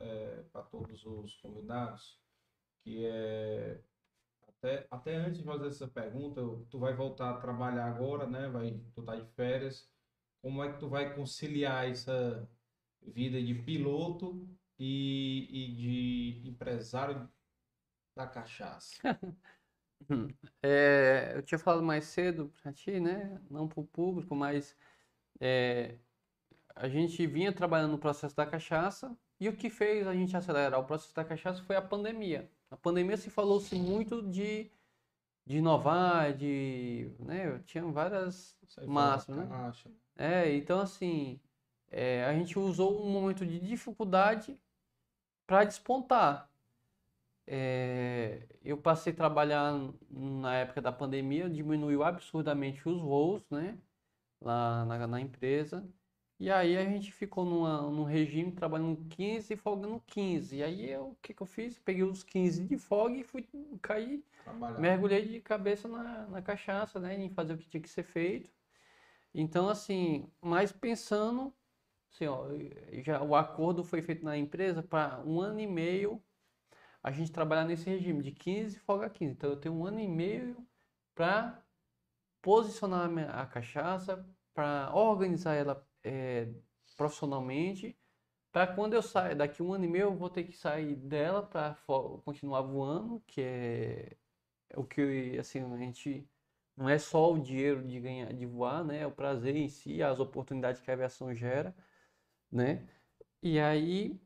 Speaker 1: para todos os convidados, que é até, até antes de fazer essa pergunta, tu vai voltar a trabalhar agora, né? Vai, tu tá de férias. Como é que tu vai conciliar essa vida de piloto e, e de empresário da cachaça?
Speaker 3: É, eu tinha falado mais cedo para ti, né? Não para o público, mas é, a gente vinha trabalhando no processo da cachaça e o que fez a gente acelerar o processo da cachaça foi a pandemia. A pandemia se falou-se muito de, de inovar, de, né? Tinha várias máximas, né? É, então assim, é, a gente usou um momento de dificuldade para despontar. É, eu passei a trabalhar na época da pandemia, diminuiu absurdamente os voos, né, lá na, na empresa. E aí a gente ficou numa, num regime trabalhando 15 e folgando 15. E aí eu, o que que eu fiz? Peguei os 15 de folga e fui cair
Speaker 1: Trabalhar.
Speaker 3: mergulhei de cabeça na, na cachaça, né, em fazer o que tinha que ser feito. Então, assim, mas pensando, assim, ó, já o acordo foi feito na empresa para um ano e meio a gente trabalhar nesse regime de 15 folga 15. Então, eu tenho um ano e meio para posicionar a, minha- a cachaça, para organizar ela eh, profissionalmente, para quando eu sair, daqui um ano e meio, eu vou ter que sair dela para continuar voando, que é o que assim a gente não é só o dinheiro de ganhar de voar né é o prazer em si as oportunidades que a aviação gera né e aí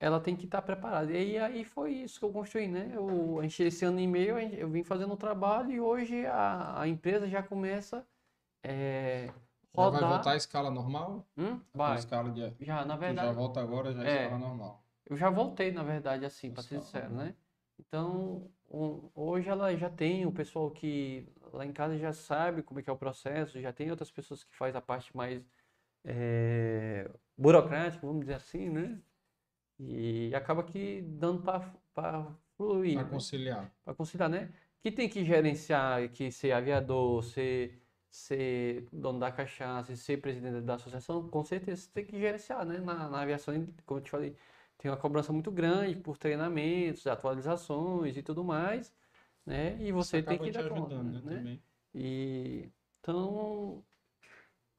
Speaker 3: ela tem que estar preparada. E aí foi isso que eu construí né eu, esse ano e meio eu vim fazendo o trabalho e hoje a, a empresa já começa é,
Speaker 1: Já vai
Speaker 3: rodar
Speaker 1: voltar à escala normal?
Speaker 3: Hum?
Speaker 1: A
Speaker 3: vai
Speaker 1: escala de...
Speaker 3: já na
Speaker 1: Tu
Speaker 3: verdade
Speaker 1: já volta agora, já é
Speaker 3: É.
Speaker 1: escala normal.
Speaker 3: eu já voltei, na verdade, assim, para ser sincero,
Speaker 1: né?
Speaker 3: né? Então, o- hoje ela já tem o pessoal que lá em casa já sabe como é que é o processo, já tem outras pessoas que faz a parte mais eh, burocrática, vamos dizer assim, né? E acaba que dando para fluir,
Speaker 1: Para
Speaker 3: né?
Speaker 1: conciliar.
Speaker 3: para conciliar, né? Que tem que gerenciar, que ser aviador, ser, ser dono da cachaça, e ser presidente da associação, com certeza você tem que gerenciar, né? Na, na aviação, como eu te falei, tem uma cobrança muito grande por treinamentos, atualizações e tudo mais, né? E você tem que
Speaker 1: te
Speaker 3: dar conta,
Speaker 1: ajudando, né,
Speaker 3: né?
Speaker 1: também.
Speaker 3: E então,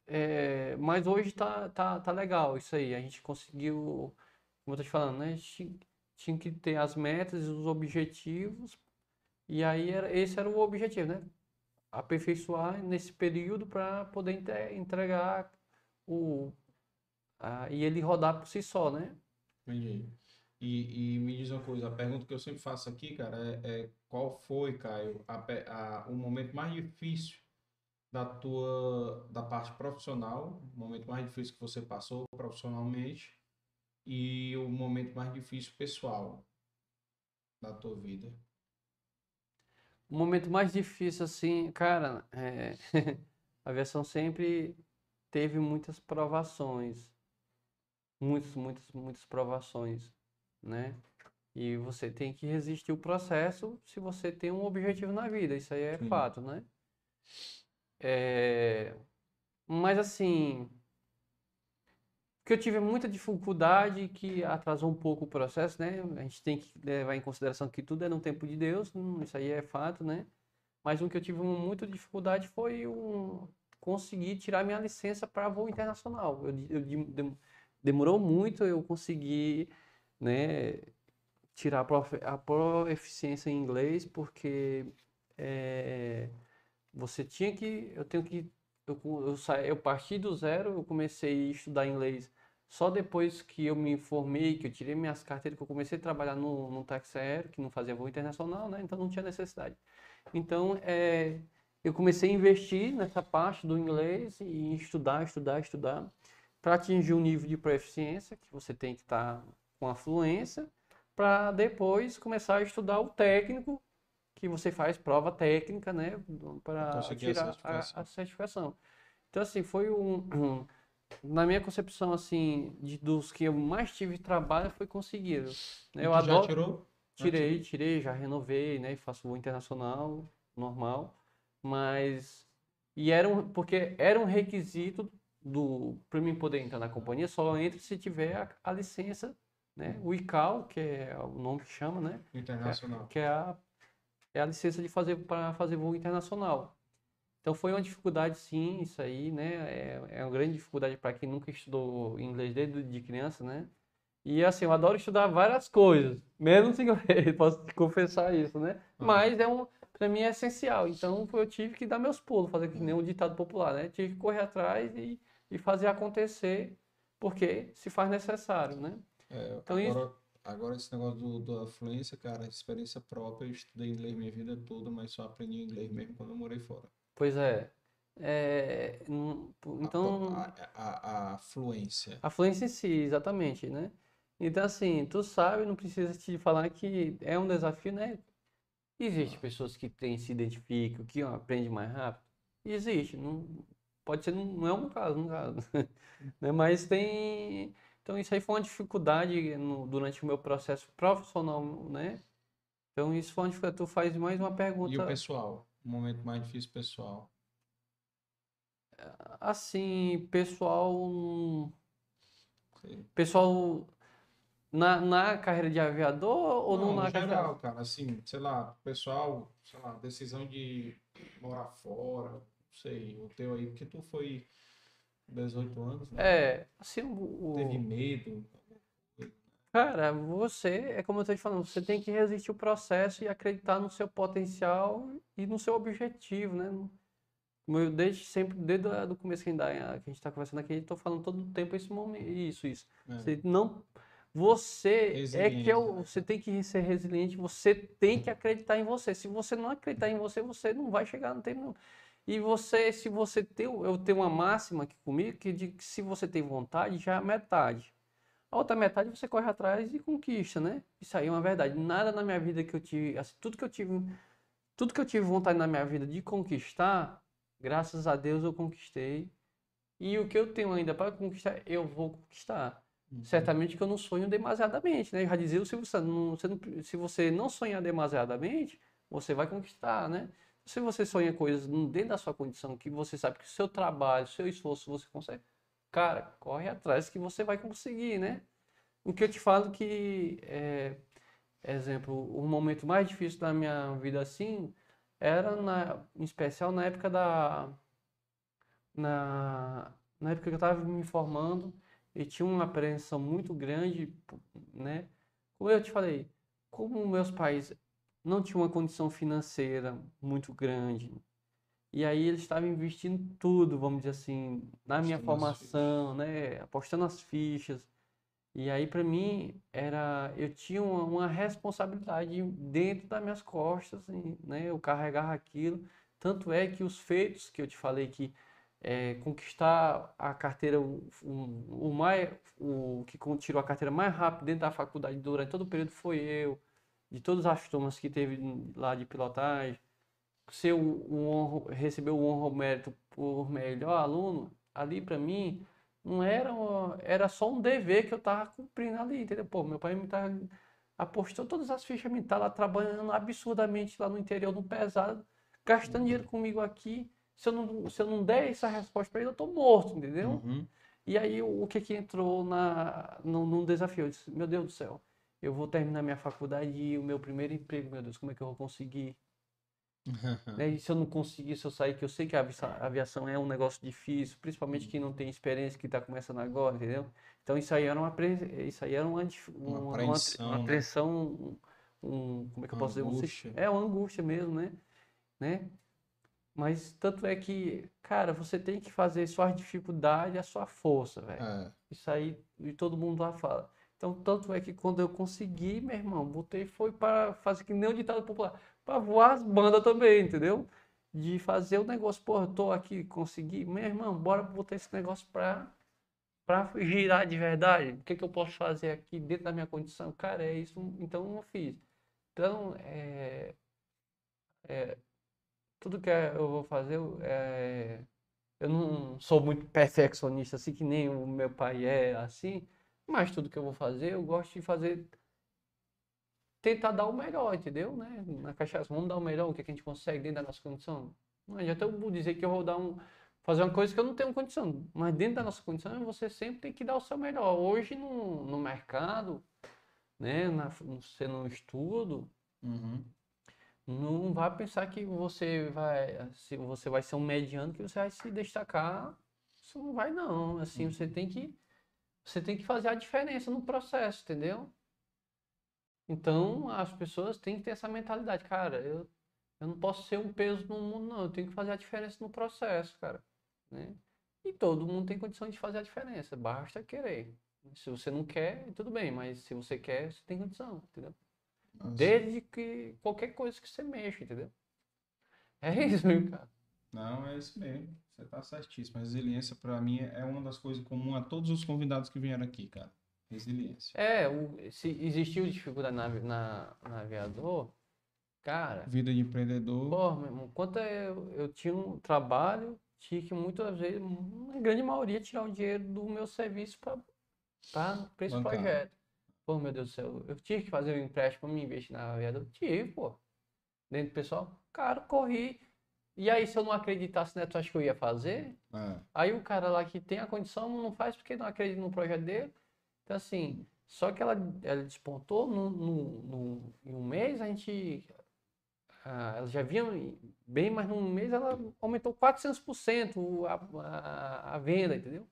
Speaker 3: é, mas hoje tá, tá, tá legal isso aí. A gente conseguiu, como eu tô te falando, né? Tinha que ter as metas e os objetivos, e aí era, esse era o objetivo, né? Aperfeiçoar nesse período para poder entre- entregar o a- e ele rodar por si só, né?
Speaker 1: Entendi. E, e me diz uma coisa, a pergunta que eu sempre faço aqui, cara, é, é qual foi, Caio, a, a- o momento mais difícil da tua, da parte profissional, o momento mais difícil que você passou profissionalmente e o momento mais difícil pessoal da tua vida.
Speaker 3: O momento mais difícil, assim, cara, é, a aviação sempre teve muitas provações. Muitas, muitas, muitas provações, né? E você tem que resistir o processo se você tem um objetivo na vida. Isso aí é
Speaker 1: Sim.
Speaker 3: fato, né? É, Mas assim, que eu tive muita dificuldade, que atrasou um pouco o processo, né? A gente tem que levar em consideração que tudo é no tempo de Deus, isso aí é fato, né? Mas um que eu tive muita dificuldade foi um, conseguir tirar minha licença para voo internacional. Eu, eu, dem- demorou muito eu conseguir, né, tirar a proficiência em inglês, porque é, você tinha que, eu tenho que, eu, eu, sa- eu parti do zero, eu comecei a estudar inglês só depois que eu me formei, que eu tirei minhas carteiras, que eu comecei a trabalhar no, no táxi aéreo, que não fazia voo internacional, né? Então não tinha necessidade. Então, é, eu comecei a investir nessa parte do inglês e estudar, estudar, estudar, para atingir um nível de proficiência, que você tem que estar com a fluência, para depois começar a estudar o técnico, que você faz prova técnica, né? Para tirar a,
Speaker 1: certificação.
Speaker 3: a certificação. Então, assim, foi um- na minha concepção, assim, de, dos que eu mais tive trabalho foi conseguir. Eu
Speaker 1: tu já
Speaker 3: adoro.
Speaker 1: tirou?
Speaker 3: Tirei, tirei, já renovei, né? Faço voo internacional, normal. Mas. E era um. Porque era um requisito do para mim poder entrar na companhia, só entra se tiver a, a licença, né? O ICAO, que é o nome que chama, né?
Speaker 1: Internacional.
Speaker 3: que é a, é a licença de fazer para fazer voo internacional. Então foi uma dificuldade, sim, isso aí, né? É, é uma grande dificuldade para quem nunca estudou inglês desde de criança, né? E assim, eu adoro estudar várias coisas, menos inglês, posso te confessar isso, né?
Speaker 1: Uhum.
Speaker 3: Mas é um, para mim é essencial. Então eu tive que dar meus pulos, fazer que nem um ditado popular, né? Tive que correr atrás e, e fazer acontecer, porque se faz necessário, né?
Speaker 1: É,
Speaker 3: Então, isso-
Speaker 1: agora, agora esse negócio do, da fluência, cara, experiência própria, eu estudei inglês minha vida toda, mas só aprendi inglês mesmo quando eu morei fora.
Speaker 3: Pois é. É, então.
Speaker 1: A, a, a, a fluência.
Speaker 3: A fluência em si, exatamente, né? Então, assim, tu sabe, não precisa te falar que é um desafio, né? Existe pessoas que têm, se identificam, que ó, aprendem mais rápido. Existe, não, pode ser, não, é um caso, no caso, né? Mas tem, então isso aí foi uma dificuldade no- durante o meu processo profissional, né? Então isso foi uma dificuldade, tu faz mais uma
Speaker 1: E o
Speaker 3: pergunta,
Speaker 1: pessoal? O momento mais difícil pessoal.
Speaker 3: assim, pessoal,
Speaker 1: Sei.
Speaker 3: pessoal na, na carreira de aviador ou não,
Speaker 1: Não,
Speaker 3: na carreira?
Speaker 1: geral, cara, assim, sei lá, pessoal, sei lá, decisão de morar fora, não sei, o teu aí, porque tu foi 18 anos, né?
Speaker 3: É, assim, o-
Speaker 1: Teve medo.
Speaker 3: Cara, você, é como eu tô te falando, você tem que resistir o processo e acreditar no seu potencial e no seu objetivo, né? Como eu desde sempre, desde o começo que a gente tá- que a gente tá conversando aqui, tô falando todo o tempo esse momento, isso, isso.
Speaker 1: né?
Speaker 3: Você não, você é que é o,
Speaker 1: né?
Speaker 3: você tem que ser resiliente, você tem que acreditar em você. Se você não acreditar em você, você não vai chegar no tempo. E você, se você tem, eu tenho uma máxima aqui comigo que diz que se você tem vontade, já é metade. A outra metade você corre atrás e conquista, né? Isso aí é uma verdade. Nada na minha vida que eu tive, assim, tudo que eu tive, tudo que eu tive vontade na minha vida de conquistar, graças a Deus eu conquistei. E o que eu tenho ainda para conquistar, eu vou conquistar.
Speaker 1: Uhum.
Speaker 3: Certamente que eu não sonho demasiadamente, né? Já dizia o Silvio Santos, se você não sonhar demasiadamente, você vai conquistar, né? Se você sonha coisas dentro da sua condição, que você sabe que o seu trabalho, o seu esforço você consegue, cara, corre atrás que você vai conseguir, né? O que eu te falo que, é, exemplo, o momento mais difícil da minha vida assim, era na, em especial na época da, na, na época que eu estava me formando, e tinha uma apreensão muito grande, né? Como eu te falei, como meus pais não tinham uma condição financeira muito grande, e aí eles estavam investindo tudo, vamos dizer assim, na minha
Speaker 1: Apostando
Speaker 3: formação, né? Apostando as fichas. E aí para mim era, eu tinha uma, uma responsabilidade dentro das minhas costas, e, né? Eu carregava aquilo. Tanto é que os feitos que eu te falei que é, conquistar a carteira, o, o, o mais, o que tirou a carteira mais rápido dentro da faculdade durante todo o período foi eu, de todas as turmas que teve lá de pilotagem, ser o, o honro, receber o honra ao mérito por melhor aluno, ali para mim não era uma- era só um dever que eu tava cumprindo ali, entendeu? Pô, meu pai me tá apostou todas as fichas, me tá lá trabalhando absurdamente lá no interior no pesado, gastando dinheiro comigo aqui. Se eu não, se eu não der essa resposta para ele, eu tô morto, entendeu?
Speaker 1: Uhum.
Speaker 3: E aí o o que que entrou na, no, num desafio? Eu disse, meu Deus do céu, eu vou terminar minha faculdade e o meu primeiro emprego, meu Deus, como é que eu vou conseguir? né? E se eu não conseguir, se eu sair, que eu sei que a avia- a aviação é um negócio difícil, principalmente quem não tem experiência, que está começando agora, entendeu? Então isso aí era uma, pre- isso aí era uma,
Speaker 1: Uma
Speaker 3: uma, uma,
Speaker 1: apreensão,
Speaker 3: uma
Speaker 1: né?
Speaker 3: apreensão, um, um- como é que eu posso dizer? Um
Speaker 1: angústia.
Speaker 3: é uma angústia mesmo, né? né? Mas tanto é que, cara, você tem que fazer suas dificuldades a sua força, velho.
Speaker 1: É,
Speaker 3: Isso aí, e todo mundo lá fala. Então, tanto é que quando eu consegui, meu irmão, botei foi para fazer que nem o ditado popular, para voar as bandas também, entendeu? De fazer o negócio, porra, eu tô aqui, consegui, meu irmão, bora botar esse negócio para para girar de verdade. O que que eu posso fazer aqui dentro da minha condição? Cara, é isso, então eu fiz. Então, é, é, tudo que eu vou fazer, é, eu não sou muito perfeccionista assim que nem o meu pai é assim, mas tudo que eu vou fazer, eu gosto de fazer tentar dar o melhor, entendeu? Né? Na cachaça, vamos dar o melhor, o que, é que a gente consegue dentro da nossa condição. Não adianta eu dizer que eu vou dar um fazer uma coisa que eu não tenho condição, mas dentro da nossa condição você sempre tem que dar o seu melhor. Hoje no, no mercado, né, na, no, sendo um estudo,
Speaker 1: uhum.
Speaker 3: não vai pensar que você vai, se você vai ser um mediano, que você vai se destacar. Isso não vai não. Assim, você tem que você tem que fazer a diferença no processo, entendeu? Então, as pessoas têm que ter essa mentalidade, cara, eu, eu não posso ser um peso no mundo, não, eu tenho que fazer a diferença no processo, cara, né? E todo mundo tem condição de fazer a diferença, basta querer. Se você não quer, tudo bem, mas se você quer, você tem condição, entendeu?
Speaker 1: Nossa.
Speaker 3: Desde que qualquer coisa que você mexa, entendeu? É isso, meu cara.
Speaker 1: Não, é isso mesmo. Você tá certíssimo. A resiliência, pra mim, é uma das coisas comuns a todos os convidados que vieram aqui, cara. Resiliência.
Speaker 3: É, o, se existiu dificuldade na, na, na aviador, cara,
Speaker 1: Vida de empreendedor.
Speaker 3: pô, meu irmão, quanto eu, eu tinha um trabalho, tinha que muitas vezes, na grande maioria, tirar o dinheiro do meu serviço para para esse
Speaker 1: Bancar.
Speaker 3: projeto. Pô, meu Deus do céu, eu tive que fazer um empréstimo para me investir na aviador? Tive, pô. Dentro do pessoal, cara, corri. E aí, se eu não acreditasse, né, tu acha que eu ia fazer?
Speaker 1: É.
Speaker 3: Aí o cara lá que tem a condição não faz porque não acredita no projeto dele. Então, assim, só que ela, ela despontou no, no, no- em um mês, a gente. ah, ela já vinha bem, mas num mês ela aumentou 400% a, a, a venda, entendeu?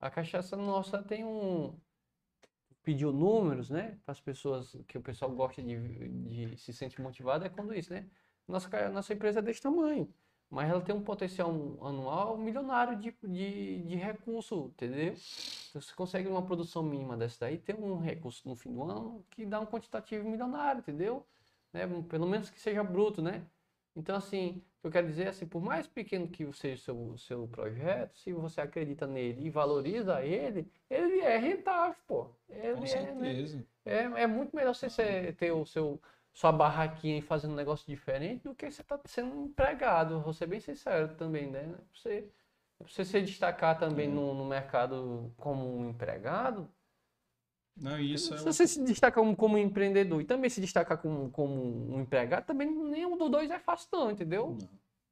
Speaker 3: A cachaça nossa tem um. Pediu números, né? Para as pessoas que o pessoal gosta de, de se sente motivado, é quando isso, né? Nossa, nossa empresa é desse tamanho. Mas ela tem um potencial anual milionário de, de, de recurso, entendeu? Então, você consegue uma produção mínima dessa daí, ter um recurso no fim do ano que dá um quantitativo milionário, entendeu? Né? Pelo menos que seja bruto, né? Então, assim, o que eu quero dizer é assim, por mais pequeno que seja o seu, seu projeto, se você acredita nele e valoriza ele, ele é rentável, pô. Ele
Speaker 1: Com
Speaker 3: é, né?
Speaker 1: certeza.
Speaker 3: É, é muito melhor você ser- ter o seu, sua barraquinha e fazendo um negócio diferente do que você tá sendo empregado. Vou ser bem sincero também, né? Você, você se destacar também no, no mercado como um empregado,
Speaker 1: Não, isso é
Speaker 3: se você se destacar como, como empreendedor e também se destacar como, como um empregado, também nenhum dos dois é fácil não, entendeu?
Speaker 1: Não.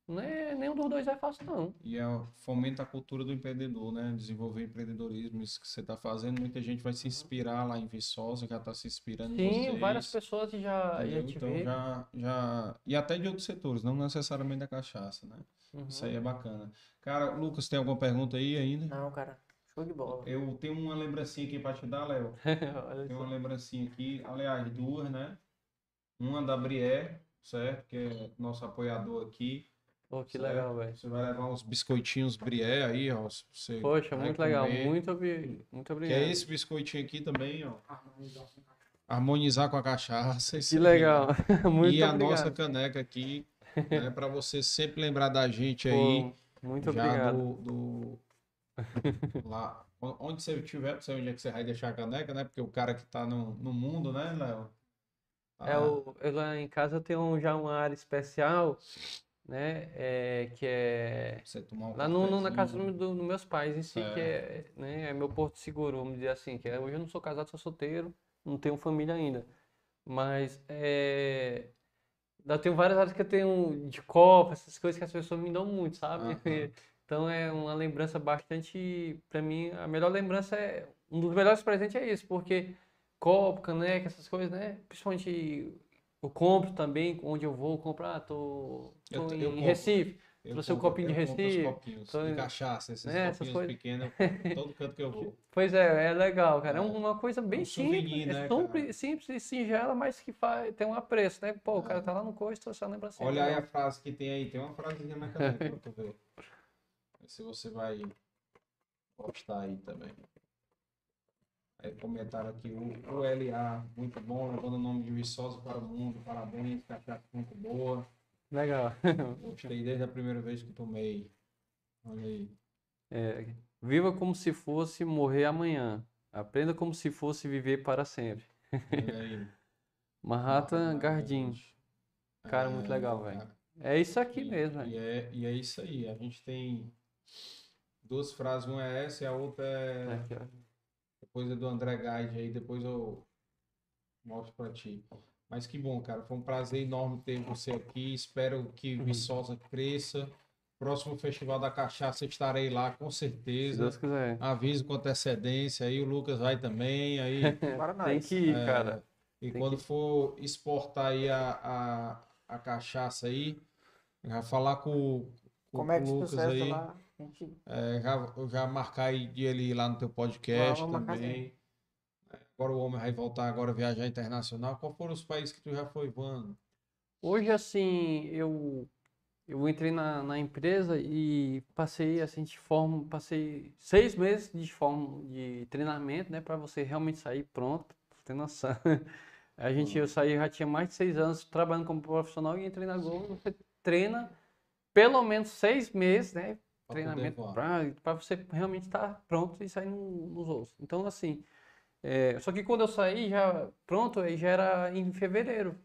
Speaker 3: Não é, nenhum dos dois é fácil não.
Speaker 1: E é, fomenta a cultura do empreendedor, né? Desenvolver empreendedorismo, isso que você está fazendo. Muita gente vai se inspirar lá em Viçosa, já está se inspirando em
Speaker 3: Sim, várias pessoas já, já te
Speaker 1: Então
Speaker 3: vê.
Speaker 1: já, já. E até de outros setores, não necessariamente da cachaça, né?
Speaker 3: Uhum.
Speaker 1: Isso aí é bacana. Cara, Lucas, tem alguma pergunta aí ainda?
Speaker 2: Não, cara. Show de bola.
Speaker 1: Eu tenho uma lembrancinha aqui para te dar, Léo. Tem uma lembrancinha aqui, aliás, duas, né? Uma da Brié, certo? Que é nosso apoiador aqui.
Speaker 3: Pô, que
Speaker 1: certo?
Speaker 3: legal, velho.
Speaker 1: Você vai levar uns biscoitinhos Brié aí, ó. Você
Speaker 3: Poxa,
Speaker 1: vai
Speaker 3: muito legal.
Speaker 1: comer.
Speaker 3: Muito, obri- muito
Speaker 1: Que
Speaker 3: obrigado.
Speaker 1: é esse biscoitinho aqui também, ó. Harmonizar com a cachaça.
Speaker 3: Que legal.
Speaker 1: né?
Speaker 3: Muito
Speaker 1: e a
Speaker 3: obrigado.
Speaker 1: nossa caneca aqui, né? Para você sempre lembrar da gente
Speaker 3: Pô,
Speaker 1: aí.
Speaker 3: muito obrigado.
Speaker 1: do, do- lá onde você estiver, não sei onde é que você vai deixar a caneca, né? Porque o cara que tá no, no mundo, né, Léo? Tá
Speaker 3: É o, eu lá em casa eu tenho um- já uma área especial, né? É, que é
Speaker 1: um
Speaker 3: lá no, no- na casa dos do, dos meus pais em si, que é, né, é meu porto seguro, vamos dizer assim. Que é- hoje eu não sou casado, sou solteiro, não tenho família ainda. Mas é, eu tenho várias áreas que eu tenho de copa, essas coisas que as pessoas me dão muito, sabe?
Speaker 1: Aham.
Speaker 3: Então é uma lembrança bastante, para mim, a melhor lembrança é um dos melhores presentes é isso, porque copo, caneca, essas coisas, né? Principalmente eu compro também, onde eu vou comprar, tô, tô
Speaker 1: Eu-
Speaker 3: em
Speaker 1: eu.
Speaker 3: Recife,
Speaker 1: Eu
Speaker 3: trouxe um copinho de Recife,
Speaker 1: copinhos
Speaker 3: tô-
Speaker 1: de cachaça, esses
Speaker 3: né,
Speaker 1: copinhos
Speaker 3: coisas.
Speaker 1: pequenos, todo canto que eu vou.
Speaker 3: Pois é, é legal, cara. É
Speaker 1: É.
Speaker 3: uma coisa bem
Speaker 1: um
Speaker 3: simples,
Speaker 1: souvenir,
Speaker 3: é
Speaker 1: né,
Speaker 3: simples,
Speaker 1: cara?
Speaker 3: simples e singela, mas que faz, tem um apreço, né? Pô, o cara
Speaker 1: É.
Speaker 3: tá lá no coice, trouxe a lembrancinha.
Speaker 1: Olha aí a
Speaker 3: legal.
Speaker 1: frase que tem aí, tem uma frasezinha na caneta pra tu ver. Se você vai gostar aí também. Aí comentaram aqui, o, o LA, muito bom, levando o nome de Viçosa para o mundo, parabéns, cachaça muito boa.
Speaker 3: Legal.
Speaker 1: Gostei desde a primeira vez que tomei. Olha aí.
Speaker 3: É, viva como se fosse morrer amanhã. Aprenda como se fosse viver para sempre.
Speaker 1: Olha aí.
Speaker 3: Mahatma Gandhi. Cara, muito
Speaker 1: É,
Speaker 3: legal, velho. É isso aqui
Speaker 1: E-
Speaker 3: mesmo,
Speaker 1: E é, e é isso aí. A gente tem duas frases, uma é essa e a outra é.
Speaker 3: Aqui.
Speaker 1: Depois é do André Guide aí, depois eu mostro pra ti. Mas que bom, cara. Foi um prazer enorme ter você aqui. Espero que
Speaker 3: Uhum.
Speaker 1: Viçosa cresça. Próximo Festival da Cachaça estarei lá, com
Speaker 3: Se
Speaker 1: certeza.
Speaker 3: Deus quiser.
Speaker 1: Aviso com antecedência aí, o Lucas vai também. Aí,
Speaker 2: Para
Speaker 3: Tem que ir,
Speaker 1: é,
Speaker 3: cara.
Speaker 1: e
Speaker 3: Tem
Speaker 1: quando for exportar aí a, a, a cachaça aí, já falar com, com,
Speaker 2: Como é que
Speaker 1: o Lucas aí.
Speaker 2: lá? Gente
Speaker 1: É, já, já marcar aí de ele ir lá no teu podcast
Speaker 2: marcar
Speaker 1: também. É, Agora o homem vai voltar agora viajar internacional. Qual foram os países que tu já foi voando?
Speaker 3: Hoje, assim, eu, eu entrei na, na empresa e passei, assim, de forma, passei seis meses de forma de treinamento, né, para você realmente sair pronto, ter noção. A gente, eu saí, já tinha mais de seis anos trabalhando como profissional e entrei na Globo, você treina pelo menos seis meses, né,
Speaker 1: Pra
Speaker 3: treinamento para você realmente estar pronto e sair no- nos voos. Então, assim, é, só que quando eu saí já pronto, aí já era em fevereiro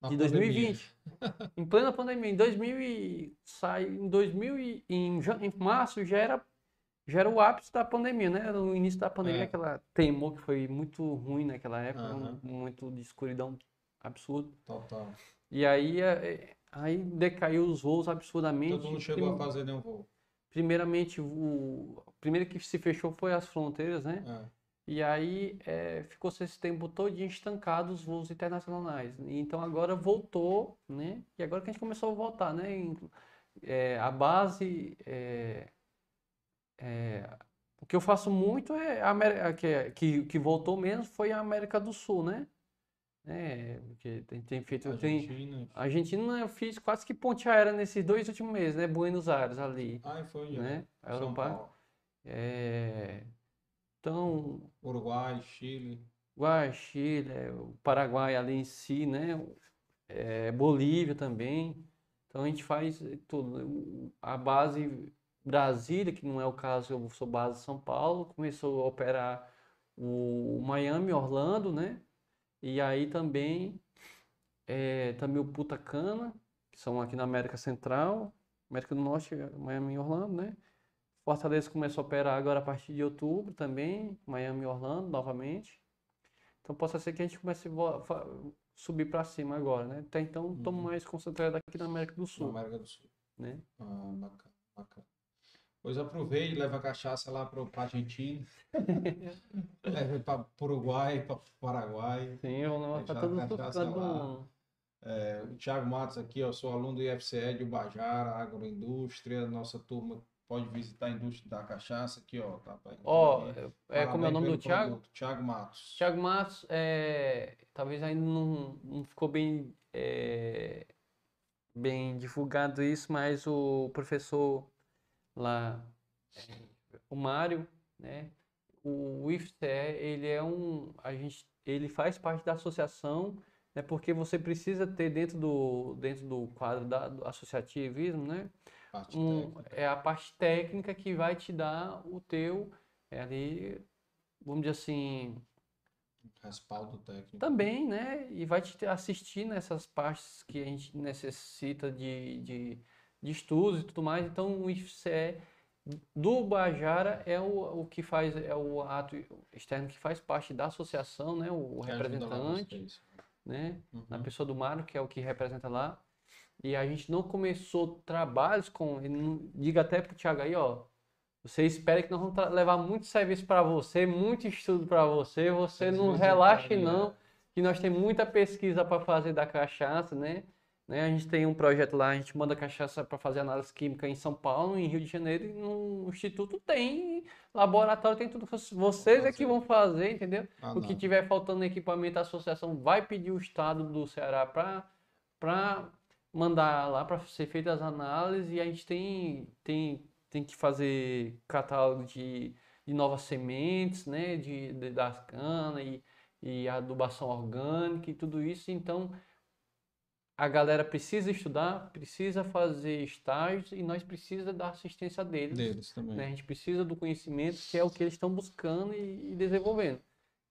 Speaker 1: Na
Speaker 3: de
Speaker 1: pandemia.
Speaker 3: 2020. em plena pandemia, em 2000 e sai em 2000 e em, em março já era já era o ápice da pandemia, né? Era o início da pandemia,
Speaker 1: É.
Speaker 3: aquela temor que foi muito ruim naquela época,
Speaker 1: Aham.
Speaker 3: um- muito de escuridão absurdo.
Speaker 1: Total.
Speaker 3: E aí é, aí decaiu os voos absurdamente.
Speaker 1: Todo mundo chegou a
Speaker 3: Prim-
Speaker 1: fazer nenhum voo.
Speaker 3: Primeiramente, o o primeiro que se fechou foi as fronteiras, né?
Speaker 1: É.
Speaker 3: E aí é, ficou esse tempo todo encestancado os voos internacionais. Então agora voltou, né? E agora que a gente começou a voltar, né? É, a base, é, é, o que eu faço muito é a América, que, é- que, que voltou mesmo foi a América do Sul, né? É, porque tem, tem feito, tem,
Speaker 1: Argentina.
Speaker 3: Argentina eu fiz quase que ponte aérea nesses dois últimos meses, né? Buenos Aires ali,
Speaker 1: Ai, foi
Speaker 3: né? A
Speaker 1: São
Speaker 3: Europa. É, então,
Speaker 1: Uruguai, Chile.
Speaker 3: Uruguai, Chile, é, o Paraguai ali em si, né? É, Bolívia também. Então a gente faz tudo. A base Brasília, que não é o caso, eu sou base São Paulo, começou a operar o Miami, Orlando, né? E aí também, é, também o Punta Cana, que são aqui na América Central, América do Norte, Miami e Orlando, né? Fortaleza começou a operar agora a partir de outubro também, Miami e Orlando novamente. Então possa ser que a gente comece a subir para cima agora, né? Até então estamos
Speaker 1: Uhum.
Speaker 3: mais concentrados aqui na América do
Speaker 1: Na
Speaker 3: Sul,
Speaker 1: América do Sul.
Speaker 3: né?
Speaker 1: Ah, bacana, bacana. Pois aproveite e leva a cachaça lá para a Argentina. leva para Uruguai, para Paraguai.
Speaker 3: Sim, eu não
Speaker 1: Deixar
Speaker 3: para
Speaker 1: a
Speaker 3: todos os
Speaker 1: cachaça
Speaker 3: cantos do
Speaker 1: lá.
Speaker 3: mundo.
Speaker 1: É, o Thiago Matos aqui, ó, sou aluno do IFCE de Ubajara, Agroindústria. Nossa turma pode visitar a indústria da cachaça aqui, ó. Tá, tá-
Speaker 3: Ó,
Speaker 1: tá aí.
Speaker 3: é, como é o nome do Thiago?
Speaker 1: Thiago Matos.
Speaker 3: Thiago Matos, é, talvez ainda não, não ficou bem, é, bem divulgado isso, mas o professor lá, é, o Mário, né? O IFCE, ele é um, a gente, ele faz parte da associação, né? Porque você precisa ter dentro do, dentro do quadro da, do associativismo, né? Um- é a parte técnica que vai te dar o teu, é ali, vamos dizer assim,
Speaker 1: Respaldo técnico.
Speaker 3: também, né? E vai te assistir nessas partes que a gente necessita de, de, de estudos e tudo mais. Então, o IFCE do Bajara é o, o que faz, é o ato externo que faz parte da associação, né? O
Speaker 1: lá
Speaker 3: representante, né?
Speaker 1: Uhum.
Speaker 3: Na pessoa do Mário, que é o que representa lá. e a gente não começou trabalhos com. Diga até pro Thiago aí, ó. Você espera que nós vamos levar muito serviço para você, muito estudo para você. Você não relaxe, não, que nós temos muita pesquisa para fazer da cachaça, né? Né? A gente tem um projeto lá, a gente manda cachaça para fazer análise química em São Paulo, em Rio de Janeiro, e no Instituto tem laboratório, tem tudo. Vocês é que vão fazer, entendeu? Ah, o que tiver faltando equipamento, a associação vai pedir o estado do Ceará para mandar lá para ser feitas as análises e a gente tem, tem, tem que fazer catálogo de, de novas sementes, né, de, de das canas e, e adubação orgânica e tudo isso. Então, a galera precisa estudar, precisa fazer estágios e nós precisamos da assistência deles.
Speaker 1: Deles também.
Speaker 3: Né? A gente precisa do conhecimento, que é o que eles estão buscando e, e desenvolvendo.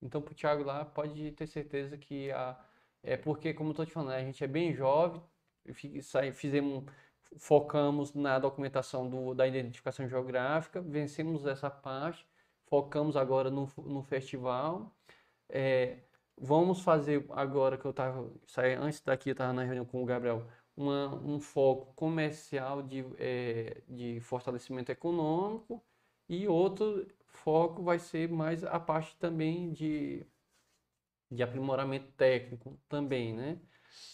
Speaker 3: Então, para o Thiago lá, pode ter certeza que a, é porque, como eu estou te falando, a gente é bem jovem, fizemos, focamos na documentação do, da identificação geográfica, vencemos essa parte, focamos agora no, no festival. É, vamos fazer agora que eu estava, antes daqui eu estava na reunião com o Gabriel, uma, um foco comercial de, é, de fortalecimento econômico e outro foco vai ser mais a parte também de, de aprimoramento técnico também, né?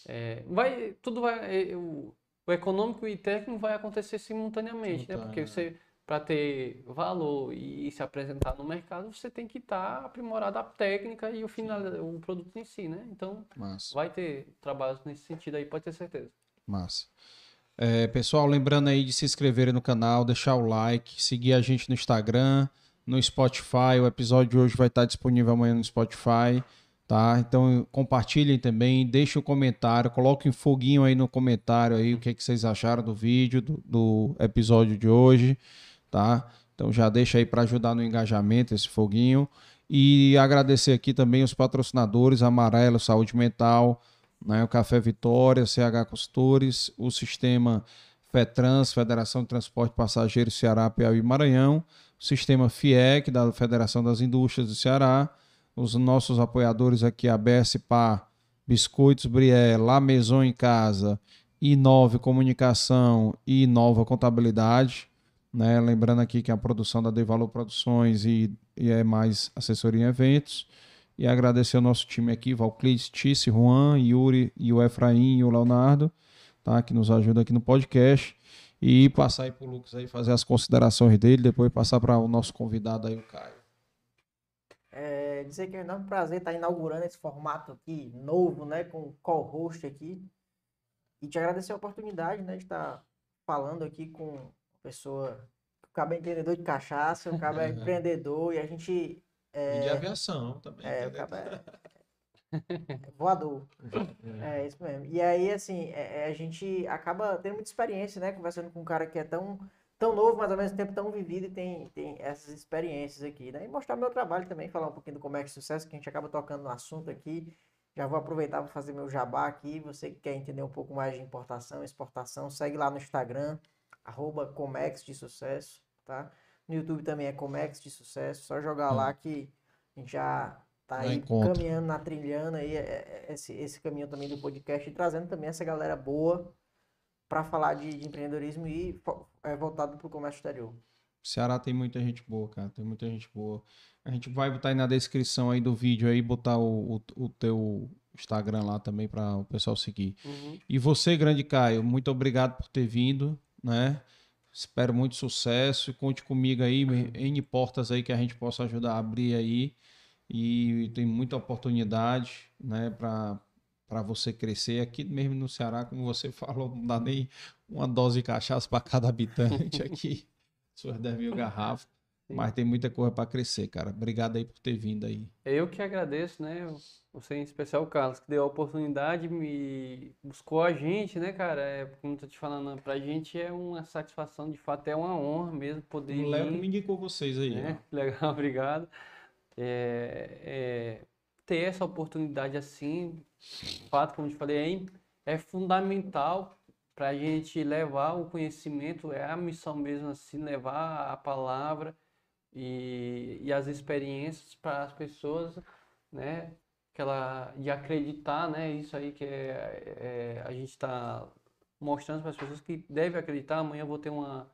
Speaker 3: É, vai, tudo vai, é, o, o, econômico e técnico vai acontecer simultaneamente, né? Porque você, para ter valor e, se apresentar no mercado, você tem que estar tá aprimorado a técnica e o final, o produto em si, né? Então, Massa. vai ter trabalhos nesse sentido aí, pode ter certeza.
Speaker 1: Massa. É, pessoal, lembrando aí de se inscreverem no canal, deixar o like, seguir a gente no Instagram, no Spotify. O episódio de hoje vai estar disponível amanhã no Spotify tá? Então compartilhem também, deixem um comentário, coloquem foguinho aí no comentário aí o que, é que vocês acharam do vídeo, do, do episódio de hoje, tá? Então já deixa aí para ajudar no engajamento esse foguinho e agradecer aqui também os patrocinadores Amarelo Saúde Mental, né, o Café Vitória, CH Costores, o sistema FETRANS, Federação de Transporte Passageiro Ceará, Piauí e Maranhão, o sistema FIEC da Federação das Indústrias do Ceará, os nossos apoiadores aqui, a BSPA, Biscoitos Brié, La Maison em Casa, Inove Comunicação e Nova Contabilidade. Né? Lembrando aqui que a produção da Devalor Produções e, e é mais assessoria em eventos. E agradecer ao nosso time aqui, Valclides, Tice, Juan, Yuri e o Efraim e o Leonardo, tá? que nos ajuda aqui no podcast. E passar aí para o Lucas aí fazer as considerações dele, depois passar para o nosso convidado aí, o Caio
Speaker 2: dizer que é um prazer estar inaugurando esse formato aqui, novo, né, com co-host aqui. E te agradecer a oportunidade, né, de estar falando aqui com pessoa que acaba é entendedor de cachaça, acaba é empreendedor e a gente...
Speaker 1: É, e de aviação também.
Speaker 2: É, acaba é, é voador. é isso mesmo. E aí, assim, é, é, a gente acaba tendo muita experiência, né, conversando com um cara que é tão tão novo, mas ao mesmo tempo tão vivido e tem, tem essas experiências aqui, né? E mostrar meu trabalho também, falar um pouquinho do comércio de sucesso, que a gente acaba tocando no assunto aqui. Já vou aproveitar para fazer meu jabá aqui. Você que quer entender um pouco mais de importação, exportação, segue lá no Instagram, arroba Comex de Sucesso, tá? No YouTube também é Comex de Sucesso, só jogar hum. lá que a gente já tá aí caminhando na trilhando aí é, é, esse, esse caminho também do podcast e trazendo também essa galera boa para falar de, de, empreendedorismo e é, voltado para o comércio exterior.
Speaker 1: Ceará tem muita gente boa, cara. Tem muita gente boa. A gente vai botar aí na descrição aí do vídeo aí, botar o, o, o teu Instagram lá também para o pessoal seguir. Uhum. E você, grande Caio, muito obrigado por ter vindo, né? Espero muito sucesso. Conte comigo aí, N portas aí que a gente possa ajudar a abrir aí. E tem muita oportunidade, né, para para você crescer. Aqui mesmo no Ceará, como você falou, não dá nem uma dose de cachaça para cada habitante aqui. Suas 10 mil garrafas. Mas tem muita coisa para crescer, cara. Obrigado aí por ter vindo aí.
Speaker 3: Eu que agradeço, né? Você em especial, o Carlos, que deu a oportunidade, me buscou a gente, né, cara? É, como eu tô te falando, pra gente é uma satisfação, de fato, é uma honra mesmo poder.
Speaker 1: O Léo me indicou vocês aí.
Speaker 3: Né? Legal, obrigado. É, é, ter essa oportunidade assim, fato, como eu te falei, é, é fundamental para a gente levar o conhecimento, é a missão mesmo assim, levar a palavra e, e as experiências para as pessoas, né? Aquela, de acreditar, né? Isso aí que é, é a gente está mostrando para as pessoas que devem acreditar. Amanhã eu vou ter uma,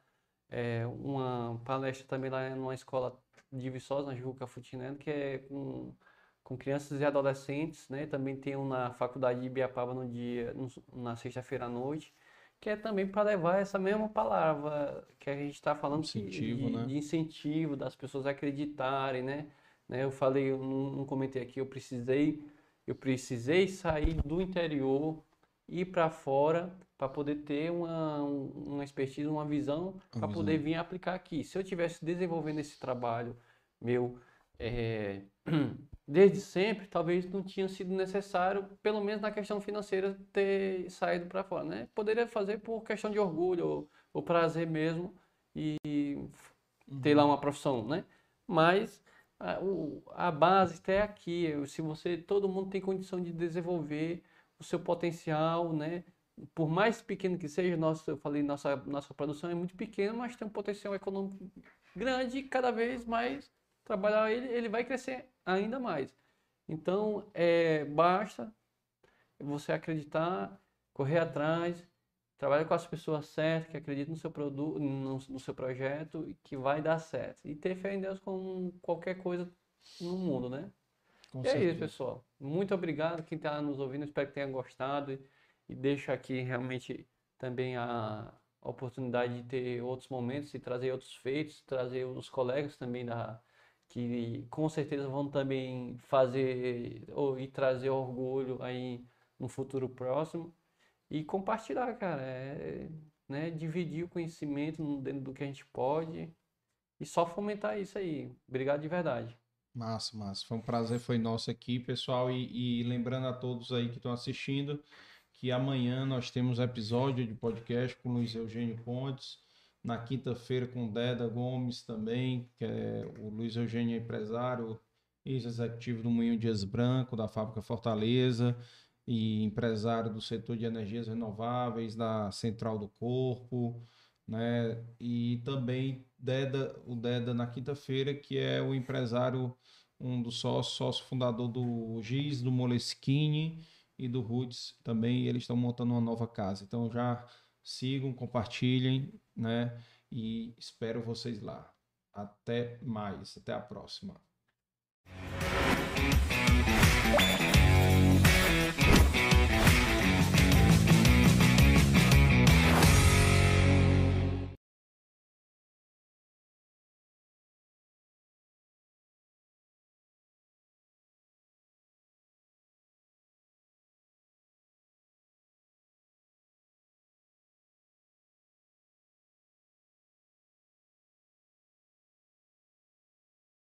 Speaker 3: é, uma palestra também lá numa escola de Viçosa, na Juca Futinendo, que é com, com crianças e adolescentes, né? Também tem um na faculdade de Ibiapaba no dia, na sexta-feira à noite, que é também para levar essa mesma palavra que a gente está falando
Speaker 1: Incentivo,
Speaker 3: de,
Speaker 1: né?
Speaker 3: de incentivo, das pessoas acreditarem, né? né? Eu falei, eu não, não comentei aqui, eu precisei, eu precisei sair do interior ir para fora para poder ter uma, um- uma expertise, uma visão para poder vir aplicar aqui. Se eu tivesse desenvolvendo esse trabalho meu é, desde sempre, talvez não tinha sido necessário, pelo menos na questão financeira, ter saído para fora, né? Poderia fazer por questão de orgulho ou, ou prazer mesmo e ter lá uma profissão, né? Mas a, o- a base está aqui. Se você, todo mundo tem condição de desenvolver o seu potencial, né? Por mais pequeno que seja, nossa, eu falei, nossa, nossa produção é muito pequena, mas tem um potencial econômico grande e cada vez mais trabalhar ele, ele vai crescer ainda mais. Então, é, basta você acreditar, correr atrás, trabalhar com as pessoas certas, que acreditam no seu produto, no, no seu projeto e que vai dar certo. E ter fé em Deus com qualquer coisa no mundo, né?
Speaker 1: Com
Speaker 3: E é isso,
Speaker 1: certeza.
Speaker 3: pessoal. Muito obrigado quem está nos ouvindo. Espero que tenha gostado. E, e deixo aqui realmente também a, a oportunidade de ter outros momentos e trazer outros feitos, trazer os colegas também da que com certeza vão também fazer ou, e trazer orgulho aí no futuro próximo e compartilhar, cara, é, né, dividir o conhecimento dentro do que a gente pode e só fomentar isso aí. Obrigado de verdade.
Speaker 1: Massa, massa. Foi um prazer, foi nosso aqui, pessoal. E, e lembrando a todos aí que estão assistindo, que amanhã nós temos episódio de podcast com Luiz Eugênio Pontes. Na quinta-feira com Deda Gomes também, que é o Luiz Eugênio é empresário, ex-executivo do Moinho Dias Branco, da Fábrica Fortaleza, e empresário do setor de energias renováveis, da Central do Corpo, né? E também Deda, o Deda na quinta-feira, que é o empresário, um dos sócios, sócio fundador do Giz, do Moleskine e do Roots também, eles estão montando uma nova casa. Então já sigam, compartilhem, né? E espero vocês lá. Até mais, até a próxima.